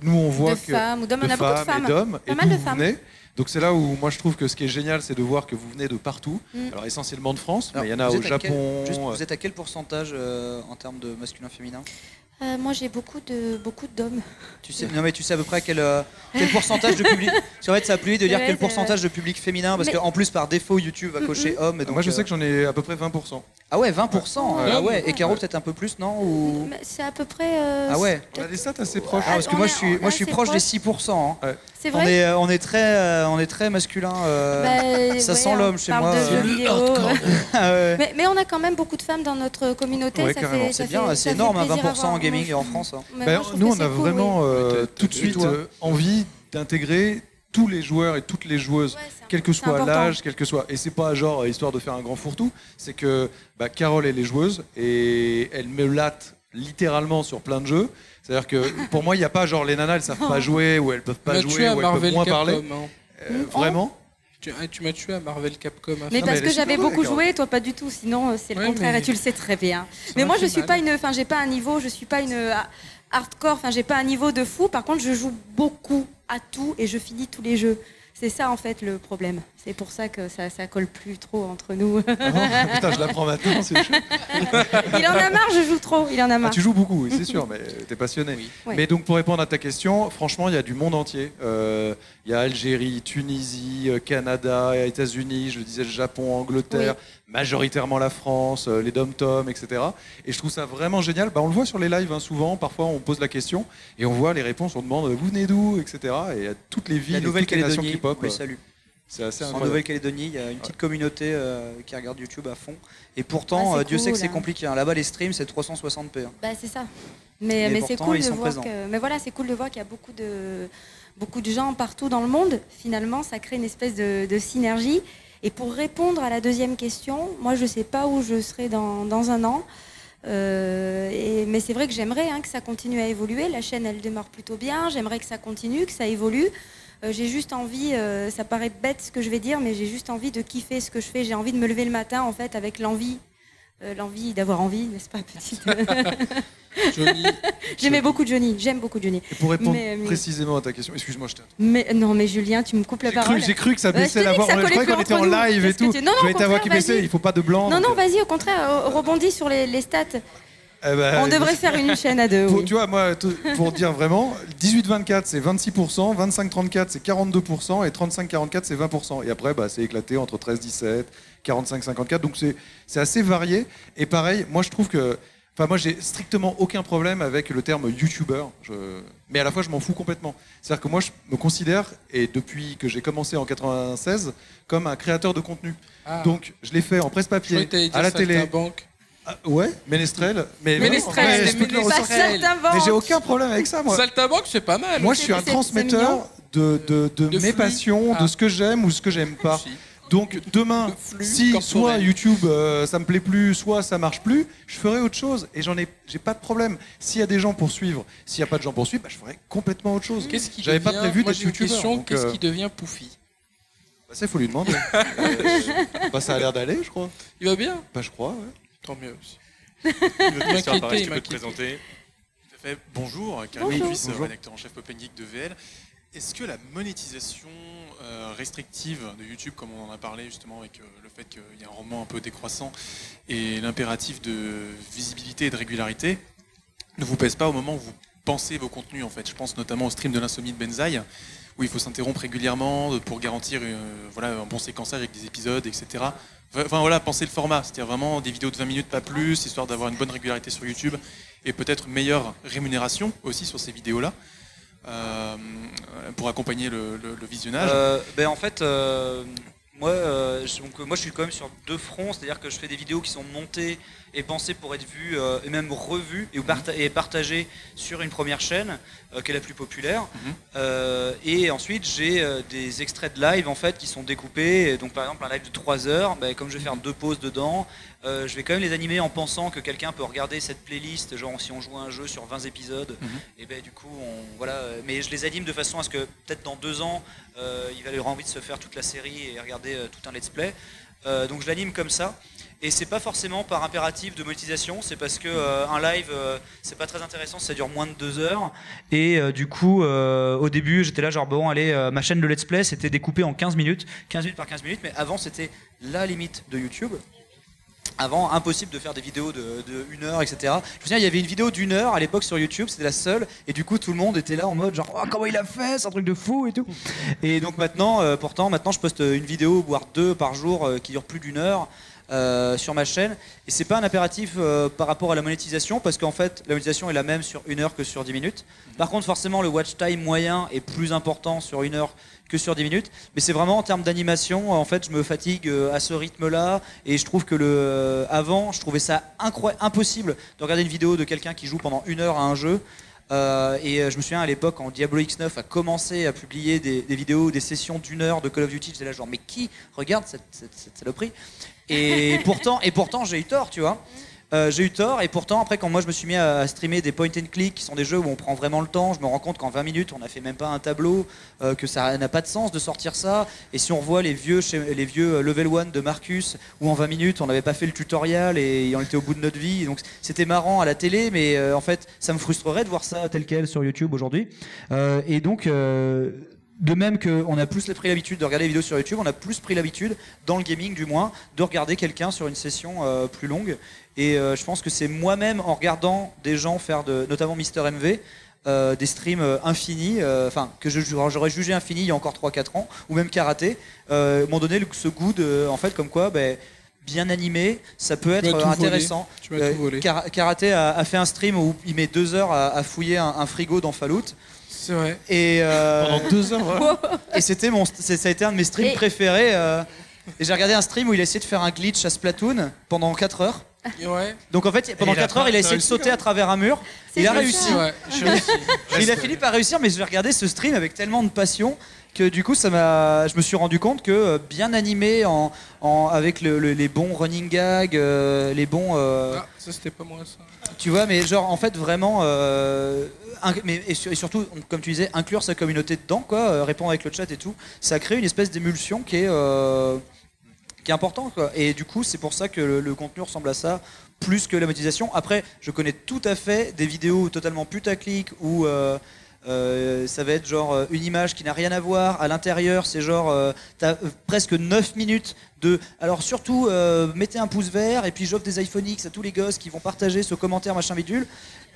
Nous, on voit De que femmes ou d'hommes, on a beaucoup de femmes et d'hommes, Pas et mal de vous femmes. venez. Donc c'est là où moi je trouve que ce qui est génial, c'est de voir que vous venez de partout. Mm. Alors essentiellement de France, Alors, mais il y en a vous au êtes à quel- Japon. juste, euh, vous êtes à quel pourcentage euh, en termes de masculin-féminin Euh, moi, j'ai beaucoup de beaucoup d'hommes. tu sais, Non mais tu sais à peu près quel, euh, quel pourcentage de public Parce qu'en fait ça a plus vite de dire Ouais, quel pourcentage de public féminin, parce Mais- qu'en plus par défaut YouTube va cocher homme. Et donc, moi je sais euh, que j'en ai à peu près 20%. Ah ouais, 20% Ouais. Ah ouais, et Caro peut-être un peu plus, non Ou... Mais C'est à peu près. euh, Ah ouais On a des stats assez proches. Ah, parce que on moi est- je suis, on moi, est je suis assez proche des proche. 6%. hein. C'est On vrai. est, euh, on est très, euh, on est très masculin. euh, Bah, ça ouais, sent on l'homme chez parle moi. de euh. jeux vidéo. Ah ouais. mais, mais on a quand même beaucoup de femmes dans notre communauté. Ouais, ça carrément. fait, ça C'est bien, c'est fait énorme, hein, plaisir à 20% voir. en gaming Moi, en je- France. hein. Mais Ben, je trouve nous, que on a vraiment euh, tout de suite euh, envie d'intégrer tous les joueurs et toutes les joueuses, Ouais, quel que soit l'âge, quel que soit. Et c'est pas genre euh, histoire de faire un grand fourre-tout, c'est que bah, Carole elle est joueuse et elle me latte littéralement sur plein de jeux. C'est-à-dire que pour moi, il n'y a pas genre les nanas elles savent pas jouer ou elles peuvent Tu pas jouer ou elles peuvent Marvel moins Capcom. parler. hein. Euh, vraiment? Tu, ah, tu m'as tué à Marvel Capcom. à Mais mais parce que j'avais beaucoup joué, toi pas du tout. Sinon, euh, c'est le Ouais, contraire mais- et tu le sais très bien. Ça Mais m'a moi, je suis mal. pas une, enfin, j'ai pas un niveau, je suis pas une euh, hardcore, enfin, j'ai pas un niveau de fou. Par contre, je joue beaucoup à tout et je finis tous les jeux. C'est ça en fait le problème. C'est pour ça que ça, ça colle plus trop entre nous. Ah, Putain, je l'apprends maintenant, c'est chaud. Il en a marre, je joue trop. Il en a Ah, marre. tu joues beaucoup, oui, c'est sûr, mais t'es passionné. Ouais. Mais donc pour répondre à ta question, franchement, il y a du monde entier. Euh, Il y a Algérie, Tunisie, euh, Canada, États-Unis, je disais le Japon, Angleterre, majoritairement la France, euh, les dom-tom, etc. Et je trouve ça vraiment génial. Bah, on le voit sur les lives hein, souvent. Parfois, on pose la question et on voit les réponses. On demande vous venez d'où, etc. Et il y a toutes les villes, La et toutes les nations qui pop. oui, salut. C'est assez En. Nouvelle-Calédonie, il y a une petite communauté euh, qui regarde YouTube à fond. Et pourtant, Ah, euh, Dieu sait que c'est compliqué. hein. Là-bas, les streams, c'est 360p. hein. Bah, c'est ça. Mais, c'est cool de voir présents. que. Mais voilà, c'est cool de voir qu'il y a beaucoup de beaucoup de gens partout dans le monde. Finalement, ça crée une espèce de, de synergie. Et pour répondre à la deuxième question, moi, je sais pas où je serai dans, dans un an. Euh, et- mais c'est vrai que j'aimerais hein, que ça continue à évoluer. La chaîne, elle démarre plutôt bien. J'aimerais que ça continue, que ça évolue. Euh, j'ai juste envie, euh, ça paraît bête ce que je vais dire, mais j'ai juste envie de kiffer ce que je fais. J'ai envie de me lever le matin, en fait, avec l'envie, euh, l'envie d'avoir envie, n'est-ce pas, petite Johnny. J'aimais beaucoup Johnny, j'aime beaucoup Johnny. Et pour répondre Mais- mais- précisément à ta question, excuse-moi, je t'ai Mais non, mais Julien, tu me coupes la parole. j'ai cru que ça baissait la voix. Je croyais qu'on était en nous. live et tout. tu- Non, non, Je au voyais ta voix qui baissait, vas-y. il faut pas de blanc. Non, donc, non, vas-y, au contraire, rebondis sur les, les stats. Eh ben, On devrait faire une chaîne à deux. Pour- oui. Tu vois, moi, pour dire vraiment, 18-24 c'est 26%, 25-34 c'est 42% et 35-44 c'est 20%. Et après, bah, c'est éclaté entre 13-17, 45-54. Donc c'est c'est assez varié. Et pareil, moi je trouve que. Enfin, moi j'ai strictement aucun problème avec le terme YouTuber. Je- Mais à la fois, je m'en fous complètement. C'est-à-dire que moi, je me considère, et depuis que j'ai commencé en 96, comme un créateur de contenu. Ah. Donc, je l'ai fait en presse-papier, à la télé. Ah, ouais, Ménestrel. Mais Ménestrel, Ouais, je peux te le Ménestrel. ressortir. Saltimbanque. Mais j'ai aucun problème avec ça, moi. Saltimbanque, c'est pas mal. Moi, je suis un c'est- c'est transmetteur mignon. de, de, de De mes flux. passions, Ah. de ce que j'aime ou ce que j'aime pas. Si. Donc demain, De flux si corporel. soit YouTube euh, ça me plaît plus, soit ça marche plus, je ferai autre chose et j'en ai, j'ai pas de problème. S'il y a des gens pour suivre, s'il y a pas de gens pour suivre, bah, je ferai complètement autre chose. Qu'est-ce qui J'avais pas devient- prévu Moi, d'être j'ai une youtubeur. question. donc, Qu'est-ce euh, qui devient Poufy bah, ça, il faut lui demander. Euh, bah, ça a l'air d'aller, je crois. Il va bien? Bah, je crois. ouais. Tant mieux aussi. Une autre question, m'inquiétait, pareil, il tu peux te présenter. Tout à fait. Bonjour, Karim. Cuisse, rédacteur en chef Open Geek de VL. Est-ce que la monétisation euh, restrictive de YouTube, comme on en a parlé justement avec euh, le fait qu'il y a un rendement un peu décroissant et l'impératif de visibilité et de régularité, ne vous pèse pas au moment où vous pensez vos contenus en fait? Je pense notamment au stream de l'insomnie de Benzaï, où il faut s'interrompre régulièrement pour garantir euh, un bon séquençage avec des épisodes, etc. Enfin voilà, penser le format, c'est-à-dire vraiment des vidéos de 20 minutes, pas plus, histoire d'avoir une bonne régularité sur YouTube et peut-être une meilleure rémunération aussi sur ces vidéos-là euh, pour accompagner le, visionnage. Euh, ben, en fait, euh, Moi, euh, euh, moi, je suis quand même sur deux fronts, c'est-à-dire que je fais des vidéos qui sont montées et pensées pour être vues euh, et même revues et, parta- et partagées sur une première chaîne, euh, qui est la plus populaire. Euh, et ensuite, j'ai des extraits de live en fait qui sont découpés. Donc, par exemple, un live de 3 heures, bah, comme je vais faire deux pauses dedans, je vais quand même les animer en pensant que quelqu'un peut regarder cette playlist, genre si on joue à un jeu sur 20 épisodes, et ben du coup, on, voilà. Mais je les anime de façon à ce que peut-être dans deux ans, il va avoir envie de se faire toute la série et regarder tout un let's play. Euh, donc je l'anime comme ça. Et c'est pas forcément par impératif de monétisation, c'est parce que euh, un live, euh, c'est pas très intéressant, ça dure moins de deux heures. Et euh, du coup, au début, j'étais là genre bon, allez, ma chaîne de let's play, c'était découpé en 15 minutes, 15 minutes par 15 minutes, mais avant c'était la limite de YouTube. Avant, impossible de faire des vidéos de, une heure, etc. Je me souviens, il y avait une vidéo d'une heure à l'époque sur YouTube, c'était la seule, et du coup, tout le monde était là en mode genre, oh, comment il a fait, c'est un truc de fou et tout. Et donc maintenant, pourtant, maintenant, je poste une vidéo, voire deux par jour, qui dure plus d'une heure. Euh, sur ma chaîne. Et c'est pas un impératif euh, par rapport à la monétisation parce qu'en fait la monétisation est la même sur une heure que sur 10 minutes. Par contre forcément le watch time moyen est plus important sur une heure que sur 10 minutes. Mais c'est vraiment en termes d'animation en fait je me fatigue euh, à ce rythme là et je trouve que le avant je trouvais ça impossible de regarder une vidéo de quelqu'un qui joue pendant une heure à un jeu. Euh, et je me souviens à l'époque quand Diablo X9 a commencé à publier des, des vidéos, des sessions d'une heure de Call of Duty, j'étais là genre mais qui regarde cette, cette, cette saloperie? Et pourtant, et pourtant j'ai eu tort, tu vois. Euh, j'ai eu tort et pourtant après quand moi je me suis mis à, streamer des point and click qui sont des jeux où on prend vraiment le temps, je me rends compte qu'en 20 minutes on a fait même pas un tableau, euh, que ça n'a pas de sens de sortir ça. Et si on revoit les vieux, les vieux euh, level 1 de Marcus où en 20 minutes on n'avait pas fait le tutoriel et on était au bout de notre vie, donc c'était marrant à la télé, mais euh, en fait ça me frustrerait de voir ça tel quel sur YouTube aujourd'hui. Et donc de même qu'on a plus pris l'habitude de regarder les vidéos sur YouTube, on a plus pris l'habitude, dans le gaming du moins, de regarder quelqu'un sur une session euh, plus longue. Et euh, je pense que c'est moi-même en regardant des gens faire, de, notamment Mister MV, euh, des streams infinis, enfin que j'aurais jugé infinis il y a encore 3-4 ans, ou même karaté, m'ont donné ce goût de, en fait, comme quoi, ben, bien animé, ça peut Tu être intéressant. Tu Karaté a, a fait un stream où il met deux heures à, à fouiller un, un frigo dans Fallout. C'est vrai. Et euh, Pendant deux heures, ouais. Et c'était mon, c'est- ça a été un de mes streams Et- préférés. euh, et j'ai regardé un stream où il a essayé de faire un glitch à Splatoon pendant 4 heures. Ouais. Donc en fait, pendant il a 4 pas heures, il a essayé de réussi, sauter à travers un mur. C'est Il a ça. réussi. Ouais, j'ai réussi. Il a fini par réussir, mais je vais regarder ce stream avec tellement de passion que du coup, ça m'a, je me suis rendu compte que euh, bien animé, en, en- avec le- le- les bons running gags, euh, les bons, euh, Ah, ça c'était pas moi ça. tu vois, mais genre en fait vraiment, euh, inc- mais et, sur- et surtout, on- comme tu disais, inclure sa communauté dedans, quoi, euh, répondre avec le chat et tout, ça crée une espèce d'émulsion qui est euh, qui est important, quoi. Et du coup, c'est pour ça que le, le contenu ressemble à ça plus que la monétisation. Après, je connais tout à fait des vidéos totalement putaclic où euh, euh, ça va être genre euh, une image qui n'a rien à voir. À l'intérieur, c'est genre euh, t'as euh, presque 9 minutes de. Alors surtout, euh, mettez un pouce vert et puis j'offre des iPhone X à tous les gosses qui vont partager ce commentaire machin bidule.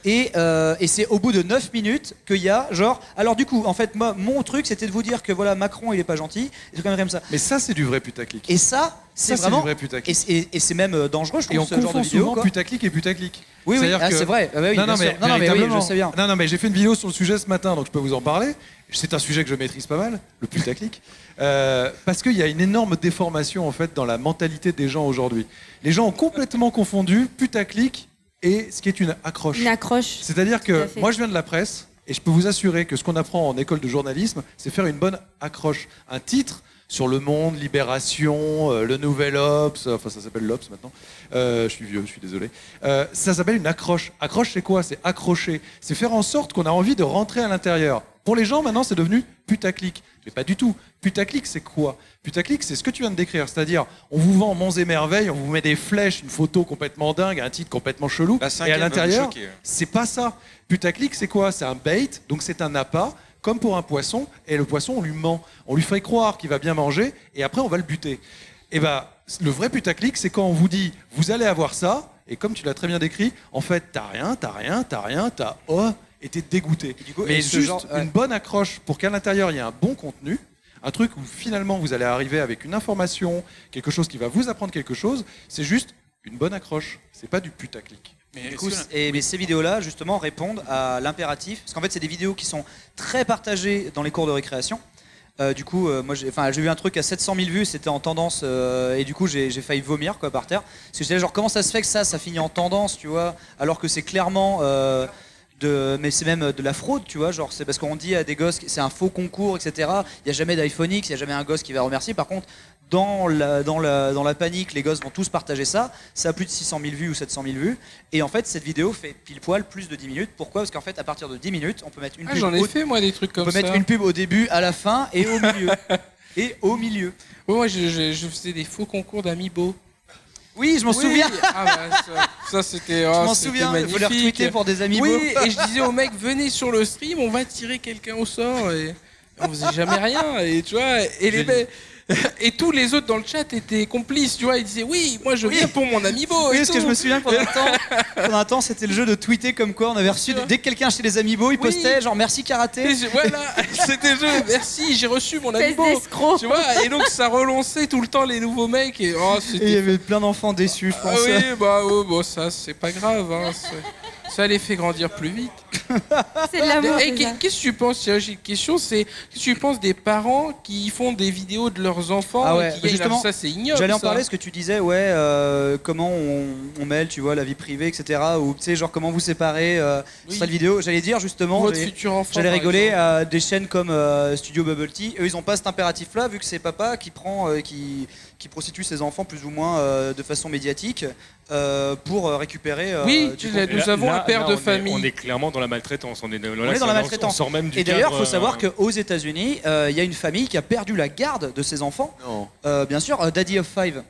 Et, euh, et c'est au bout de 9 minutes qu'il y a genre. Alors du coup, en fait, moi, mon truc c'était de vous dire que voilà, Macron il est pas gentil. Et trucs comme ça. Mais ça, c'est du vrai putaclic. Et ça, c'est c'est vraiment. du vrai putaclic. et- et c'est même euh, dangereux, je Et on trouve, ce genre de confond vidéo. souvent quoi. putaclic et putaclic. Oui, oui, ah, que- c'est vrai. Ah bah oui, non, non, mais non, non, mais oui, je sais bien. Non, non, mais j'ai fait une vidéo sur le sujet ce matin, donc je peux vous en parler. C'est un sujet que je maîtrise pas mal, le putaclic. Euh, parce qu'il y a une énorme déformation en fait dans la mentalité des gens aujourd'hui. Les gens ont complètement confondu putaclic et ce qui est une accroche. Une accroche. C'est-à-dire que moi je viens de la presse et je peux vous assurer que ce qu'on apprend en école de journalisme, c'est faire une bonne accroche. Un titre sur le monde, Libération, euh, le Nouvel Ops, enfin ça s'appelle l'Ops maintenant. Euh, je suis vieux, je suis désolé. Euh, ça s'appelle une accroche. Accroche c'est quoi? C'est accrocher. C'est faire en sorte qu'on a envie de rentrer à l'intérieur. Pour les gens maintenant c'est devenu putaclic. Mais pas du tout. Putaclic c'est quoi? Putaclic c'est ce que tu viens de décrire. C'est-à-dire on vous vend monts et merveilles, on vous met des flèches, une photo complètement dingue, un titre complètement chelou. Et à l'intérieur, c'est pas ça. Putaclic, c'est quoi? C'est un bait, donc c'est un appât, comme pour un poisson, et le poisson, on lui ment. On lui fait croire qu'il va bien manger, et après, on va le buter. Et ben, le vrai putaclic, c'est quand on vous dit, vous allez avoir ça, et comme tu l'as très bien décrit, en fait, t'as rien, t'as rien, t'as rien, t'as oh, t'es dégoûté. du coup, Mais juste genre- ouais. une bonne accroche pour qu'à l'intérieur, il y ait un bon contenu, un truc où finalement vous allez arriver avec une information, quelque chose qui va vous apprendre quelque chose, c'est juste une bonne accroche. C'est pas du putaclic. Mais Du est-ce coup, que- c- et, mais ces vidéos-là, justement, répondent à l'impératif. Parce qu'en fait, c'est des vidéos qui sont très partagées dans les cours de récréation. Euh, du coup, euh, moi, j'ai enfin, j'ai vu un truc à 700 000 vues, c'était en tendance, euh, et du coup, j'ai j'ai failli vomir quoi par terre. Parce que j'étais genre, comment ça se fait que ça, ça finit en tendance, tu vois, alors que c'est clairement. Euh, de, mais c'est même de la fraude, tu vois. Genre, c'est parce qu'on dit à des gosses que c'est un faux concours, etc. Il n'y a jamais d'iPhone X, il n'y a jamais un gosse qui va remercier. Par contre, dans la, dans, la, dans la panique, les gosses vont tous partager ça. Ça a plus de 600 000 vues ou 700 000 vues. Et en fait, cette vidéo fait pile poil plus de 10 minutes. Pourquoi? Parce qu'en fait, à partir de 10 minutes, on peut mettre une Ah, pub. J'en ai au- fait moi des trucs on comme peut ça. mettre une pub au début, à la fin et au milieu. et au milieu. Ouais, moi je, je- je faisais des faux concours d'amiibo. Oui, je m'en souviens. Ah bah, ça, ça, c'était. Je oh, m'en souviens, il faut les magnifique. retweeter pour des amiibo. Oui, et je disais au mec, venez sur le stream, on va tirer quelqu'un au sort. Et on faisait jamais rien. Et tu vois, et les mecs- Et tous les autres dans le chat étaient complices, tu vois. Ils disaient oui, moi je viens pour mon amiibo. Oui, et parce que je me souviens pendant un temps, pendant un temps, c'était le jeu de tweeter comme quoi on avait reçu. Dès que quelqu'un achetait des amiibo, il Oui. postait genre merci karaté. Je- voilà, c'était le jeu. Merci, j'ai reçu mon amiibo. Tu vois, et donc ça relançait tout le temps les nouveaux mecs. Et oh, il y avait plein d'enfants déçus, je Ah pense. oui, bah oh, bon, ça c'est pas grave. Hein, ça les fait grandir plus vite. C'est de l'amour. Et Qu'est-ce que tu penses tiens, J'ai une question, c'est qu'est-ce que tu penses des parents qui font des vidéos de leurs enfants Ah et ouais, qui bah justement, ça c'est ignoble. J'allais en ça. parler, ce que tu disais, ouais, euh, comment on, on mêle, tu vois, la vie privée, etc. Ou tu sais, genre comment vous séparez euh, Oui. la vidéo. J'allais dire justement, Votre j'allais- futur enfant. j'allais par rigoler à des chaînes comme euh, Studio Bubble Tea. Eux, ils ont pas cet impératif-là, vu que c'est papa qui prend, euh, qui, qui prostitue ses enfants plus ou moins euh, de façon médiatique euh, pour euh, récupérer. euh, Oui, du nous avons un père là, de on est- famille. on est clairement dans la maltraitance. On est, là, On est ça- dans la maltraitance. On sort même du Et d'ailleurs, il faut savoir euh, qu'aux États-Unis, euh, il y a une famille qui a perdu la garde de ses enfants. Euh, bien sûr, euh, Daddy of Five.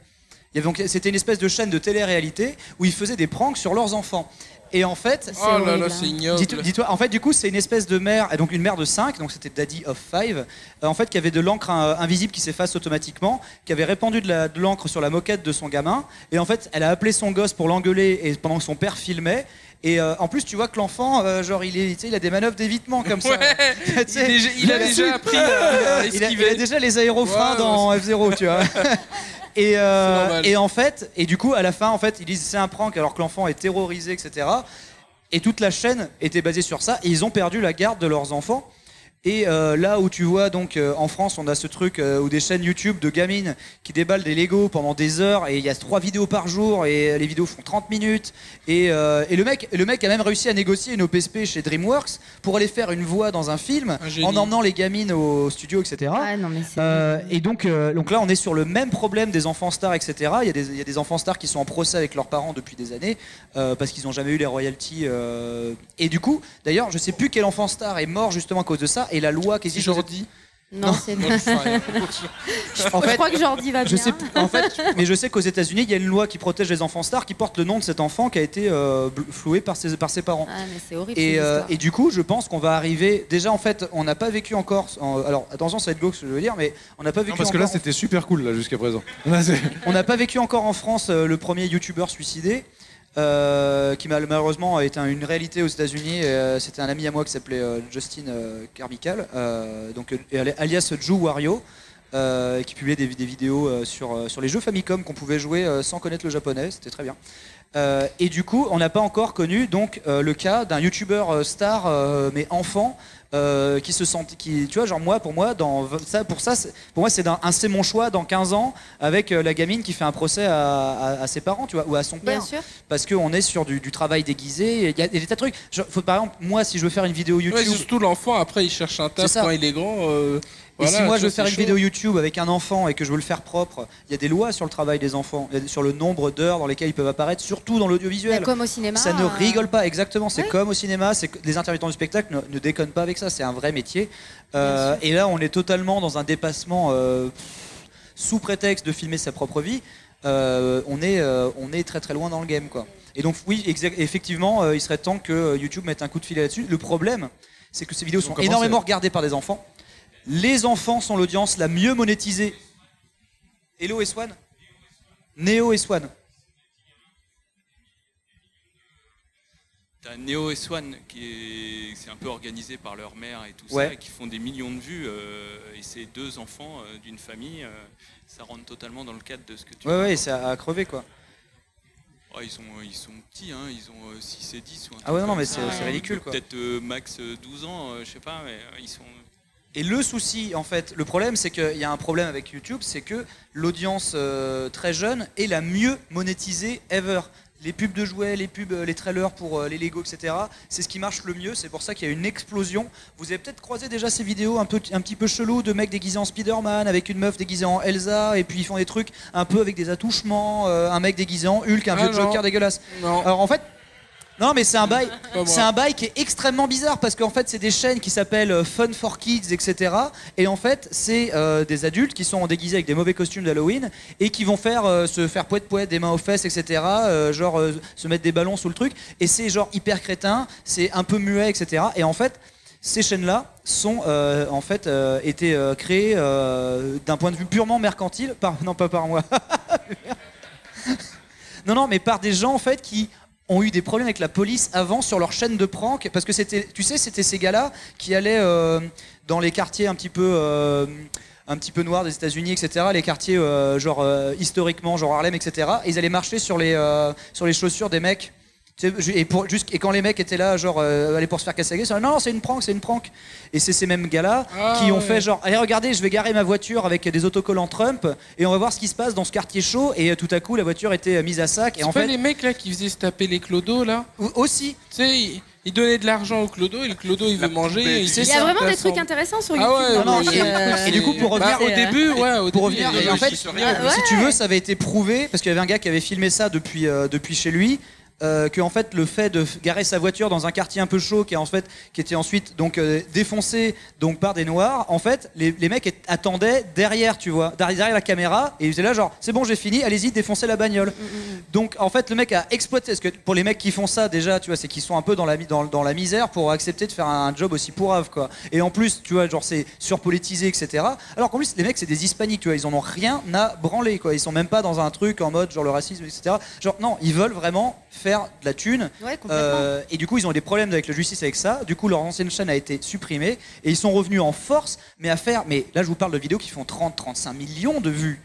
C'était une espèce de chaîne de télé-réalité où ils faisaient des pranks sur leurs enfants. Et en fait, Oh là là, horrible, c'est ignoble. Dis-toi, en fait, du coup, c'est une espèce de mère, donc une mère de 5, donc c'était Daddy of 5, euh, en fait, qui avait de l'encre euh, invisible qui s'efface automatiquement, qui avait répandu de l'encre sur la moquette de son gamin, et en fait, elle a appelé son gosse pour l'engueuler, et pendant que son père filmait, et euh, en plus, tu vois que l'enfant, euh, genre, il, est, il a des manœuvres d'évitement comme ça. Ouais, il, est il a déjà suis- appris à, à il a, il esquiver. a déjà les aérofreins dans F0, tu vois. Et, euh, et en fait, et du coup, à la fin, en fait, ils disent c'est un prank alors que l'enfant est terrorisé, etc. Et toute la chaîne était basée sur ça. Et ils ont perdu la garde de leurs enfants. Et euh, là où tu vois, donc euh, en France, on a ce truc euh, où des chaînes YouTube de gamines qui déballent des Lego pendant des heures et il y a trois vidéos par jour et les vidéos font 30 minutes. Et, euh, et le, mec, le mec a même réussi à négocier une OPSP chez DreamWorks pour aller faire une voix dans un film Un en emmenant les gamines au studio, etc. Ah non, mais c'est. Euh, et donc, euh, donc là, on est sur le même problème des enfants stars, etc. Il y, a des, il y a des enfants stars qui sont en procès avec leurs parents depuis des années euh, parce qu'ils n'ont jamais eu les royalties. euh. Et du coup, d'ailleurs, je sais plus quel enfant star est mort justement à cause de ça. Et la loi qui C'est existe. Jordi. Non, c'est. Sais rien. En je crois que Jordi va je bien. sais plus- en fait, mais je sais qu'aux États-Unis, il y a une loi qui protège les enfants stars qui porte le nom de cet enfant qui a été euh, floué par ses, par ses parents. Ah, mais c'est horrible. Et, euh, et du coup, je pense qu'on va arriver. Déjà, en fait, on n'a pas vécu encore. en- alors, attention, ça va être glauque ce que je veux dire, mais on n'a pas vécu Non, parce que là, c'était super cool là jusqu'à présent. Là, c'est- On n'a pas vécu encore en France euh, le premier youtubeur suicidé, euh, qui mal- malheureusement a une réalité aux États-Unis. Euh, C'était un ami à moi qui s'appelait euh, Justin Carmichael, donc, alias Joe Wario. qui publiait des, vidéos sur, les jeux Famicom qu'on pouvait jouer sans connaître le japonais, c'était très bien. Et du coup, on n'a pas encore connu donc le cas d'un youtubeur star, mais enfant, euh, qui se sent, qui, tu vois, genre moi, pour moi, dans ça, pour ça, pour moi, c'est un c'est mon choix dans 15 ans avec euh, la gamine qui fait un procès à, à- à ses parents, tu vois, ou à son Bien père, sûr. parce qu'on est sur du, du travail déguisé. Il y a des tas de trucs. Genre, faut, par exemple, moi, si je veux faire une vidéo Ouais, YouTube. surtout l'enfant, après il cherche un taf quand il est grand. euh, Et si moi je veux faire c'est une chaud. vidéo YouTube avec un enfant et que je veux le faire propre, il y a des lois sur le travail des enfants, sur le nombre d'heures dans lesquelles ils peuvent apparaître, surtout dans l'audiovisuel. comme au cinéma. Ça ne euh, rigole pas, exactement. C'est Ouais. comme au cinéma, c'est que les intermittents du spectacle ne, ne déconnent pas avec ça. C'est un vrai métier. Euh, et là, on est totalement dans un dépassement euh, sous prétexte de filmer sa propre vie. euh, on est, euh, on est très très loin dans le game, quoi. Et donc oui, exact- effectivement, euh, il serait temps que YouTube mette un coup de filet là-dessus. Le problème, c'est que ces vidéos sont énormément regardées par des enfants. Les enfants sont l'audience la mieux monétisée. Hello et Swan Neo et Swan. T'as Neo et Swan qui est, c'est un peu organisé par leur mère et tout Ouais. ça, et qui font des millions de vues. euh, et c'est deux enfants euh, d'une famille. euh, ça rentre totalement dans le cadre de ce que tu. Ouais, ouais, c'est à, crever, quoi. Oh, ils, sont, ils sont petits, hein, ils ont euh, 6 et 10 ou un Ah ouais, non, mais c'est- c'est ridicule, quoi. Peut-être max euh, 12 ans, je sais pas, mais ils sont. Et le souci, en fait, le problème, c'est qu'il y a un problème avec YouTube, c'est que l'audience euh, très jeune est la mieux monétisée ever. Les pubs de jouets, les pubs, euh, les trailers pour euh, les Lego, etc. C'est ce qui marche le mieux. C'est pour ça qu'il y a une explosion. Vous avez peut-être croisé déjà ces vidéos un, peu, un petit peu chelou de mecs déguisés en Spider-Man avec une meuf déguisée en Elsa et puis ils font des trucs un peu avec des attouchements. euh, un mec déguisé en Hulk, un Ah, vieux non. Joker dégueulasse. Non. Alors en fait, non, mais c'est un bail, c'est un bail qui est extrêmement bizarre parce qu'en fait, c'est des chaînes qui s'appellent euh, Fun for Kids, etc. Et en fait, c'est euh, des adultes qui sont déguisés avec des mauvais costumes d'Halloween et qui vont faire euh, se faire poète poète des mains aux fesses, etc. euh, genre se mettre des ballons sous le truc. Et c'est genre hyper crétin, c'est un peu muet, etc. Et en fait. Ces chaînes-là sont euh, en fait euh, été euh, créées d'un point de vue purement mercantile, par, non pas par moi, non, non, mais par des gens en fait qui ont eu des problèmes avec la police avant sur leur chaîne de prank parce que c'était, tu sais, c'était ces gars-là qui allaient euh, dans les quartiers un petit peu. euh, un petit peu noirs des États-Unis, etc. Les quartiers euh, genre historiquement, genre Harlem, etc. Et ils allaient marcher sur les sur les chaussures des mecs. Et, pour, juste, et quand les mecs étaient là, genre, euh, allaient pour se faire casser la gueule, ils disaient, non, non, c'est une prank, c'est une prank. Et c'est ces mêmes gars-là Ah, qui ont ouais. fait genre, allez, regardez, je vais garer ma voiture avec des autocollants Trump et on va voir ce qui se passe dans ce quartier chaud. Et euh, tout à coup, la voiture était euh, mise à sac. Et C'est en pas fait, les mecs là qui faisaient se taper les clodos là Aussi. Tu sais, ils, ils donnaient de l'argent au clodo et le clodo il veut manger. Il y a vraiment des trucs intéressants sur YouTube. Ah ouais, Non, non, ouais, et, du coup, pour revenir Bah, au début, ouais, au pour début, revenir, il et en fait, si tu veux, ça avait été prouvé parce qu'il y avait un gars qui avait filmé ça depuis euh, depuis chez lui. Euh, que en fait le fait de garer sa voiture dans un quartier un peu chaud qui est en fait qui était ensuite donc euh, défoncé donc par des noirs en fait les, les mecs attendaient derrière tu vois derrière la caméra et ils étaient là genre c'est bon j'ai fini allez-y défoncez la bagnole. Donc en fait le mec a exploité parce que pour les mecs qui font ça déjà tu vois c'est qu'ils sont un peu dans la mi- dans, dans la misère pour accepter de faire un job aussi pourrave quoi. Et en plus tu vois genre c'est surpolitisé etc alors qu'en plus les mecs c'est des hispaniques tu vois ils en ont rien à branler quoi. Ils sont même pas dans un truc en mode genre le racisme etc genre non ils veulent vraiment faire de la thune Ouais. Euh, et du coup ils ont eu des problèmes avec la justice avec ça du coup leur ancienne chaîne a été supprimée et ils sont revenus en force mais à faire mais là je vous parle de vidéos qui font 30 35 millions de vues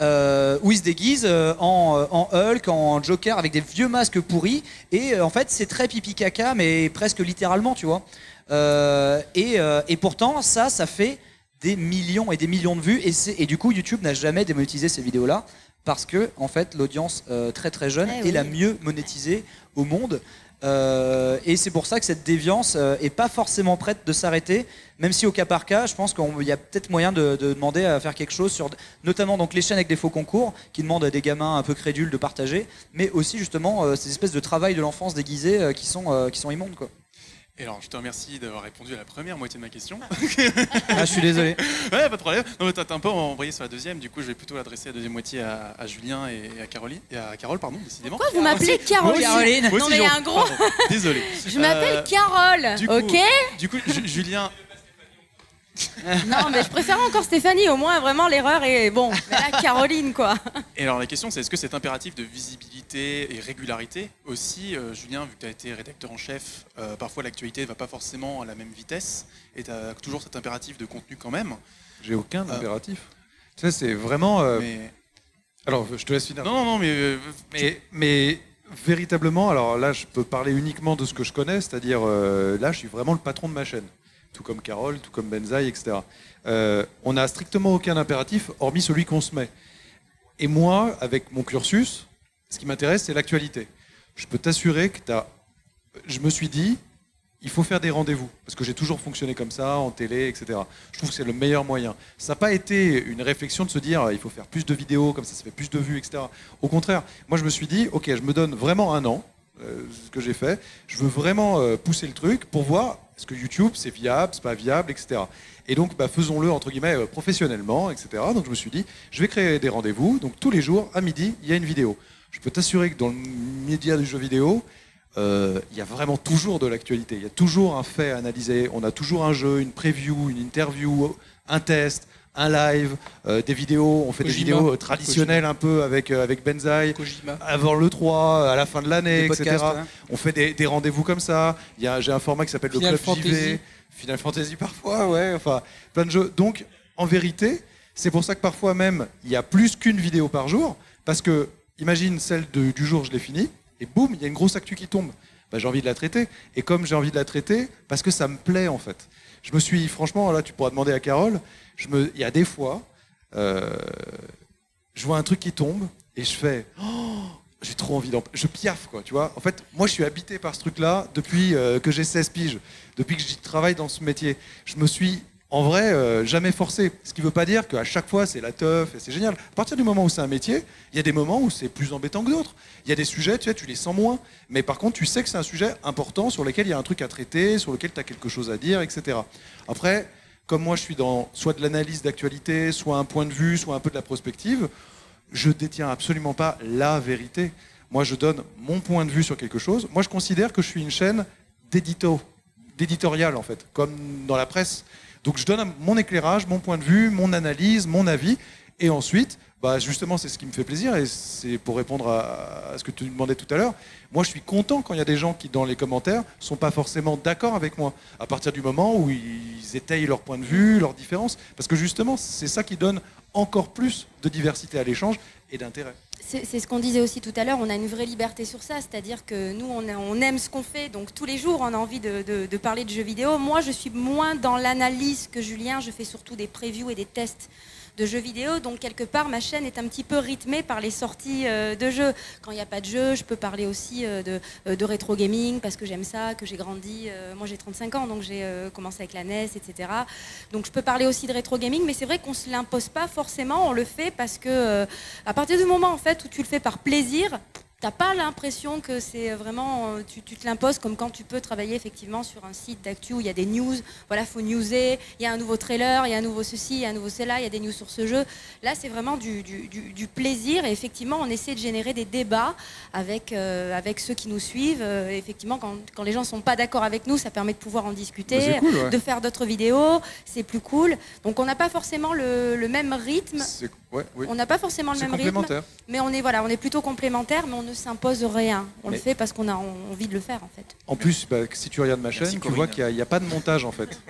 euh, où ils se déguisent euh, en, en Hulk, en Joker avec des vieux masques pourris. Et en fait, c'est très pipi caca, mais presque littéralement, tu vois. Euh, et, et pourtant, ça, ça fait des millions et des millions de vues. Et du coup, YouTube n'a jamais démonétisé ces vidéos-là parce que, en fait, l'audience euh, très très jeune Eh est oui. la mieux monétisée au monde. Euh, et c'est pour ça que cette déviance euh, est pas forcément prête de s'arrêter, même si au cas par cas, je pense qu'il y a peut-être moyen de, de demander à faire quelque chose sur, notamment donc les chaînes avec des faux concours qui demandent à des gamins un peu crédules de partager, mais aussi justement ces espèces de travail de l'enfance déguisés euh, qui sont qui sont immondes quoi. Et alors, je te remercie d'avoir répondu à la première moitié de ma question. Ah, je suis désolé. ouais, pas de problème. Non, mais t'as un peu embrayé sur la deuxième. Du coup, je vais plutôt adresser la deuxième moitié à, à Julien et à Caroline et à Carole, pardon, décidément. Pourquoi vous m'appelez Moi aussi. Caroline Moi Non mais il y a un gros. Pardon, Désolé. Je m'appelle Euh, Carole, du coup- ok? Du coup, Ju- Julien, Non mais je préfère encore Stéphanie, au moins vraiment l'erreur est bon. Mais là Caroline quoi. Et alors la question c'est est-ce que cet impératif de visibilité et régularité aussi, euh, Julien, vu que tu as été rédacteur en chef, euh, parfois l'actualité ne va pas forcément à la même vitesse et tu as toujours cet impératif de contenu quand même. J'ai aucun Euh, impératif. Tu sais, c'est vraiment. euh, Mais... Alors, je te laisse finir. Non, non, non, mais... Mais, mais véritablement, alors là, je peux parler uniquement de ce que je connais, c'est-à-dire euh, là, je suis vraiment le patron de ma chaîne, tout comme Carole, tout comme Benzaï, etc. Euh, on n'a strictement aucun impératif, hormis celui qu'on se met. Et moi, avec mon cursus, ce qui m'intéresse, c'est l'actualité. Je peux t'assurer que as. Je me suis dit, il faut faire des rendez-vous, parce que j'ai toujours fonctionné comme ça, en télé, etc. Je trouve que c'est le meilleur moyen. Ça n'a pas été une réflexion de se dire, il faut faire plus de vidéos, comme ça, ça fait plus de vues, etc. Au contraire, moi, je me suis dit, ok, je me donne vraiment un an, ce que j'ai fait. Je veux vraiment euh, pousser le truc pour voir est-ce que YouTube, c'est viable, c'est pas viable, etc. Et donc, bah, faisons-le, entre guillemets, euh, professionnellement, etc. Donc, je me suis dit, je vais créer des rendez-vous. Donc, tous les jours, à midi, il y a une vidéo. Je peux t'assurer que dans le média du jeu vidéo, euh, il y a vraiment toujours de l'actualité. Il y a toujours un fait à analyser. On a toujours un jeu, une preview, une interview, un test, un live, euh, des vidéos. On fait des vidéos traditionnelles un peu avec, euh, avec Benzaï. Avant le 3, à la fin de l'année, etc. On fait des, des rendez-vous comme ça. J'ai un format qui s'appelle le Final Club Fantasy. JV. Final Fantasy parfois, ouais. Enfin, plein de jeux. Donc, en vérité, c'est pour ça que parfois même, il y a plus qu'une vidéo par jour. Parce que, imagine celle de- du jour, je l'ai fini. Et boum, il y a une grosse actu qui tombe. bah, j'ai envie de la traiter. Et comme j'ai envie de la traiter, parce que ça me plaît en fait. Je me suis, franchement, là, tu pourras demander à Carole, il y a des fois, euh, je vois un truc qui tombe et je fais, Oh, j'ai trop envie d'en, je piaffe quoi, tu vois. En fait, moi, je suis habité par ce truc-là depuis euh, que j'ai 16 piges, depuis que j'y travaille dans ce métier. Je me suis en vrai, euh, jamais forcé. Ce qui ne veut pas dire qu'à chaque fois, c'est la teuf et c'est génial. À partir du moment où c'est un métier, il y a des moments où c'est plus embêtant que d'autres. Il y a des sujets, tu sais, tu les sens moins. Mais par contre, tu sais que c'est un sujet important sur lequel il y a un truc à traiter, sur lequel tu as quelque chose à dire, etc. Après, comme moi, je suis dans soit de l'analyse d'actualité, soit un point de vue, soit un peu de la prospective, je détiens absolument pas la vérité. Moi, je donne mon point de vue sur quelque chose. Moi, je considère que je suis une chaîne d'édito, d'éditorial, en fait, comme dans la presse. Donc je donne mon éclairage, mon point de vue, mon analyse, mon avis. Et ensuite, bah justement, c'est ce qui me fait plaisir. Et c'est pour répondre à, ce que tu demandais tout à l'heure. Moi, je suis content quand il y a des gens qui, dans les commentaires, sont pas forcément d'accord avec moi. À partir du moment où ils étayent leur point de vue, leurs différences. Parce que justement, c'est ça qui donne encore plus de diversité à l'échange et d'intérêt. C'est ce qu'on disait aussi tout à l'heure, on a une vraie liberté sur ça, c'est-à-dire que nous, on, aime ce qu'on fait, donc tous les jours, on a envie de, de- de parler de jeux vidéo. Moi, je suis moins dans l'analyse que Julien, je fais surtout des previews et des tests de jeux vidéo, donc quelque part, ma chaîne est un petit peu rythmée par les sorties euh, de jeux. Quand il n'y a pas de jeu, je peux parler aussi euh, de, euh, de rétro gaming, parce que j'aime ça, que j'ai grandi. moi, j'ai 35 ans, donc j'ai commencé avec la NES, etc. Donc je peux parler aussi de rétro gaming, mais c'est vrai qu'on ne se l'impose pas forcément, on le fait parce que à partir du moment en fait où tu le fais par plaisir, t'as pas l'impression que c'est vraiment euh, tu, tu te l'imposes comme quand tu peux travailler effectivement sur un site d'actu où il y a des news, voilà faut newser, il y a un nouveau trailer, il y a un nouveau ceci, il y a un nouveau cela, il y a des news sur ce jeu. Là c'est vraiment du, du- du- du plaisir et effectivement on essaie de générer des débats avec euh, avec ceux qui nous suivent. Euh, effectivement quand, quand les gens sont pas d'accord avec nous, ça permet de pouvoir en discuter, Bah, c'est cool, ouais. de faire d'autres vidéos, c'est plus cool. Donc on n'a pas forcément le, le même rythme. Ouais, oui. On n'a pas forcément le même rythme, mais on est voilà, on est plutôt complémentaires, mais on ne s'impose rien. On Mais- le fait parce qu'on a envie de le faire en fait. En plus, bah, si tu regardes ma chaîne, Merci, tu vois qu'il n'y a, pas de montage en fait.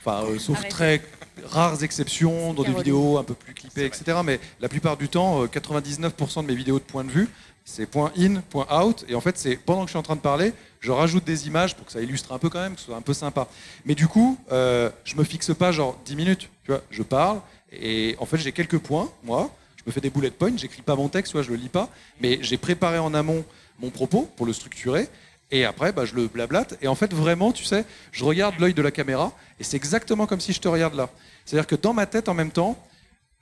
Enfin, euh, sauf très rares exceptions dans des vidéos un peu plus clippées, etc. Mais la plupart du temps, euh, 99% de mes vidéos de point de vue, c'est point in, point out. Et en fait, c'est pendant que je suis en train de parler, je rajoute des images pour que ça illustre un peu quand même, que ce soit un peu sympa. Mais du coup, euh, je me fixe pas genre 10 minutes. Tu vois, je parle et en fait, j'ai quelques points, moi. Je me fais des bullet points, j'écris pas mon texte, soit je le lis pas, mais j'ai préparé en amont mon propos pour le structurer. Et après, bah, je le blablate. Et en fait, vraiment, tu sais, je regarde l'œil de la caméra et c'est exactement comme si je te regarde là. C'est-à-dire que dans ma tête, en même temps,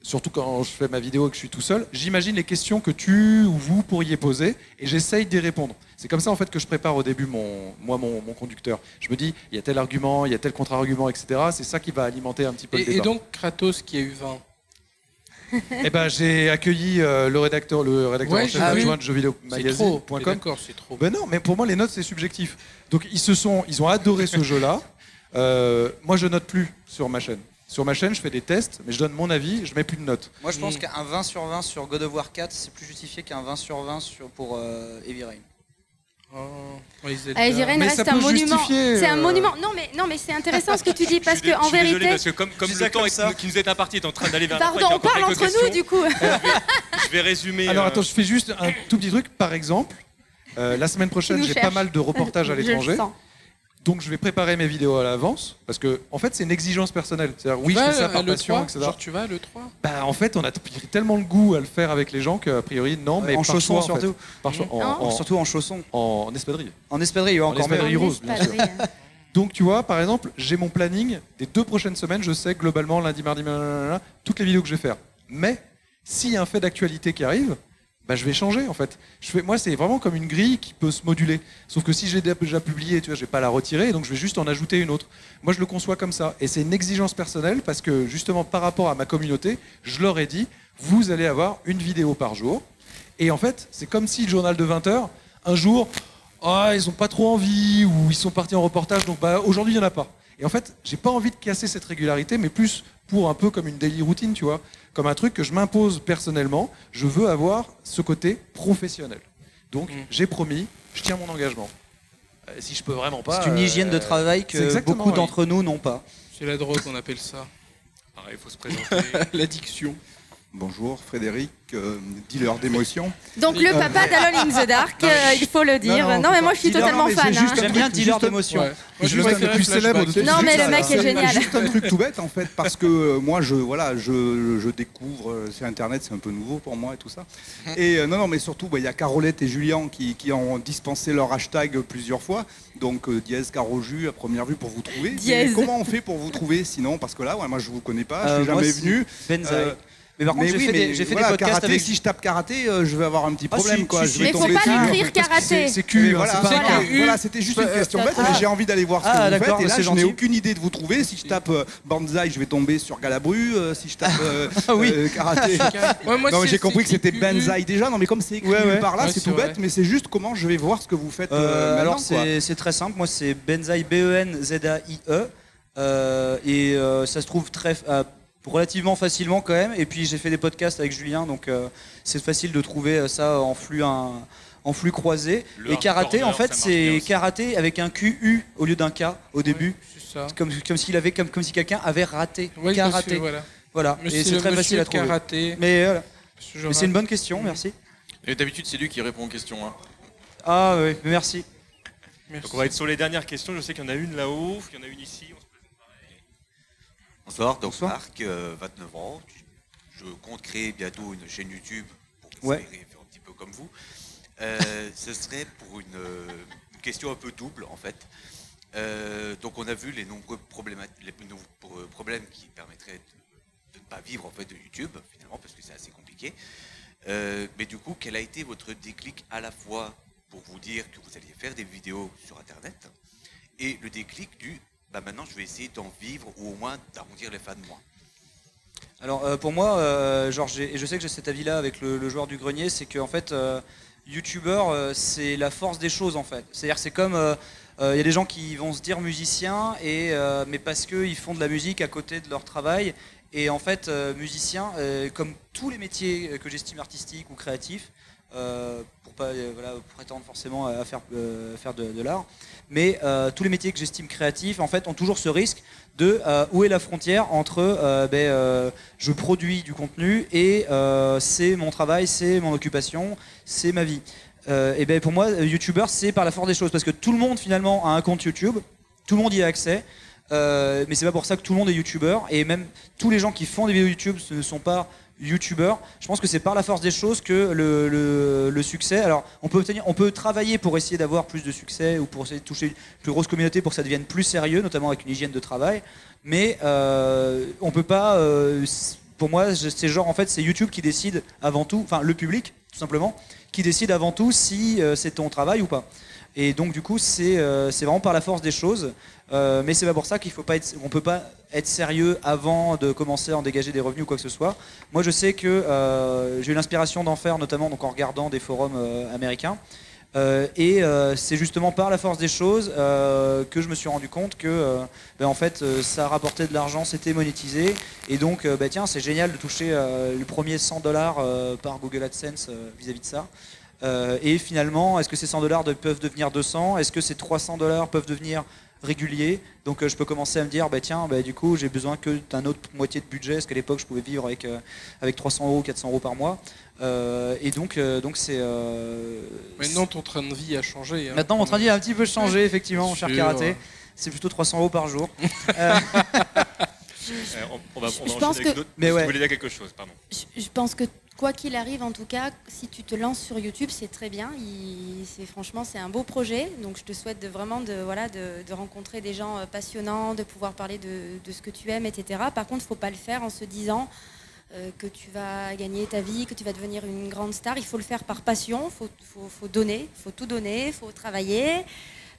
surtout quand je fais ma vidéo et que je suis tout seul, j'imagine les questions que tu ou vous pourriez poser et j'essaye d'y répondre. C'est comme ça en fait que je prépare au début mon, moi mon, mon conducteur. Je me dis, il y a tel argument, il y a tel contre-argument, etc. C'est ça qui va alimenter un petit peu le Et, et débat. donc Kratos qui a eu 20. Eh ben, j'ai accueilli euh, le rédacteur, le rédacteur Ouais, en chef vu. adjoint de jeuxvideo-magazine.com. D'accord, c'est trop. Ben non, mais pour moi, les notes, c'est subjectif. Donc, ils se sont, ils ont adoré ce jeu-là. Euh, moi, je note plus sur ma chaîne. Sur ma chaîne, je fais des tests, mais je donne mon avis, je mets plus de notes. Moi, je pense Mm. qu'un 20 sur 20 sur God of War 4, c'est plus justifié qu'un 20 sur 20 sur, pour euh, Heavy Rain. Oh, les Zelda. Allez, Irène Mais reste un monument. C'est un euh, monument. Non mais non mais c'est intéressant ce que tu dis parce Je suis que en suis désolé vérité. parce que comme, comme le ça temps comme qui nous est imparti est en train d'aller vers la fin, Pardon, on parle entre nous du coup. Je vais résumer. Alors, euh, attends, je fais juste un tout petit truc. Par exemple, euh, la semaine prochaine, j'ai pas mal de reportages à l'étranger. Donc, je vais préparer mes vidéos à l'avance parce que, en fait, c'est une exigence personnelle. C'est-à-dire, oui, je fais ça par le passion, 3 etc. Genre tu vas le 3 Bah, en fait, on a pris tellement le goût à le faire avec les gens qu'a priori, non, mais en chaussons surtout. En, en- Surtout en chaussons. en- en espadrille. En espadrille, encore espadrille. Rose, bien sûr. Donc, tu vois, par exemple, j'ai mon planning des deux prochaines semaines. Je sais globalement, lundi, mardi, blablabla, toutes les vidéos que je vais faire. Mais s'il y a un fait d'actualité qui arrive, bah, je vais changer en fait. Moi, c'est vraiment comme une grille qui peut se moduler. Sauf que si j'ai déjà publié, tu vois, je vais pas la retirer, donc je vais juste en ajouter une autre. Moi, je le conçois comme ça. Et c'est une exigence personnelle parce que justement, par rapport à ma communauté, je leur ai dit, vous allez avoir une vidéo par jour. Et en fait, c'est comme si le journal de 20 heures, un jour, ah, ils ont pas trop envie ou ils sont partis en reportage, donc bah, aujourd'hui il y en a pas. Et en fait, j'ai pas envie de casser cette régularité, mais plus pour un peu comme une daily routine, tu vois, comme un truc que je m'impose personnellement. Je veux avoir ce côté professionnel. Donc, Mm. j'ai promis, je tiens mon engagement. Euh, si je peux vraiment pas. C'est une hygiène de euh, travail que beaucoup oui. d'entre nous n'ont pas. C'est la drogue, on appelle ça. Pareil, il faut se présenter. L'addiction. Bonjour, Frédéric, euh, dealer d'émotions. Donc le Euh, papa d'Alone in the Dark, euh, il faut le dire. Non, mais moi je suis Dealer, totalement mais fan. c'est hein. J'aime bien dealer. Ouais. Moi, Je un des plus célèbres de tous. Non, mais le mec est c'est génial. Juste un truc tout bête en fait, parce que moi je voilà, je, je découvre sur internet, c'est un peu nouveau pour moi et tout ça. Et euh, non non, mais surtout bah, il y a Carolette et Julien qui, qui ont dispensé leur hashtag plusieurs fois. Donc euh, dièse Caroju à première vue pour vous trouver. Dièse. Comment on fait pour vous trouver sinon? Parce que là, ouais, moi je vous connais pas, je suis jamais c'est venu. Mais par contre, j'ai oui, fait des- mais j'ai fait des voilà, podcasts karaté, avec- Si je tape karaté, euh, je vais avoir un petit Ah, problème. si, quoi. si, Je vais Mais faut pas l'écrire karaté. c'est- cul. voilà, Voilà, Voilà, c'était juste une Euh, question bête, ah. mais j'ai envie d'aller voir ce que Ah, vous faites. Et là, je n'ai aucune idée de vous trouver. Si je tape euh, Banzai, je vais tomber sur Galabru. Euh, Si je tape euh, Ah oui. karaté. Non, j'ai compris que c'était Banzai déjà. Non, mais comme c'est écrit par là, c'est tout bête. Mais c'est juste comment je vais voir ce que vous faites. Alors c'est très simple, moi c'est Benzaï B-E-N-Z-A-I-E Euh, et ça se trouve très relativement facilement quand même. Et puis j'ai fait des podcasts avec Julien, donc euh, c'est facile de trouver euh, ça en flux un- en flux croisé. Le et karaté, en fait, c'est karaté avec un QU au lieu d'un K au début, C'est ça. comme comme s'il avait comme, comme si quelqu'un avait raté Ouais, karaté. monsieur, voilà. Voilà. Monsieur et c'est très facile à trouver. karaté. Mais voilà. C'est une bonne question, merci. Et d'habitude, c'est lui qui répond aux questions. hein. Ah oui, merci. Merci. Donc on va être sur les dernières questions. Je sais qu'il y en a une là-haut, qu'il y en a une ici. Bonsoir, donc Bonsoir. Marc, euh, 29 ans. Je compte créer bientôt une chaîne YouTube pour Ouais. faire un petit peu comme vous. Euh, ce serait pour une, euh, une question un peu double en fait. Euh, donc on a vu les nombreux les problèmes qui permettraient de, de ne pas vivre en fait de YouTube finalement parce que c'est assez compliqué. Euh, mais du coup, quel a été votre déclic à la fois pour vous dire que vous alliez faire des vidéos sur Internet et le déclic du bah maintenant je vais essayer d'en vivre ou au moins d'arrondir les fins de mois. Alors euh, pour moi, euh, j'ai- et je sais que j'ai cet avis-là avec le, joueur du grenier, c'est qu'en fait, euh, YouTuber, euh, c'est la force des choses en fait. C'est-à-dire c'est comme, il y a des gens qui vont se dire musiciens, et, mais parce qu'ils font de la musique à côté de leur travail. Et en fait, musicien, comme tous les métiers que j'estime artistiques ou créatifs, pour pas euh, voilà, prétendre forcément à faire, euh, faire de, l'art, mais euh, tous les métiers que j'estime créatifs, en fait, ont toujours ce risque de euh, où est la frontière entre euh, ben, euh, je produis du contenu et euh, c'est mon travail, c'est mon occupation, c'est ma vie. Euh, et ben pour moi, euh, YouTuber, c'est par la force des choses parce que tout le monde finalement a un compte YouTube, tout le monde y a accès. Euh, mais c'est pas pour ça que tout le monde est youtubeur et même tous les gens qui font des vidéos YouTube ce ne sont pas youtubeurs. Je pense que c'est par la force des choses que le, le- succès. Alors on peut obtenir, on peut travailler pour essayer d'avoir plus de succès ou pour essayer de toucher une plus grosse communauté pour que ça devienne plus sérieux, notamment avec une hygiène de travail. Mais euh, on peut pas. euh, pour moi, c'est genre en fait c'est YouTube qui décide avant tout, enfin le public tout simplement, qui décide avant tout si euh, c'est ton travail ou pas. Et donc du coup c'est euh, c'est vraiment par la force des choses. Euh, mais c'est pas pour ça qu'il faut pas être, on peut pas être sérieux avant de commencer à en dégager des revenus ou quoi que ce soit. Moi, je sais que euh, j'ai eu l'inspiration d'en faire, notamment en regardant des forums euh, américains. Et c'est justement par la force des choses que je me suis rendu compte que ben, en fait ça rapportait de l'argent, c'était monétisé et donc ben, tiens c'est génial de toucher le premier 100 dollars par Google AdSense vis-à-vis de ça. Et finalement, est-ce que ces 100 dollars peuvent devenir 200 Est-ce que ces 300 dollars peuvent devenir réguliers Donc euh, je peux commencer à me dire, bah, tiens, bah, du coup j'ai besoin que d'un autre moitié de budget, parce qu'à l'époque je pouvais vivre avec, euh, avec 300 euros, 400 euros par mois. Euh, et donc euh, donc c'est... euh, Maintenant, ton train de vie a changé. hein. Maintenant mon train de vie a un petit peu changé, effectivement, mon cher karaté. C'est plutôt 300 euros par jour. On, on va, on va Je pense que- d'autres. Mais Tu ouais. voulais dire quelque chose, pardon. Je, je pense que quoi qu'il arrive, en tout cas, si tu te lances sur YouTube, c'est très bien. Il- c'est franchement, c'est un beau projet. Donc, je te souhaite de vraiment de voilà de, de rencontrer des gens euh, passionnants, de pouvoir parler de, de ce que tu aimes, etc. Par contre, faut pas le faire en se disant euh, que tu vas gagner ta vie, que tu vas devenir une grande star. Il faut le faire par passion. Faut, faut, faut donner, faut tout donner, faut travailler.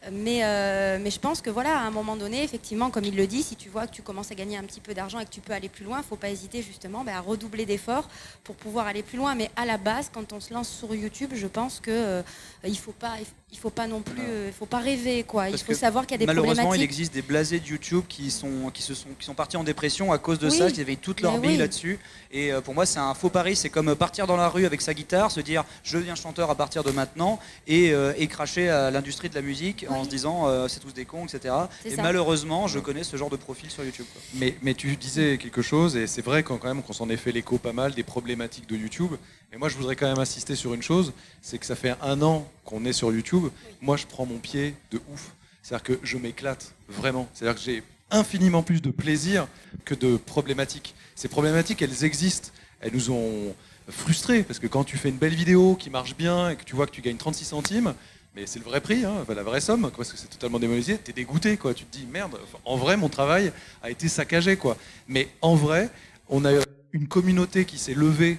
Mais, euh, mais je pense que voilà, à un moment donné, effectivement, comme il le dit, si tu vois que tu commences à gagner un petit peu d'argent et que tu peux aller plus loin, il ne faut pas hésiter justement bah, à redoubler d'efforts pour pouvoir aller plus loin. Mais à la base, quand on se lance sur YouTube, je pense que euh, il faut pas, il faut pas non plus, euh, faut pas rêver quoi. Il faut savoir qu'il y a des Malheureusement, il existe des blasés de YouTube qui sont, qui se sont, qui sont partis en dépression à cause de Oui. ça, qui avaient toute leur vie oui. là-dessus. Et pour moi, c'est un faux pari. C'est comme partir dans la rue avec sa guitare, se dire je deviens chanteur à partir de maintenant et, et cracher à l'industrie de la musique en se disant euh, c'est tous des cons, etc. Et ça. malheureusement, je connais ce genre de profil sur YouTube. quoi. Mais, mais tu disais quelque chose, et c'est vrai quand, quand même qu'on s'en est fait l'écho pas mal des problématiques de YouTube. Et moi, je voudrais quand même insister sur une chose, c'est que ça fait un an qu'on est sur YouTube. Moi, je prends mon pied de ouf. C'est-à-dire que je m'éclate vraiment. C'est-à-dire que j'ai infiniment plus de plaisir que de problématiques. Ces problématiques, elles existent. Elles nous ont frustrés, parce que quand tu fais une belle vidéo qui marche bien et que tu vois que tu gagnes 36 centimes, mais c'est le vrai prix, hein, la vraie somme, parce que c'est totalement démonétisé, t'es dégoûté, quoi. Tu te dis, merde, en vrai, mon travail a été saccagé, quoi. Mais en vrai, on a une communauté qui s'est levée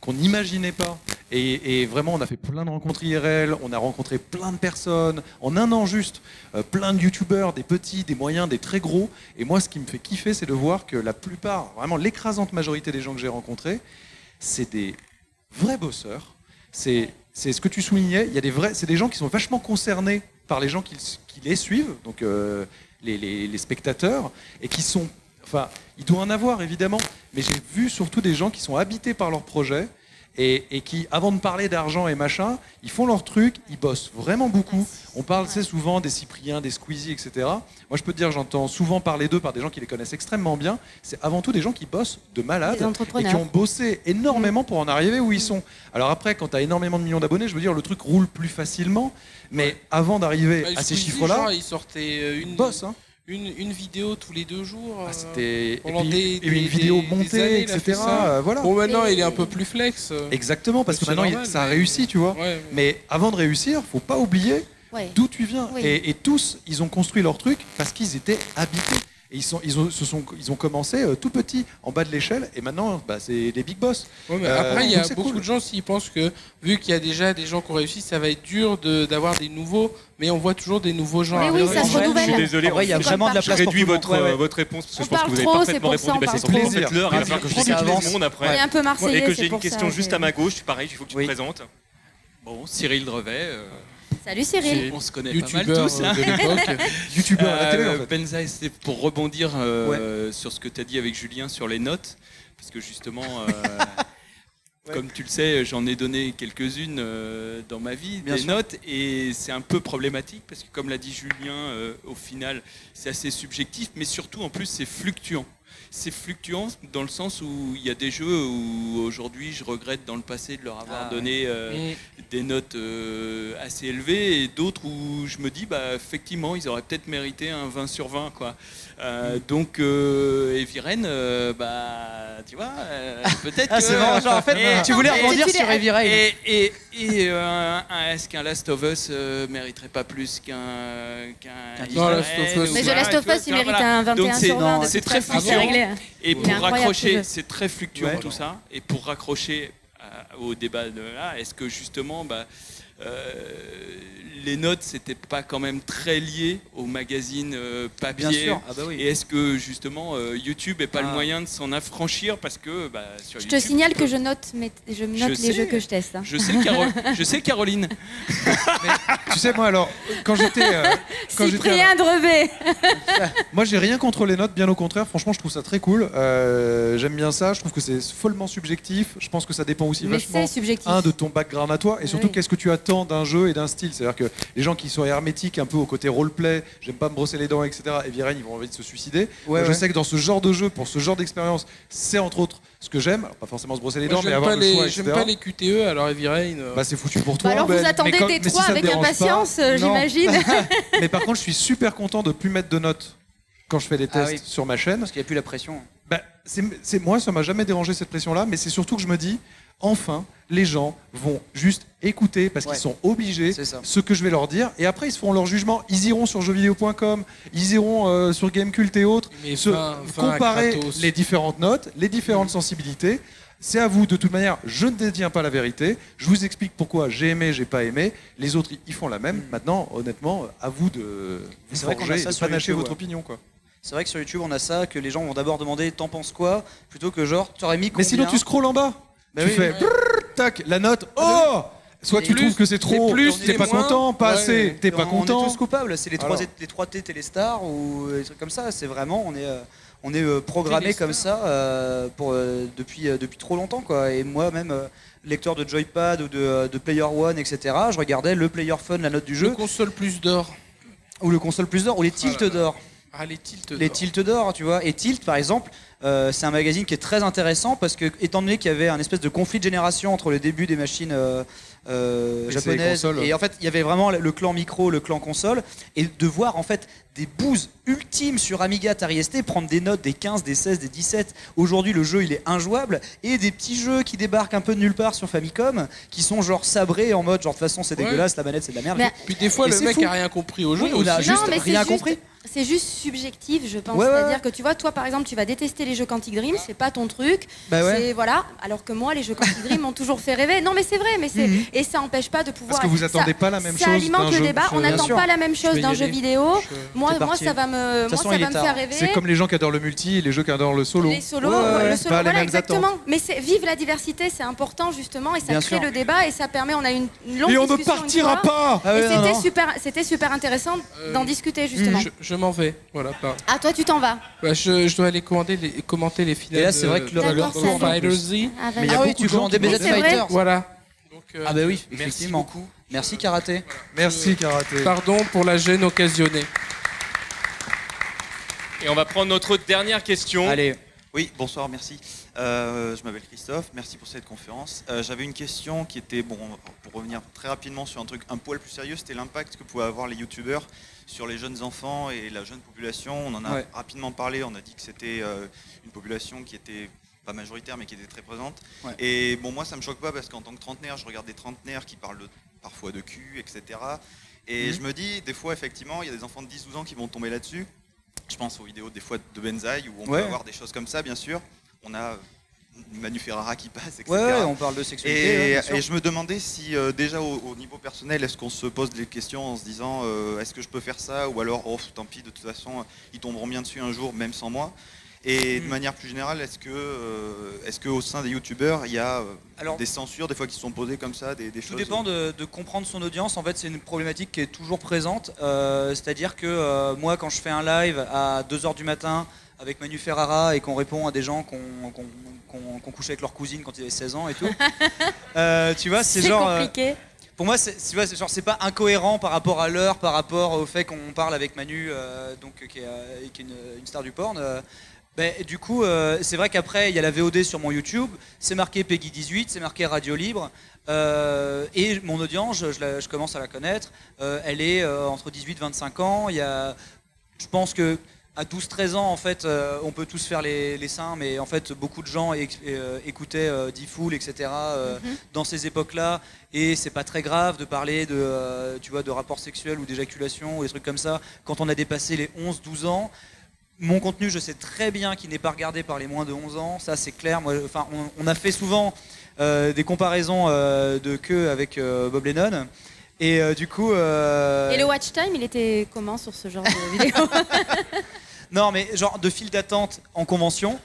qu'on n'imaginait pas. Et, et vraiment, on a fait plein de rencontres IRL, on a rencontré plein de personnes, en un an juste, euh, plein de youtubeurs, des petits, des moyens, des très gros. Et moi, ce qui me fait kiffer, c'est de voir que la plupart, vraiment l'écrasante majorité des gens que j'ai rencontrés, c'est des vrais bosseurs. C'est c'est ce que tu soulignais. Il y a des vrais, c'est des gens qui sont vachement concernés par les gens qui, les suivent, donc euh, les, les- les spectateurs, et qui sont, enfin, il doit en avoir évidemment, mais j'ai vu surtout des gens qui sont habités par leur projet. Et, et qui, avant de parler d'argent et machin, ils font leur truc, ils bossent vraiment beaucoup. On parle, c'est souvent des Cypriens, des Squeezie, etc. Moi, je peux te dire, j'entends souvent parler d'eux par des gens qui les connaissent extrêmement bien. C'est avant tout des gens qui bossent de malades Des et qui ont bossé énormément pour en arriver où ils sont. Alors après, quand tu as énormément de millions d'abonnés, je veux dire, le truc roule plus facilement. Mais avant d'arriver Bah, à ces chiffres-là, genre, il sortait euh, une, hein. Une, une vidéo tous les deux jours. euh, c'était et des, une des- vidéo des montée, années, etc. euh, voilà. Bon, maintenant, il est un peu plus flex. euh. Exactement, parce que maintenant normal, ça a mais- réussi, tu vois. Ouais, ouais. Mais avant de réussir, faut pas oublier Ouais. d'où tu viens. Oui. Et, et tous, ils ont construit leur truc parce qu'ils étaient habités. Et ils, sont, ils, ont, se sont, ils ont commencé euh, tout petit, en bas de l'échelle, et maintenant, bah, c'est des big boss. Ouais, mais Euh, après, il y a beaucoup cool. de gens qui pensent que, vu qu'il y a déjà des gens qui ont réussi, ça va être dur de- d'avoir des nouveaux, mais on voit toujours des nouveaux gens Mais oui, arriver. ça se Je suis désolé, il y a vraiment de la je place réduis votre, Ouais, ouais. euh, votre réponse parce que On je pense que vous avez trop, parfaitement répondu. on Bah, c'est plaisir. l'heure, il va Vas-y, falloir que je ta tout le monde après. Un peu marseillais, Et que j'ai une question juste à ma gauche, pareil, il faut que tu te présentes. Bon, Cyril Drevet. Euh, Salut Cyril. on se connaît pas mal tous. euh, hein. de l'époque. Youtubeur à la télé, en Euh, fait. Benzaï, c'était pour rebondir euh, sur ce que tu as dit avec Julien sur les notes. Parce que justement, euh, comme tu le sais, j'en ai donné quelques-unes euh, dans ma vie, Bien des sûr. notes. Et c'est un peu problématique parce que, comme l'a dit Julien, euh, au final, c'est assez subjectif. Mais surtout, en plus, c'est fluctuant. C'est fluctuant dans le sens où il y a des jeux où aujourd'hui je regrette dans le passé de leur avoir Ah, donné euh, Mm. des notes euh, assez élevées et d'autres où je me dis bah effectivement ils auraient peut-être mérité un 20 sur 20 quoi. Euh, Donc euh, et Viren euh, bah tu vois euh, peut-être Ah, que- c'est marrant, genre, en fait, tu voulais rebondir sur Rain. et, et, et, euh, un- est-ce qu'un Last of Us euh, mériterait pas plus qu'un qu'un Non, Last of Us, Mais The Last of Us, il mérite voilà. un 21 Donc c'est- sur 20. de c'est très fluctuant. Et pour raccrocher, c'est très fluctuant Ouais. tout ça. Et pour raccrocher euh, au débat de là, est-ce que justement, bah, les notes, c'était pas quand même très lié au magazine euh, papier Bien sûr. Ah bah oui. Et est-ce que justement euh, YouTube est pas le Ah. moyen de s'en affranchir parce que bah, sur Je YouTube, te signale que je note, mes- je note Je les sais. jeux que je teste. hein. Je sais, Caro- je sais Caroline. Tu sais, moi, alors, quand j'étais. euh, quand Cyprien Drevet. Moi, j'ai rien contre les notes, bien au contraire. Franchement, je trouve ça très cool. Euh, J'aime bien ça. Je trouve que c'est follement subjectif. Je pense que ça dépend aussi Mais vachement subjectif. un de ton background à toi et surtout Oui. qu'est-ce que tu attends d'un jeu et d'un style. C'est-à-dire que les gens qui sont hermétiques un peu au côté roleplay, j'aime pas me brosser les dents, etc. Et Viren, ils vont envie de se suicider. Moi, Je ouais. sais que dans ce genre de jeu, pour ce genre d'expérience, c'est entre autres ce que j'aime. Alors, pas forcément se brosser les Moi, dents, mais J'aime avoir pas, le choix, les- j'aime pas les QTE, alors Heavy Rain. euh, Bah, c'est foutu pour toi. Bah alors vous Ben, attendez mais quand- mais si trois te avec impatience, euh, j'imagine. mais par contre, je suis super content de plus mettre de notes quand je fais des Ah tests oui. sur ma chaîne. Parce qu'il n'y a plus la pression. Bah, c'est, c'est- moi, ça m'a jamais dérangé cette pression-là, mais c'est surtout que je me dis, enfin, les gens vont juste écouter parce Ouais. qu'ils sont obligés ce que je vais leur dire, et après ils se feront leur jugement. Ils iront sur jeuxvideo.com, ils iront euh, sur Gamecult et autres, Mais se fin- fin à comparer les différentes notes, les différentes sensibilités. C'est à vous, de toute manière, je ne détiens pas la vérité. Je vous explique pourquoi j'ai aimé, j'ai pas aimé. Les autres, ils font la même. Maintenant, honnêtement, à vous de vous forger, de panacher votre ouais. opinion. Quoi. C'est vrai que sur YouTube, on a ça, que les gens vont d'abord demander t'en penses quoi? Plutôt que genre t'aurais mis combien Mais sinon, tu scrolles en bas. Bah tu oui. fais brrr, tac, la note. Oh Soit Et tu plus, trouves que c'est trop, c'est plus, t'es pas moins. content, pas Ouais. assez, t'es pas on- content. On est tous coupables. C'est les, trois, Alors. les 3T Téléstar ou des trucs comme ça. C'est vraiment, on est, euh, on est euh, programmé comme ça euh, pour, euh, depuis, euh, depuis trop longtemps. Quoi. Et moi, même euh, lecteur de Joypad ou de, euh, de Player One, etc., je regardais le Player Fun, la note du Le jeu. console plus d'or. Ou le console plus d'or, ou les tilts là là. d'or. Ah, les tilts Les d'or. tilts d'or, tu vois. Et Tilt, par exemple, euh, c'est un magazine qui est très intéressant parce que, étant donné qu'il y avait un espèce de conflit de génération entre le début des machines euh, euh, japonaises et en fait, il y avait vraiment le clan micro, le clan console, et de voir en fait des bouses ultimes sur Amiga, Atari ST prendre des notes des 15, des 16, des 17. Aujourd'hui, le jeu il est injouable et des petits jeux qui débarquent un peu de nulle part sur Famicom qui sont genre sabrés en mode genre de toute façon c'est Ouais. dégueulasse, la manette c'est de la merde. Mais- Puis des fois, Et le mec fou. a rien compris au jeu. Oui, on a juste non, rien juste- compris. C'est juste subjectif, je pense. Ouais, ouais, C'est-à-dire ouais. que tu vois, toi par exemple, tu vas détester les jeux Quantic Dream, c'est pas ton truc. Bah ouais. C'est voilà. Alors que moi, les jeux Quantic Dream m'ont toujours fait rêver. Non, mais c'est vrai, mais c'est Mhm. et ça empêche pas de pouvoir. Parce que vous ça- attendez pas la même ça chose alimente d'un le jeu. débat. On n'attend pas la même chose d'un jeu vidéo. Je- Moi, moi, ça va me, moi, ça va me faire rêver. C'est comme les gens qui adorent le multi et les jeux qui adorent le solo. Les solos, le solo, Pas les voilà, mêmes exactement. attentes. Mais vive la diversité, c'est important justement, et ça crée le débat et ça permet. On a une, une longue Et on ne discussion partira pas Ah c'était super, c'était super intéressant Euh, d'en discuter justement. Je, m'en vais. Voilà. pas- Ah toi, tu t'en vas. Ouais, je, je dois aller commander les, commenter les finales. Et là, c'est vrai que le- D'accord, ça va. Z. Ah, Mais il y a Ah beaucoup oui, tu de gens commandes des qui BZ Fighters. Voilà. Donc, euh, Ah bah oui, merci effectivement. beaucoup. Merci Karaté. Merci Karaté. Pardon pour la gêne occasionnée. Et on va prendre notre dernière question. Allez, Oui, bonsoir, merci. Euh, je m'appelle Christophe, merci pour cette conférence. Euh, J'avais une question qui était, bon, pour revenir très rapidement sur un truc un poil plus sérieux, c'était l'impact que pouvaient avoir les youtubeurs sur les jeunes enfants et la jeune population. On en a Ouais. rapidement parlé, on a dit que c'était euh, une population qui était pas majoritaire mais qui était très présente. Ouais. Et bon, moi ça me choque pas parce qu'en tant que trentenaire, je regarde des trentenaires qui parlent de- parfois de cul, etc. Et Mhm. je me dis, des fois, effectivement, il y a des enfants de 10-12 ans qui vont tomber là-dessus. Je pense aux vidéos des fois de Benzaï où on Ouais. peut avoir des choses comme ça, bien sûr. On a Manu Ferrara qui passe, etc. ouais, on parle de sexualité. Et, je me demandais si euh, déjà au, au niveau personnel, est-ce qu'on se pose des questions en se disant euh, est-ce que je peux faire ça ou alors oh tant pis de toute façon ils tomberont bien dessus un jour même sans moi. Et de manière plus générale, est-ce que euh, est-ce que au sein des youtubeurs il y a euh, Alors- des censures des fois qui sont posées comme ça, des, des Tout choses dépend de, de comprendre son audience. En fait, c'est une problématique qui est toujours présente. Euh, C'est-à-dire que euh, moi, quand je fais un live à 2h du matin avec Manu Ferrara et qu'on répond à des gens qu'on qu'on- qu'on- qu'on couchait avec leur cousine quand ils avaient 16 ans et tout, euh, tu vois, c'est C'est genre. euh, compliqué. pour moi, c'est tu vois, c'est genre c'est pas incohérent par rapport à l'heure, par rapport au fait qu'on parle avec Manu, euh, donc qui est, euh, qui est une, une star du porn. euh, ben, du coup, euh, c'est vrai qu'après, il y a la VOD sur mon YouTube, c'est marqué Peggy 18, c'est marqué Radio Libre, euh, et mon audience, je, je la- je commence à la connaître, euh, elle est entre 18 et 25 ans. Il y a, je pense que à 12-13 ans, en fait, on peut tous faire les, les seins, mais en fait, beaucoup de gens écoutaient D-Fool, etc. Mhm. dans ces époques-là, et c'est pas très grave de parler de, tu vois, de rapports sexuels ou d'éjaculation ou des trucs comme ça quand on a dépassé les 11-12 ans. Mon contenu, je sais très bien qu'il n'est pas regardé par les moins de 11 ans, ça c'est clair. Moi, enfin, on, on a fait souvent euh, des comparaisons euh, de queue avec euh, Bob Lennon, et du coup. Et le watch time, il était comment sur ce genre de vidéo? Non, mais genre de file d'attente en convention.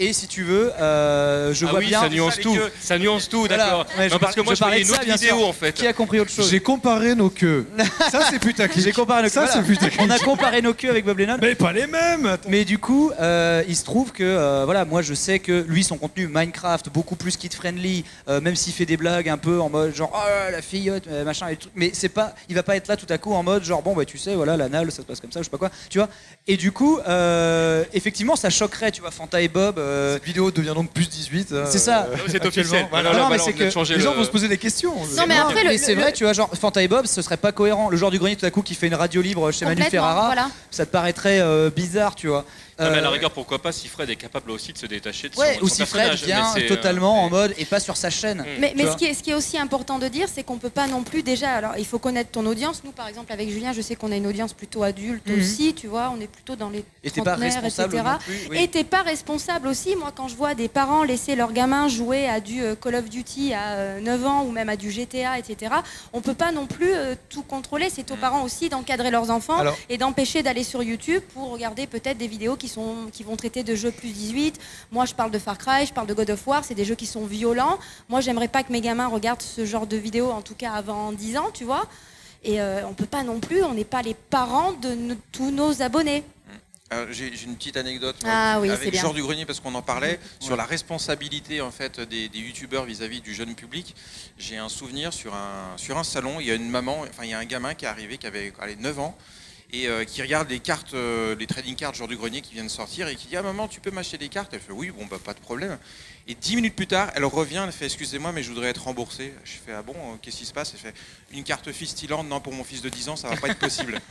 Et si tu veux, euh, je ah vois oui, bien. ça nuance tout. Ça nuance tout, Voilà. d'accord. Ouais, parce par- que moi, je parlais une ça, autre vidéo sûr. en fait. Qui a compris autre chose J'ai comparé nos queues. Ça, c'est putaclic. J'ai comparé nos Ça, voilà. putaclic. On a comparé nos queues avec Bob Lennon. Mais pas les mêmes attends. Mais du coup, euh, il se trouve que, euh, voilà, moi je sais que lui, son contenu Minecraft, beaucoup plus kid-friendly, euh, même s'il fait des blagues un peu en mode genre, oh la fillotte, euh, machin, et tout. mais c'est pas, il va pas être là tout à coup en mode genre, bon, bah tu sais, voilà, l'anal, ça se passe comme ça, je sais pas quoi, tu vois. Et du coup, euh, effectivement, ça choquerait, tu vois, Fanta et Bob. Euh, Cette vidéo devient donc plus 18. euh, C'est ça. euh, C'est officiel. Voilà. Non, mais c'est que Les gens le- vont se poser des questions. Non, mais après, le- mais c'est vrai, tu vois, genre Fanta et Bob, ce serait pas cohérent. Le joueur du grenier tout à coup qui fait une radio libre chez Manu Ferrara, voilà. ça te paraîtrait euh, bizarre, tu vois. Non, mais à la Euh, rigueur, pourquoi pas si Fred est capable aussi de se détacher de son, Ouais, de ou son si Fred personnage, vient mais c'est, totalement euh, en mode et pas sur sa chaîne. Mm. Mais, ce, qui est, ce qui est aussi important de dire, c'est qu'on peut pas non plus déjà. Alors, il faut connaître ton audience. Nous, par exemple, avec Julien, je sais qu'on a une audience plutôt adulte Mhm. aussi. Tu vois, on est plutôt dans les Et pas responsable etc. non plus. oui. Et t'es pas responsable aussi. Moi, quand je vois des parents laisser leurs gamins jouer à du euh, Call of Duty à euh, 9 ans ou même à du GTA, etc., on peut pas non plus euh, tout contrôler. C'est aux parents aussi d'encadrer leurs enfants Alors- et d'empêcher d'aller sur YouTube pour regarder peut-être des vidéos qui, sont, qui vont traiter de jeux plus 18. Moi, je parle de Far Cry, je parle de God of War. C'est des jeux qui sont violents. Moi, j'aimerais pas que mes gamins regardent ce genre de vidéos, en tout cas avant 10 ans, tu vois. Et euh, on peut pas non plus, on n'est pas les parents de no- tous nos abonnés. Alors, J'ai une petite anecdote Ah oui, avec. Georges du Grenier parce qu'on en parlait sur la responsabilité en fait des, des youtubeurs vis-à-vis du jeune public. J'ai un souvenir sur un sur un salon, il y a une maman, enfin il y a un gamin qui est arrivé qui avait allez, 9 ans et euh, qui regarde les cartes, euh, les trading cards jour du grenier qui viennent de sortir et qui dit ah maman tu peux m'acheter des cartes? Elle fait oui bon bah pas de problème. Et dix minutes plus tard, elle revient, elle fait excusez-moi mais je voudrais être remboursée. Je fais ah bon euh, qu'est-ce qui se passe? Elle fait une carte Fistiland non pour mon fils de 10 ans ça va pas être possible.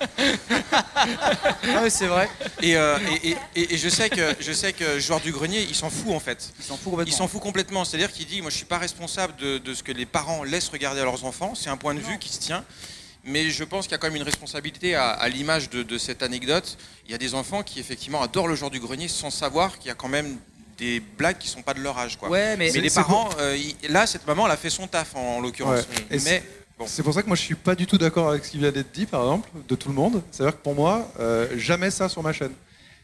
Ah oui, c'est vrai. Et, euh, et, et- et- et je sais que je sais que joueur du grenier, il s'en fout en fait. Il s'en fout complètement. Il s'en fout complètement. C'est-à-dire qu'il dit, moi je suis pas responsable de, de ce que les parents laissent regarder à leurs enfants. C'est un point de vue qui se tient. Mais je pense qu'il y a quand même une responsabilité à, à l'image de, de cette anecdote. Il y a des enfants qui effectivement adorent le joueur du grenier sans savoir qu'il y a quand même des blagues qui sont pas de leur âge. Quoi. Ouais, mais- les C'est- parents, euh, là cette maman, elle a fait son taf en, en l'occurrence. Ouais. Mais bon. C'est pour ça que moi je suis pas du tout d'accord avec ce qui vient d'être dit, par exemple, de tout le monde. C'est-à-dire que pour moi, euh, jamais ça sur ma chaîne.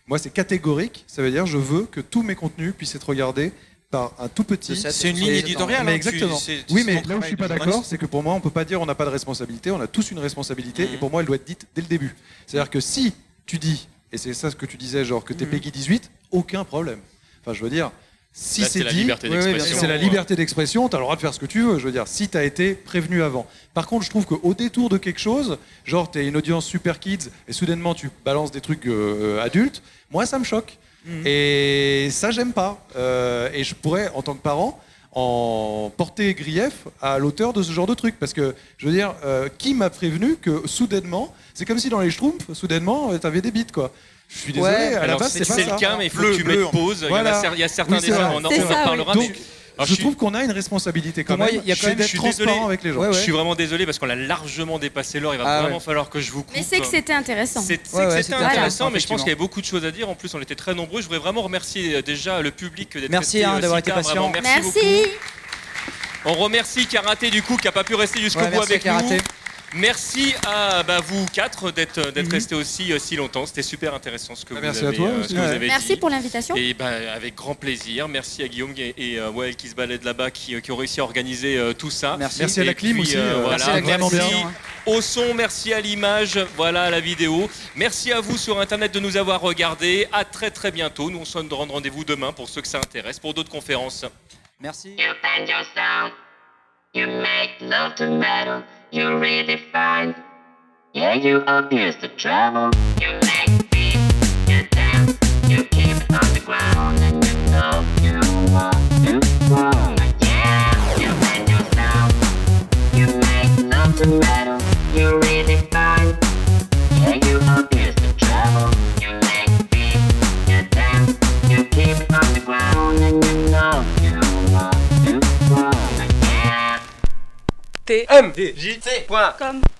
Moi c'est catégorique, ça veut dire je veux que tous mes contenus puissent être regardés par un tout petit. C'est une ligne éditoriale, Mais hein, tu- exactement. c'est- oui, mais là où je suis pas d'accord, c'est que pour moi on peut pas dire on n'a pas de responsabilité. On a tous une responsabilité Mhm. et pour moi elle doit être dite dès le début. C'est-à-dire que si tu dis et c'est ça ce que tu disais, genre que t'es Mhm. Peggy 18, aucun problème. Enfin, je veux dire. Si c'est dit, c'est la liberté d'expression, tu as le droit de faire ce que tu veux, je veux dire, si tu as été prévenu avant. Par contre, je trouve qu'au détour de quelque chose, genre tu es une audience super kids et soudainement tu balances des trucs euh, adultes, moi ça me choque. Mhm. Et ça, j'aime pas. Euh, et je pourrais, en tant que parent, en porter grief à l'auteur de ce genre de truc. Parce que, je veux dire, euh, qui m'a prévenu que soudainement, c'est comme si dans les Schtroumpfs, soudainement, tu avais des bites, quoi. Je suis désolé, Ouais, à la alors base, c'est- c'est pas c'est ça. le cas, mais il faut que tu mettes pause. Il y en a Voilà. il y a certains Oui, c'est vrai. on en- on en reparlera, mais- Alors, je je suis- trouve qu'on a une responsabilité quand Pour moi, même. il y a quand même- d'être je suis transparent désolé. avec les gens. Je suis vraiment désolé parce qu'on a largement dépassé l'heure. Il va Ah vraiment ouais. falloir que je vous coupe. Mais c'est que c'était intéressant. C'est c'est Ouais, que ouais, c'était c'était intéressant, mais je pense qu'il y avait beaucoup de choses à dire. En plus, on était très nombreux. Je voudrais vraiment remercier euh, déjà le public d'être Merci, resté hein, euh, d'avoir été patient. Vraiment, Merci. On remercie Karaté du coup qui n'a pas pu rester jusqu'au Ouais, bout merci avec Karaté. nous. Merci à bah, vous quatre d'être d'être Mhm. restés aussi euh, si longtemps. C'était super intéressant ce que Bah, vous merci à avez, toi euh, aussi. ce que vous Ouais. avez Merci dit. pour l'invitation. Et ben, avec grand plaisir. Merci à Guillaume et, et, euh, Wael qui se baladent là-bas, qui, qui ont réussi à organiser euh, tout ça. Merci. Merci à la Et clim puis, aussi, euh, euh, voilà, merci à la clim, merci vraiment bien. au son, merci à l'image, voilà à la vidéo. Merci à vous sur Internet de nous avoir regardés. À très très bientôt. Nous on se donne rendez-vous demain pour ceux que ça intéresse, pour d'autres conférences. Merci. You bend yourself. You make love to metal. You redefine. Yeah, you abuse the travel. You make beat. You dance. You keep it on the ground. And you know you want to grow. Yeah, you bend yourself. You make love to metal. Grow. Yeah. tmjc.com